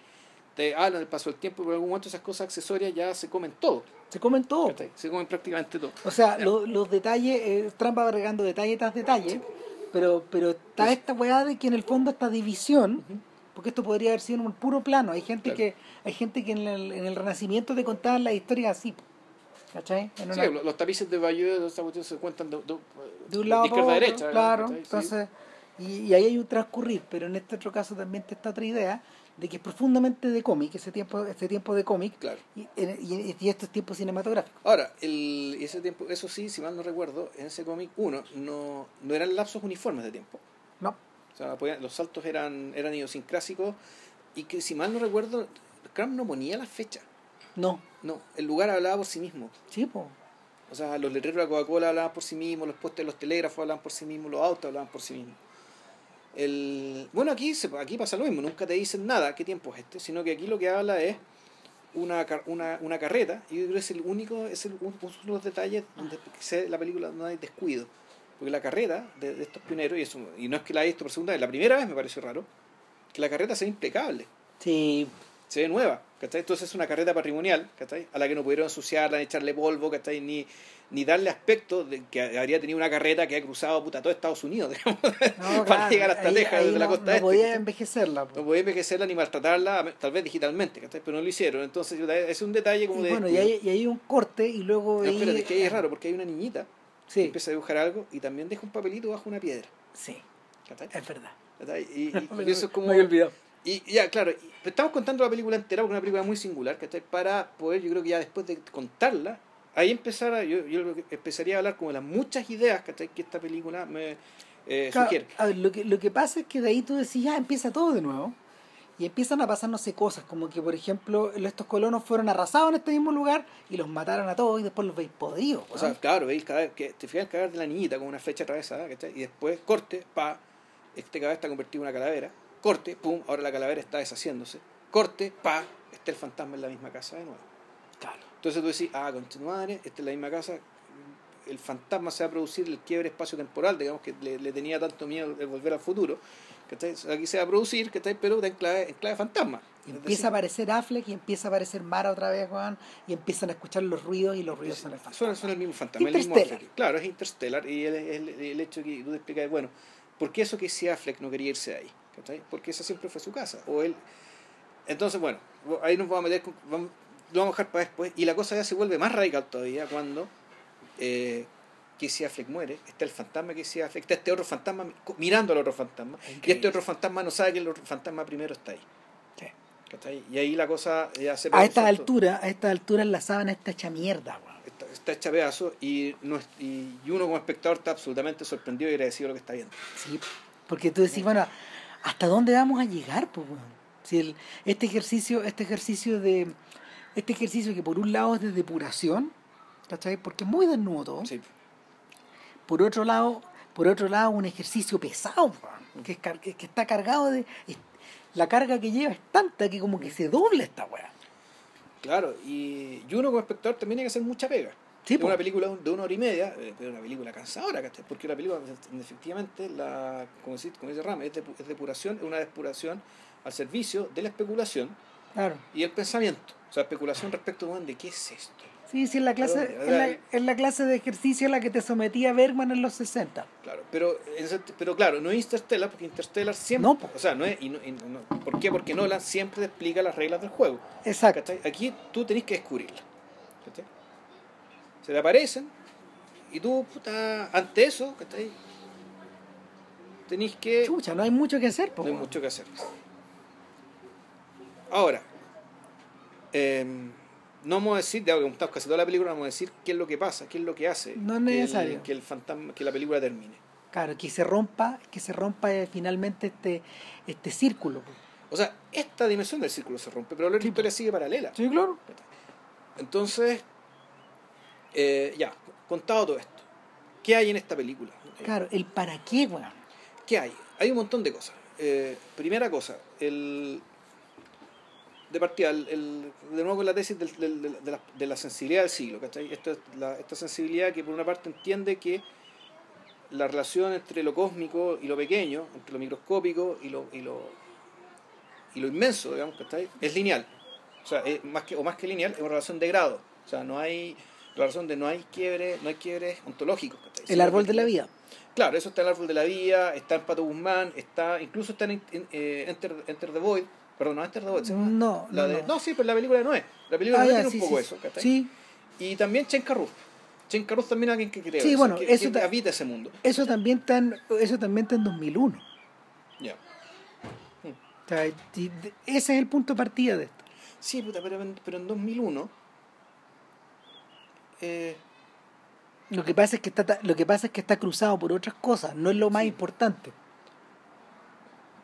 te hablan del paso del tiempo, pero en algún momento esas cosas accesorias ya se comen todo, se comen todo. ¿cachai? se comen prácticamente todo. O sea, lo- los detalles, eh, Trump va agregando detalle tras detalle, pero, pero está esta weá de que en el fondo esta división, porque esto podría haber sido en un puro plano, hay gente Claro. que hay gente que en el, en el Renacimiento te contaban las historias así, ¿cachai? En Sí, una- los, tapices de Bayeux de esta cuestión se cuentan de, de- de un lado de izquierda a derecha. claro, entonces, y, y ahí hay un transcurrir, pero en este otro caso también te está otra idea de que es profundamente de cómic, ese tiempo, ese tiempo de cómic Claro. y, y, y estos tiempos cinematográficos. Ahora, el, ese tiempo, eso sí, si mal no recuerdo, en ese cómic, uno, no, no eran lapsos uniformes de tiempo. No, O sea, podían- los saltos eran, eran idiosincrásicos y que, si mal no recuerdo, Cram no ponía la fecha. no, No, el lugar hablaba por sí mismo. sí, pues. O sea, los letreros de la Coca-Cola hablaban por sí mismos, los postes de los telégrafos hablaban por sí mismos, los autos hablaban por sí mismos. El, bueno, aquí, se, aquí pasa lo mismo, nunca te dicen nada, qué tiempo es este, sino que aquí lo que habla es una, una, una carreta, y yo creo que es el único, es el, un- uno de los detalles donde se, la película no hay descuido. Porque la carreta de, de estos pioneros, y, eso, y no es que la haya visto por segunda vez, la primera vez me pareció raro, que la carreta sea impecable Sí, se ve nueva, ¿cachai? Entonces es una carreta patrimonial, ¿cachai? A la que no pudieron ensuciarla, ni echarle polvo, ¿cachai? Ni, ni darle aspecto de que habría tenido una carreta que ha cruzado puta todo Estados Unidos, digamos, No, para claro, llegar hasta ahí- Texas ahí desde la no- costa no este. podía ¿cachai? envejecerla. po. No podía envejecerla ni maltratarla, tal vez digitalmente, ¿cachai? Pero no lo hicieron. Entonces es un detalle como Y de... bueno, y hay, y hay un corte y luego... No, ahí- espérate, es que ahí es raro, porque hay una niñita que Sí, empieza a dibujar algo y también deja un papelito bajo una piedra, sí, ¿cachai? es verdad. ¿Cachai? Y, y- y eso es como... Me había olvidado. Y ya, claro, estamos contando la película entera porque es una película muy singular, ¿cachai? Para poder, yo creo que ya después de contarla, ahí empezar a, yo, yo empezaría a hablar como de las muchas ideas, ¿cachai? Que esta película me eh, Claro, sugiere. a ver, lo, que, lo que pasa es que de ahí tú decís, ya empieza todo de nuevo. Y empiezan a pasar, no sé, cosas, como que, por ejemplo, estos colonos fueron arrasados en este mismo lugar y los mataron a todos y después los veis podridos. O sea, claro, veis cadáver, que te fijas el cadáver de la niñita con una flecha atravesada, ¿cachai? Y después, corte, pa, este cadáver está convertido en una calavera, corte, pum, ahora la calavera está deshaciéndose, corte, pa, está el fantasma en la misma casa de nuevo. Claro. Entonces tú decís, ah, con tu madre, esta es la misma casa, el fantasma se va a producir el quiebre espacio-temporal, digamos que le, le tenía tanto miedo de volver al futuro, ¿cachai? Aquí se va a producir, ¿cachai? Pero en clave, en clave fantasma. Y empieza a aparecer Affleck y empieza a aparecer Mara otra vez, Juan, y empiezan a escuchar los ruidos y los ruidos son el fantasma. Suena, suena el mismo fantasma, el mismo. Affleck. Claro, es Interstellar. Y el, el, el hecho que tú te explicas, bueno, ¿por qué eso que si Affleck no quería irse de ahí? ¿Cachai? Porque esa siempre fue su casa. O él, Entonces, bueno, ahí nos vamos a meter, con- vamos- lo vamos a dejar para después. Y la cosa ya se vuelve más radical todavía cuando eh, Casey Affleck muere. Está el fantasma de Casey Affleck, está este otro fantasma mirando al otro fantasma. Y este otro fantasma no sabe que el otro fantasma primero está ahí. Sí. ¿Cachai? Y ahí la cosa ya se A esta altura, a esta altura la sábana está hecha mierda, está, está hecha pedazo y, no y, uno como espectador está absolutamente sorprendido y agradecido de lo que está viendo. Sí, porque tú decís, bueno, ¿hasta dónde vamos a llegar, pues? Si el, este ejercicio, este ejercicio de, este ejercicio que por un lado es de depuración, ¿cachai? Porque es muy desnudo todo. Sí. Por otro lado, por otro lado, un ejercicio pesado, que, es car- que, que está cargado de, es- la carga que lleva es tanta que como que se dobla esta weá. Claro, y, y uno como espectador también hay que hacer mucha pega. Sí, es una película de una hora y media, eh, pero una película cansadora. Porque la película, efectivamente, la, como, dice, como dice Ram, es, depu- es depuración, es una depuración al servicio de la especulación Claro. y el pensamiento. O sea, especulación respecto bueno, de qué es esto. Sí, sí, es la clase, Claro, es la, es la clase de ejercicio a la que te sometía Bergman en los 60. Claro, pero, en pero claro, no es Interstellar, porque Interstellar siempre. No, po. O sea, no es. Y no, y no- ¿Por qué? Porque Nolan siempre te explica las reglas del juego. Exacto. ¿cachai? Aquí tú tenés que descubrirlas. ¿cachai? Se te aparecen y tú, puta, ante eso, ¿cachai? Tenés que. Chucha, no hay mucho que hacer, po, No hay mucho que hacer. Ahora, eh, no vamos a decir, ya que casi toda la película, no vamos a decir qué es lo que pasa, qué es lo que hace No es que el- necesario. que el fantasma, que la película termine. Claro, que se rompa, que se rompa eh, finalmente este, este círculo. O sea, esta dimensión del círculo se rompe, pero la Sí, historia sigue paralela. Sí, claro. Entonces, eh, ya, contado todo esto, ¿qué hay en esta película? Claro, el para qué, weón. ¿Qué hay? Hay un montón de cosas. Eh, primera cosa, el de partida, el, el- de nuevo con la tesis del- del- del- de, la, de la sensibilidad del siglo, ¿cachai? Es la- esta sensibilidad que por una parte entiende que la relación entre lo cósmico y lo pequeño, entre lo microscópico y lo, y lo, y lo inmenso, digamos, ¿cachai? Es lineal. O sea, es más que, o más que lineal, es una relación de grado. O sea, no hay la relación de no hay quiebre, no hay quiebres ontológicos. El árbol de la vida. Claro, eso está en el árbol de la vida, está en Pato Guzmán, está, incluso está en, en, eh, Enter, Enter the Void, perdón, no Enter the Void, ¿se llama? No, La no, de, no. no, sí, pero la película de Noé. La película Ah, de Noé ya, tiene sí, un poco sí, eso, ¿cachai? Sí, Y también Chen Carruth. Chen Carruth también es alguien que cree Sí, bueno, que, eso que habita ese mundo. eso también está en, eso también está en 2001. Ya. O sea, ese es el punto de partida de esto. Sí, puta, pero, pero en 2001... Eh, Lo que pasa es que está lo que pasa es que está cruzado por otras cosas, no es lo más Sí. importante.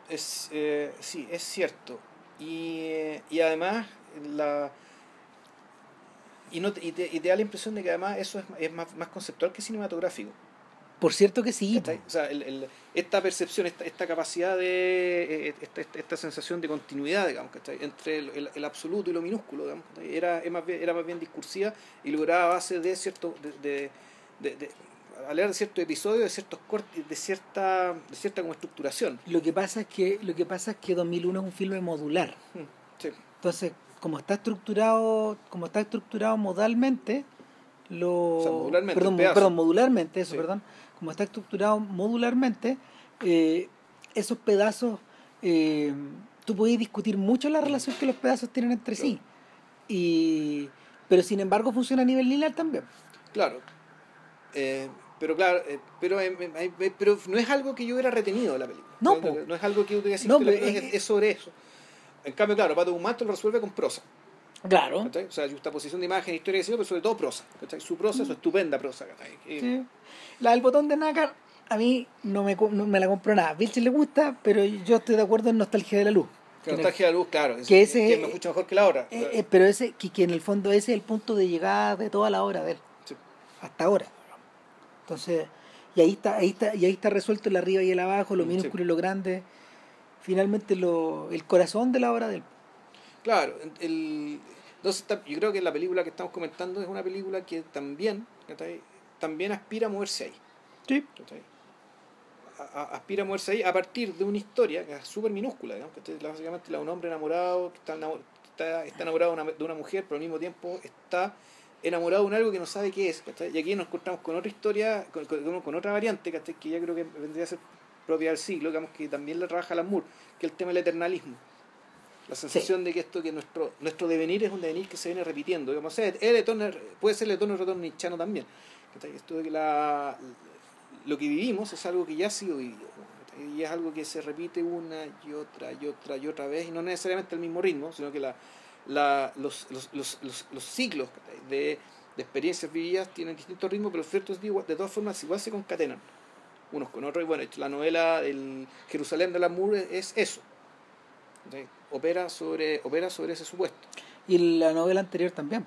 es, eh, sí, es cierto. Y, y además, la... Y, no te, y, te, y te da la impresión de que además eso es, es más, más conceptual que cinematográfico. Por cierto que sí. O sea, el- el- esta percepción, esta, esta capacidad de. eh, Esta, esta, esta sensación de continuidad, digamos, ¿cachai? entre el, absoluto y lo minúsculo, digamos, ¿cachai? era, más bien, era más bien discursiva y lograba a base de cierto. de, de, de- de- leer de ciertos episodios, de ciertos cortes, de cierta, de cierta como estructuración. Lo que pasa es que lo que pasa es que 2001 es un filme modular. Mm, Sí. Entonces, como está estructurado, como está estructurado modalmente, lo O sea, modularmente, perdón, perdón, modularmente, eso, Sí. perdón, como está estructurado modularmente, eh, esos pedazos eh, tú puedes discutir mucho la relación que los pedazos tienen entre sí. Y pero sin embargo funciona a nivel lineal también. Claro. Eh, pero claro, pero, pero no es algo que yo hubiera retenido de la película. No, no, no es algo que yo hubiera No, es- es, sobre eso. En cambio, claro, Pato Guzmán lo resuelve con prosa. Claro. ¿cachai? O sea, justaposición de imagen, historia diseño, pero sobre todo prosa. ¿cachai? Su prosa, su estupenda prosa. ¿cachai? Eh, Sí. La del botón de nácar a mí no me, no me la compró nada. A Vilche le gusta, pero yo estoy de acuerdo en Nostalgia de la Luz. Que nostalgia de la luz, claro. Es, que ese- que es mucho mejor que la otra. Eh, eh, pero ese, que, que en el fondo ese es el punto de llegada de toda la obra de él, Sí. hasta ahora. Entonces, y ahí está, ahí está, y ahí está resuelto el arriba y el abajo, lo Mm, minúsculo y lo grande. Finalmente lo, el corazón de la obra de él. Claro, el, entonces yo creo que la película que estamos comentando es una película que también, también aspira a moverse ahí. Sí. A- a- aspira a moverse ahí a partir de una historia que es súper minúscula, ¿no? ¿cachai? básicamente la de un hombre enamorado que está, está, está enamorado de una, de una mujer, pero al mismo tiempo está enamorado de algo que no sabe qué es. ¿cachai? Y aquí nos encontramos con otra historia, con, con- con otra variante, ¿cachai? que ya creo que vendría a ser propia del siglo, digamos que también la trabaja Alan Moore, que es el tema del eternalismo. La sensación de que esto, que nuestro, nuestro devenir es un devenir que se viene repitiendo. Digamos, el eterno, puede ser el eterno retorno nichano también. Esto de que la, lo que vivimos es algo que ya ha sido vivido. Y es algo que se repite una y otra y otra y otra vez, y no necesariamente al mismo ritmo, sino que la, la, los, los, los, los, ciclos de, de, experiencias vividas tienen distintos ritmos, pero ciertos de, de todas formas igual se concatenan unos con otros. Y bueno, la novela el Jerusalén de la Mur es eso. Opera sobre, opera sobre ese supuesto. Y la novela anterior también.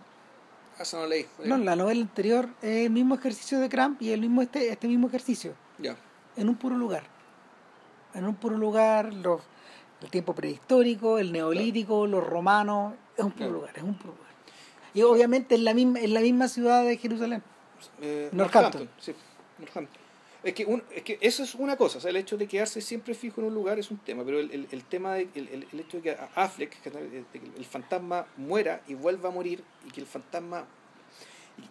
Ah, eso no leí. No, la novela anterior es el mismo ejercicio de Cramp y el mismo este, este mismo ejercicio. Ya. En un puro lugar. En un puro lugar, los, el tiempo prehistórico, el neolítico, los romanos, es un puro lugar, es un puro lugar. Y obviamente en la misma, en la misma ciudad de Jerusalén. Eh, Northampton. Sí, Northampton. Es que, un, es que eso es una cosa, o sea, el hecho de quedarse siempre fijo en un lugar es un tema, pero el, el, el tema, de, el, el, hecho de que Affleck, que el, fantasma muera y vuelva a morir, y que el fantasma,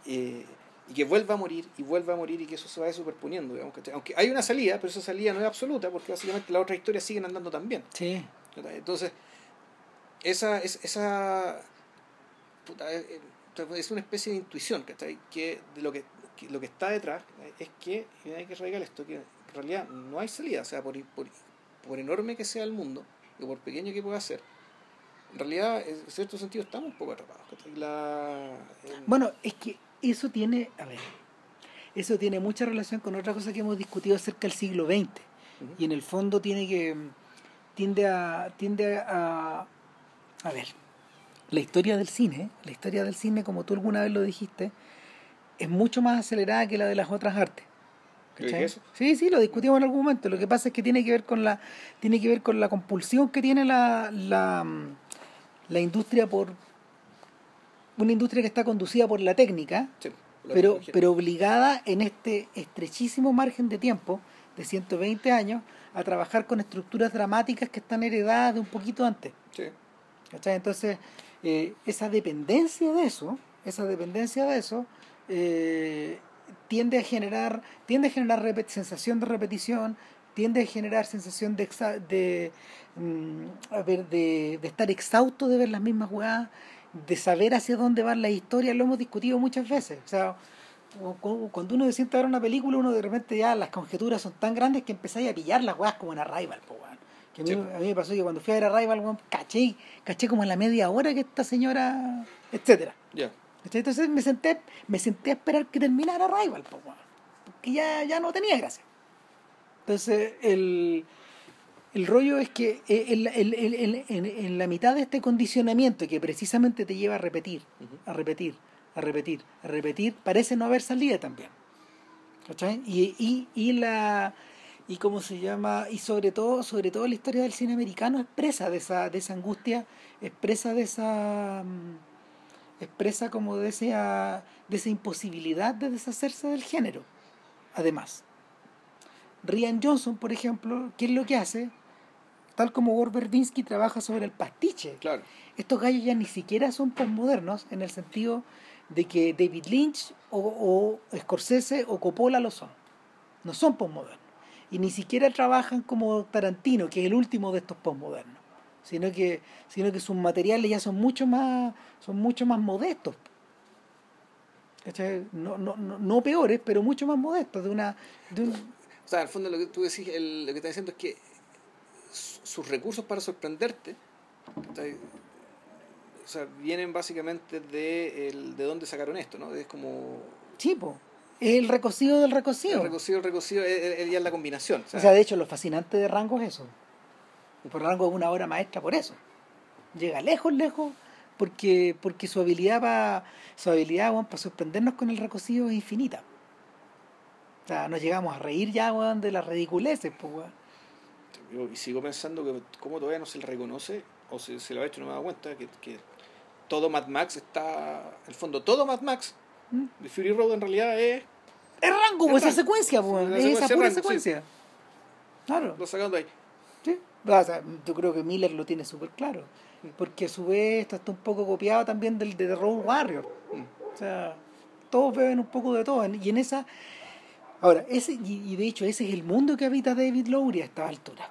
eh, y que vuelva a morir y vuelva a morir y que eso se vaya superponiendo, digamos, aunque hay una salida, pero esa salida no es absoluta, porque básicamente las otras historias siguen andando también. Sí. Entonces, esa, es, esa eh, es una especie de intuición, Que de lo que lo que está detrás es que, y hay que radical esto, que en realidad no hay salida, o sea, por, por, por enorme que sea el mundo, y por pequeño que pueda ser, en realidad, en cierto sentido, estamos un poco atrapados. Bueno, es que eso tiene, a ver, eso tiene mucha relación con otra cosa que hemos discutido acerca del siglo XX, y en el fondo tiene que, tiende a, tiende a, a ver, la historia del cine, la historia del cine, como tú alguna vez lo dijiste, es mucho más acelerada que la de las otras artes. Eso? Sí, sí, lo discutimos en algún momento. Lo que pasa es que tiene que ver con la, tiene que ver con la compulsión que tiene la, la, la industria por una industria que está conducida por la técnica, pero, pero obligada en este estrechísimo margen de tiempo de 120 años a trabajar con estructuras dramáticas que están heredadas de un poquito antes. Sí. Entonces, eh, esa dependencia de eso, esa dependencia de eso, eh, tiende a generar, tiende a generar sensación de repetición, tiende a generar sensación de, de, mm, de, de, estar exhausto de ver las mismas jugadas, de saber hacia dónde van las historias, lo hemos discutido muchas veces. O sea, cuando uno se sienta a ver una película, uno de repente ya las conjeturas son tan grandes que empezáis a pillar las weas como en Arrival, Que a, mí, a mí me pasó que cuando fui a ver Arrival, caché, caché como en la media hora que esta señora, etcétera. Entonces me senté, me senté a esperar que terminara Rival, porque ya, ya no tenía gracia. Entonces, el, el rollo es que eh, en, en, en, la mitad de este condicionamiento que precisamente te lleva a repetir, a repetir, a repetir, a repetir, parece no haber salida también. Y, y, y la y cómo se llama y sobre todo sobre todo la historia del cine americano expresa de esa de esa angustia expresa de esa mm, expresa como de esa, de esa imposibilidad de deshacerse del género. Además, Rian Johnson, por ejemplo, ¿qué es lo que hace? Tal como Gore Verbinski trabaja sobre el pastiche. Claro. Estos gallos ya ni siquiera son postmodernos en el sentido de que David Lynch o, o Scorsese o Coppola lo son. No son postmodernos. Y ni siquiera trabajan como Tarantino, que es el último de estos postmodernos sino que, sino que sus materiales ya son mucho más, son mucho más modestos. No, no, no, no peores, pero mucho más modestos. De una, de un... O sea, al fondo lo que tú decís, lo que estás diciendo es que sus recursos para sorprenderte o sea, vienen básicamente de, el, de dónde sacaron esto, ¿no? Es como... Chipo. Es el recocido del recocido. El recocido del recocido es, ya la combinación. O sea, de hecho, lo fascinante de Rango es eso. Y por rango es una obra maestra por eso. Llega lejos, lejos, porque, porque su habilidad para su habilidad para sorprendernos con el recocido es infinita. O sea, nos llegamos a reír ya de las ridiculeces, pues Y sigo pensando que como todavía no se le reconoce, o se, se lo ha hecho, no me he dado cuenta, que, que todo Mad Max está. En el fondo, todo Mad Max ¿Mm? de Fury Road en realidad es. Es rango, pues, esa secuencia, pues. Es esa pura secuencia. Claro. Lo sacando ahí. Sí. Yo creo que Miller lo tiene súper claro. Porque a su vez está un poco copiado también del de Road Warrior. O sea, todos beben un poco de todo. Y en esa. Ahora, ese, y, de hecho, ese es el mundo que habita David Lowry a esta altura.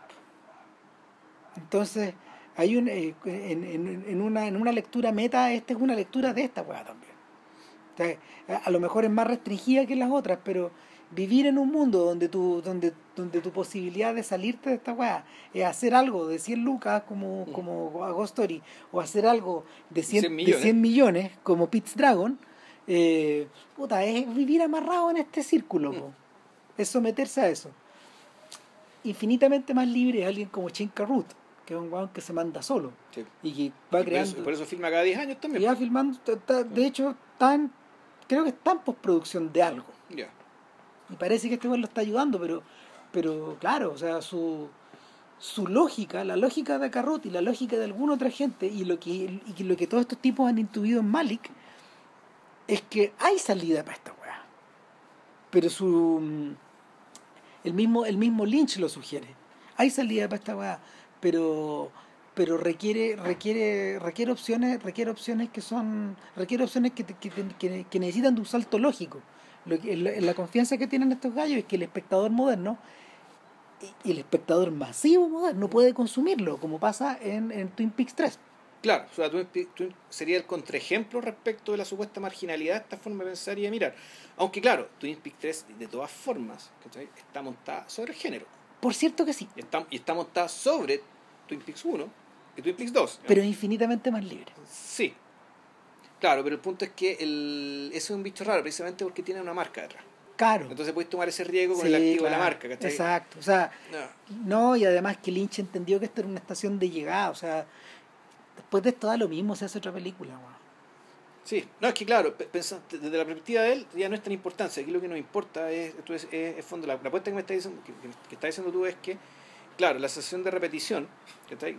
Entonces, Hay un, eh, en, en, en, una, en una lectura meta, esta es una lectura de esta weá también. O a lo mejor es más restringida que las otras, pero vivir en un mundo donde tu, donde, donde tu posibilidad de salirte de esta weá es hacer algo de 100 lucas como, como a Ghost Story, o hacer algo de 100, 100 millones. de 100 millones como Pitch Dragon, eh, puta, es vivir amarrado en este círculo, po. es someterse a eso. Infinitamente más libre es alguien como Chen Carruth, que es un weón que se manda solo Sí. y que Y va por, creando. eso, por eso filma cada 10 años y también. va filmando, está- está- de hecho, tan, creo que está en postproducción de algo. Ya. Y parece que este weón lo está ayudando, pero, pero claro, o sea, su, su lógica, la lógica de Carrot y la lógica de alguna otra gente, y lo que, y lo que todos estos tipos han intuido en Malik, es que hay salida para esta weá. Pero su mm, el mismo, el mismo Lynch lo sugiere. Hay salida para esta weá, pero pero requiere requiere requiere opciones requiere opciones que son requiere opciones que, que, que- necesitan de un salto lógico la, la confianza que tienen estos gallos es que el espectador moderno y, el espectador masivo moderno puede consumirlo como pasa en, en Twin Peaks 3 Claro, o sea, Twin Pe- Twin- sería el contraejemplo respecto de la supuesta marginalidad de esta forma de pensar y de mirar. Aunque claro, Twin Peaks 3 de todas formas está montada sobre el género. por cierto que sí Y está, y está montada sobre Twin Peaks 1 y Twin Peaks 2. pero es infinitamente más libre Sí. Claro, pero el punto es que el, eso es un bicho raro precisamente porque tiene una marca detrás. Claro Entonces puedes tomar ese riesgo con Sí, el activo de la marca, ¿cachai? exacto o sea No. No, y además que Lynch entendió que esto era una estación de llegada, o sea, después de esto da lo mismo, se hace otra película, weón. Sí, no, es que claro, pe- pensa- desde la perspectiva de él ya no es tan importante. Aquí lo que nos importa es, esto es, es, es fondo. La, la apuesta que me está diciendo, que, que, que está diciendo tú es que, claro, la sensación de repetición, que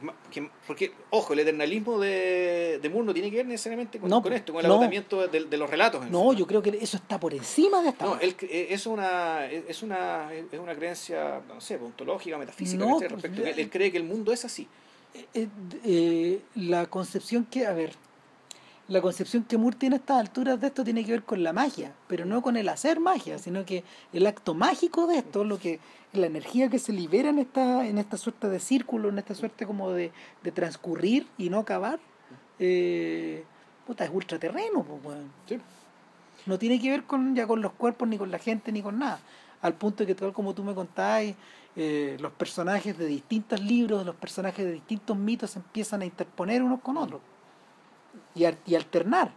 porque, ojo, el eternalismo de, de Moore no tiene que ver necesariamente con, No, con esto, con el no. agotamiento de, de los relatos. No, yo creo que eso está por encima de esta No, él, eh, es una es una es una creencia, no sé, ontológica, metafísica, No, pues, respecto. Él, él cree que el mundo es así. Eh, eh, la concepción que, a ver, la concepción que Moore tiene a estas alturas de esto tiene que ver con la magia, pero no con el hacer magia, sino que el acto mágico de esto, lo que la energía que se libera en esta en esta suerte de círculo, en esta suerte como de, de transcurrir y no acabar, eh, puta, es ultraterreno, pues. Sí. no tiene que ver con ya con los cuerpos ni con la gente ni con nada al punto de que tal como tú me contabas eh, los personajes de distintos libros los personajes de distintos mitos se empiezan a interponer unos con otros y, y alternar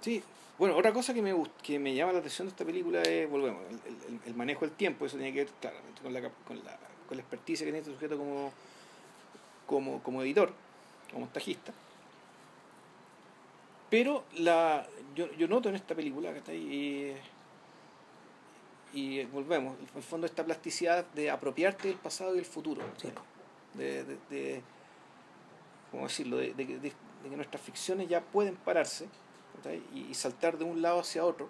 Sí, bueno, otra cosa que me que me llama la atención de esta película es, volvemos, el, el- el manejo del tiempo, eso tiene que ver claramente con la, con la, con la experticia que tiene este sujeto como, como, como editor, como montajista. Pero la, yo, yo noto en esta película que está ahí, y, y volvemos, en el fondo esta plasticidad de apropiarte del pasado y del futuro. Sí. De, de, de- ¿cómo decirlo? De, de que- de- de que nuestras ficciones ya pueden pararse. Y, y saltar de un lado hacia otro,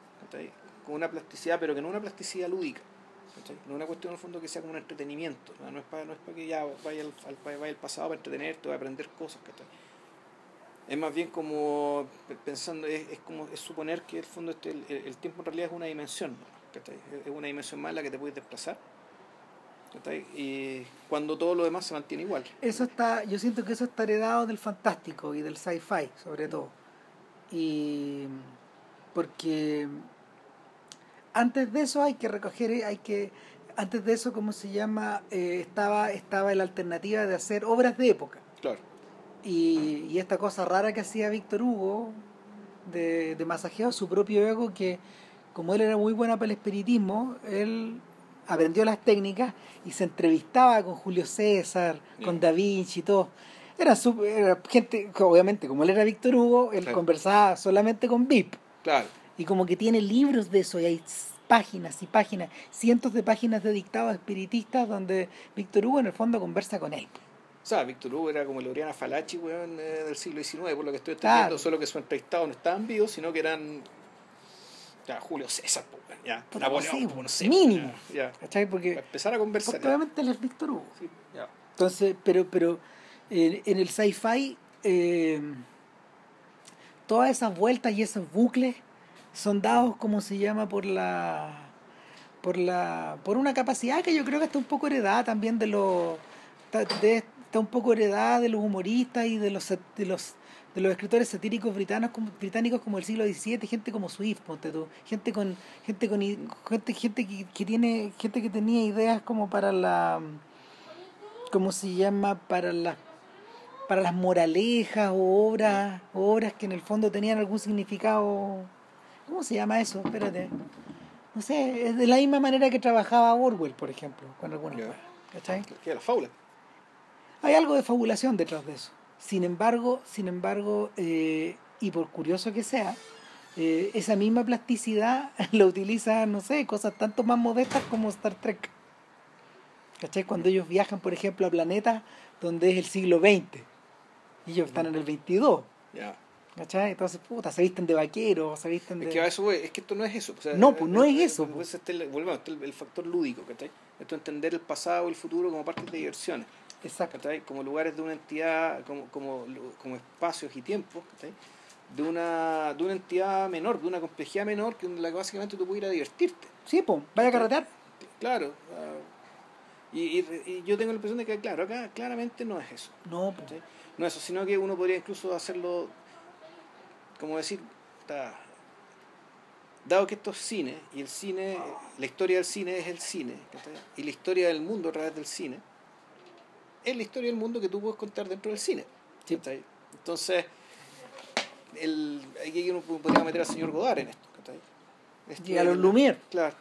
con una plasticidad, pero que no una plasticidad lúdica. No es una cuestión en el fondo que sea como un entretenimiento, no, No es para no es para que ya vaya al, al- vaya al pasado para entretenerte o aprender cosas. Es más bien como pe- pensando, es, es como es suponer que el fondo este, el, el tiempo en realidad es una dimensión. Es- una dimensión más en la que te puedes desplazar. Y cuando todo lo demás se mantiene igual. eso está yo siento que eso está heredado del fantástico y del sci-fi sobre todo y porque antes de eso hay que recoger hay que antes de eso cómo se llama Eh, estaba estaba la alternativa de hacer obras de época Claro. y, y esta cosa rara que hacía Víctor Hugo de, de masajear su propio ego que como él era muy buena para el espiritismo él aprendió las técnicas y se entrevistaba con Julio César con. Da Vinci y todo era, su- era gente obviamente como él era Víctor Hugo él Claro. conversaba solamente con VIP Claro. y como que tiene libros de eso y hay páginas y páginas cientos de páginas de dictados espiritistas donde Víctor Hugo en el fondo conversa con él O sea, Víctor Hugo era como el Oriana Falachi, weón, eh, del siglo XIX, por lo que estoy Claro. entendiendo, solo que sus entrevistados no estaban vivos, sino que eran ya, Julio César, weón, ya, Puta, Napoleón, pues, no sé, mínimo. ya, ya, ¿cachai? para porque empezar a conversar. Porque obviamente él es Víctor Hugo. Sí, ya. Entonces, pero, pero en, en el sci-fi, eh, todas esas vueltas y esos bucles son dados, como se llama, por la por la por una capacidad que yo creo que está un poco heredada también de los de, está un poco heredada de los humoristas y de los de los de los escritores satíricos británicos como, británicos como el siglo XVII, gente como Swift, ponte tú, gente con gente con gente gente que, que tiene gente que tenía ideas como para la ¿cómo se llama? para las para las moralejas o obras, obras que en el fondo tenían algún significado ¿cómo se llama eso? Espérate. No sé, es de la misma manera que trabajaba Orwell, por ejemplo, con algunas cosas, ¿cachai? Que la fábula. Hay algo de fabulación detrás de eso. Sin embargo, sin embargo, eh, y por curioso que sea, eh, esa misma plasticidad la utiliza, no sé, cosas tanto más modestas como Star Trek. ¿Cachai? Cuando ellos viajan, por ejemplo, a planetas donde es el siglo XX y ellos están en el 22. Ya. ¿Cachai? Entonces, puta, se visten de vaqueros, se visten de... Es que a eso es que esto no es eso. o sea, No, pues, no es eh, eso, pues, pues. este volvemos, este es el, el factor lúdico, ¿cachai? Esto es entender el pasado y el futuro como parte de diversiones, Exacto. ¿cachai? Como lugares de una entidad, como, como, como espacios y tiempos, ¿cachai? De una, de una entidad menor, de una complejidad menor, que la que básicamente tú puedes ir a divertirte. Sí, pues, vaya a carretear. Claro. ah, y, y- y yo tengo la impresión de que, claro, acá claramente no es eso. No, pues. No es eso, sino que uno podría incluso hacerlo, como decir, dado que esto es cine, y el cine, la historia del cine es el cine, y la historia del mundo a través del cine, es la historia del mundo que tú puedes contar dentro del cine. Sí. Entonces, el, aquí uno podría meter al señor Godard en esto. Y a los Lumière. Claro.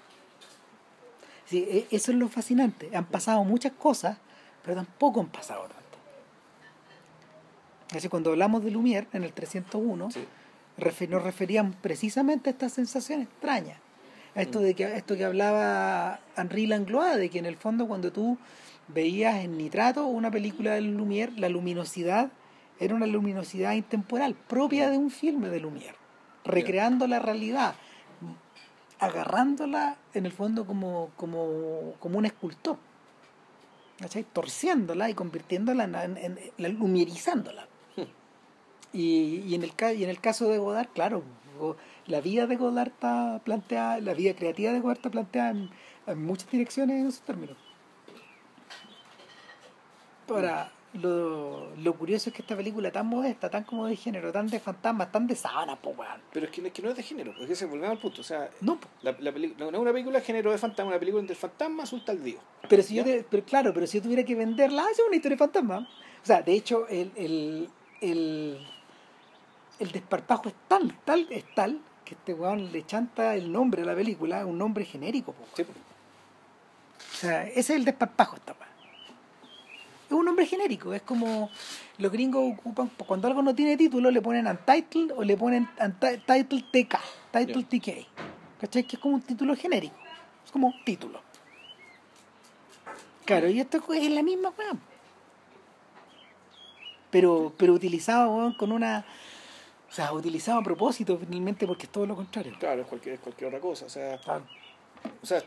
Sí, e- eso es lo fascinante. Han pasado muchas cosas, pero tampoco han pasado tanto. Así cuando hablamos de Lumière en el 301, Sí. refe- nos referíamos precisamente a esta sensación extraña. A esto, de que, esto que hablaba Henri Langlois, de que en el fondo cuando tú veías en nitrato una película de Lumière, la luminosidad era una luminosidad intemporal, propia de un filme de Lumière, recreando la realidad, agarrándola en el fondo como, como, como un escultor, ¿cachai? torciéndola y convirtiéndola en, en, en- la- lumierizándola. Y, y, en el, ca- y en el caso de Godard, claro, la vida de Godard está planteada, la vida creativa de Godard está planteada en, en muchas direcciones en esos términos. Ahora, lo, lo curioso es que esta película tan modesta, tan como de género, tan de fantasmas, tan de sábana, po, weón. Pero es que, es que no es de género, porque se volvemos al punto. O sea, No, la, la no no es una película de género de fantasma, una película donde el fantasma asusta al Dios. Pero si yo te- pero claro, pero si yo tuviera que venderla, hace una historia de fantasma. O sea, de hecho, el, el, el, el desparpajo es tal, tal, es tal, que este weón le chanta el nombre a la película, un nombre genérico. po. Sí. O sea, ese es el desparpajo esta weá. Es un nombre genérico, es como los gringos ocupan, cuando algo no tiene título, le ponen Untitled o le ponen Unti- Title TK, Title TK. ¿Cachai? Que es como un título genérico. Es como título. Claro, y esto es la misma weá. Pero, pero utilizado weón, con una. O sea, utilizado a propósito finalmente porque es todo lo contrario. Claro, es cualquier, es cualquier otra cosa. O sea, o sea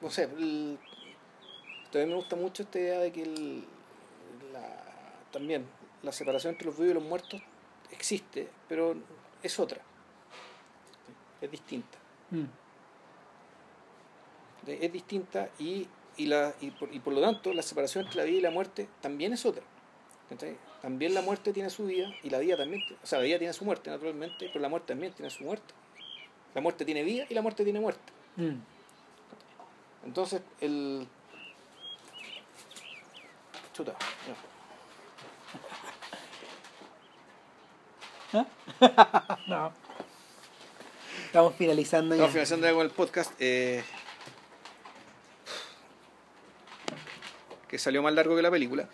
no sé, el- también me gusta mucho esta idea de que el, la, también la separación entre los vivos y los muertos existe, pero es otra. Es distinta. Mm. es distinta y, y, la, y, por, y por lo tanto la separación entre la vida y la muerte también es otra. ¿Cachai? También la muerte tiene su vida y la vida también, o sea, la vida tiene su muerte naturalmente, pero la muerte también tiene su muerte. La muerte tiene vida y la muerte tiene muerte. Mm. Entonces, el... Chuta. No. Estamos finalizando ya. Estamos finalizando ya con el podcast. eh, que salió más largo que la película.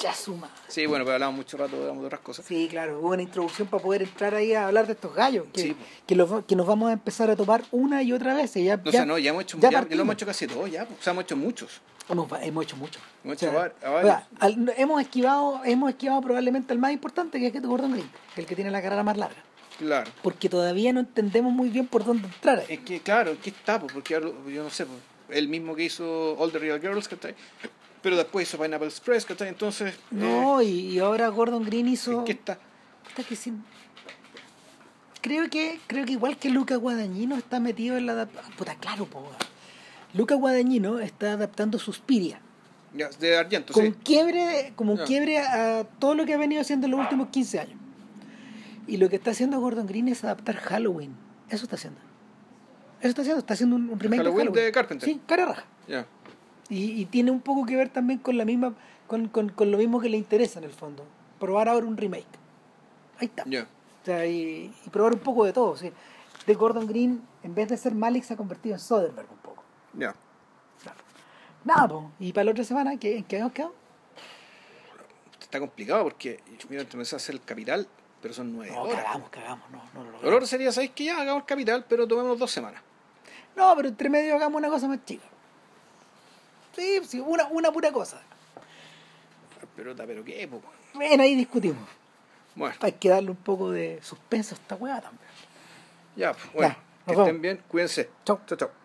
Ya suma. Sí, bueno, pero hablamos mucho rato de otras cosas. Sí, claro, hubo una introducción para poder entrar ahí a hablar de estos gallos, que, Sí. que, los, que nos vamos a empezar a tomar una y otra vez. y Ya, No, ya o sea, no, ya hemos hecho, ya ya, lo hemos hecho casi todos, ya. O sea, hemos hecho muchos. hemos, hemos hecho mucho. Hemos O sea, hecho var- a o varios. sea, al- hemos esquivado hemos esquivado probablemente el más importante, que es Gordon Green, que es el que tiene la carrera más larga. Claro. Porque todavía no entendemos muy bien por dónde entrar. Es que, claro, es que está, pues, porque ahora, yo no sé, pues, el mismo que hizo All the Real Girls, ¿cachai? Pero después hizo Pineapple Express, ¿cachai? Entonces, No, y, y ahora Gordon Green eh, hizo... ¿en qué está? Puta que sí. Creo que, creo que igual que Luca Guadagnino está metido en la adap- Puta, claro, po. Luca Guadagnino está adaptando Suspiria. Ya, de Argento, con sí. quiebre, como un Ya. quiebre a todo lo que ha venido haciendo en los últimos 15 años. Y lo que está haciendo Gordon Green es adaptar Halloween. Eso está haciendo. Eso está haciendo, está haciendo un, remake Halloween de de Carpenter. Sí, cara raja. Ya. Y, y tiene un poco que ver también con la misma, con, con, con lo mismo que le interesa en el fondo. Probar ahora un remake. Ahí está. Ya. O sea, y, y probar un poco de todo. ¿sí? De Gordon Green, en vez de ser Malik, se ha convertido en Soderbergh un poco. Ya. Claro. Nada, po. y para la otra semana, ¿qué, ¿en qué habíamos quedado? Está complicado porque, mira, te empezás a hacer el capital, pero son nueve No, horas. cagamos, cagamos, no, no lo Lo logramos. otro sería, ¿sabéis que ya hagamos el capital, pero tomemos dos semanas? No, pero entre medio hagamos una cosa más chica. Sí, sí, una, una pura cosa. Pero, pero qué, po? Bueno, ahí discutimos. Bueno, Hay que darle un poco de suspenso a esta weá también. ya, pues, bueno. Ya, que estén bien, cuídense. Chau. Chao, chao.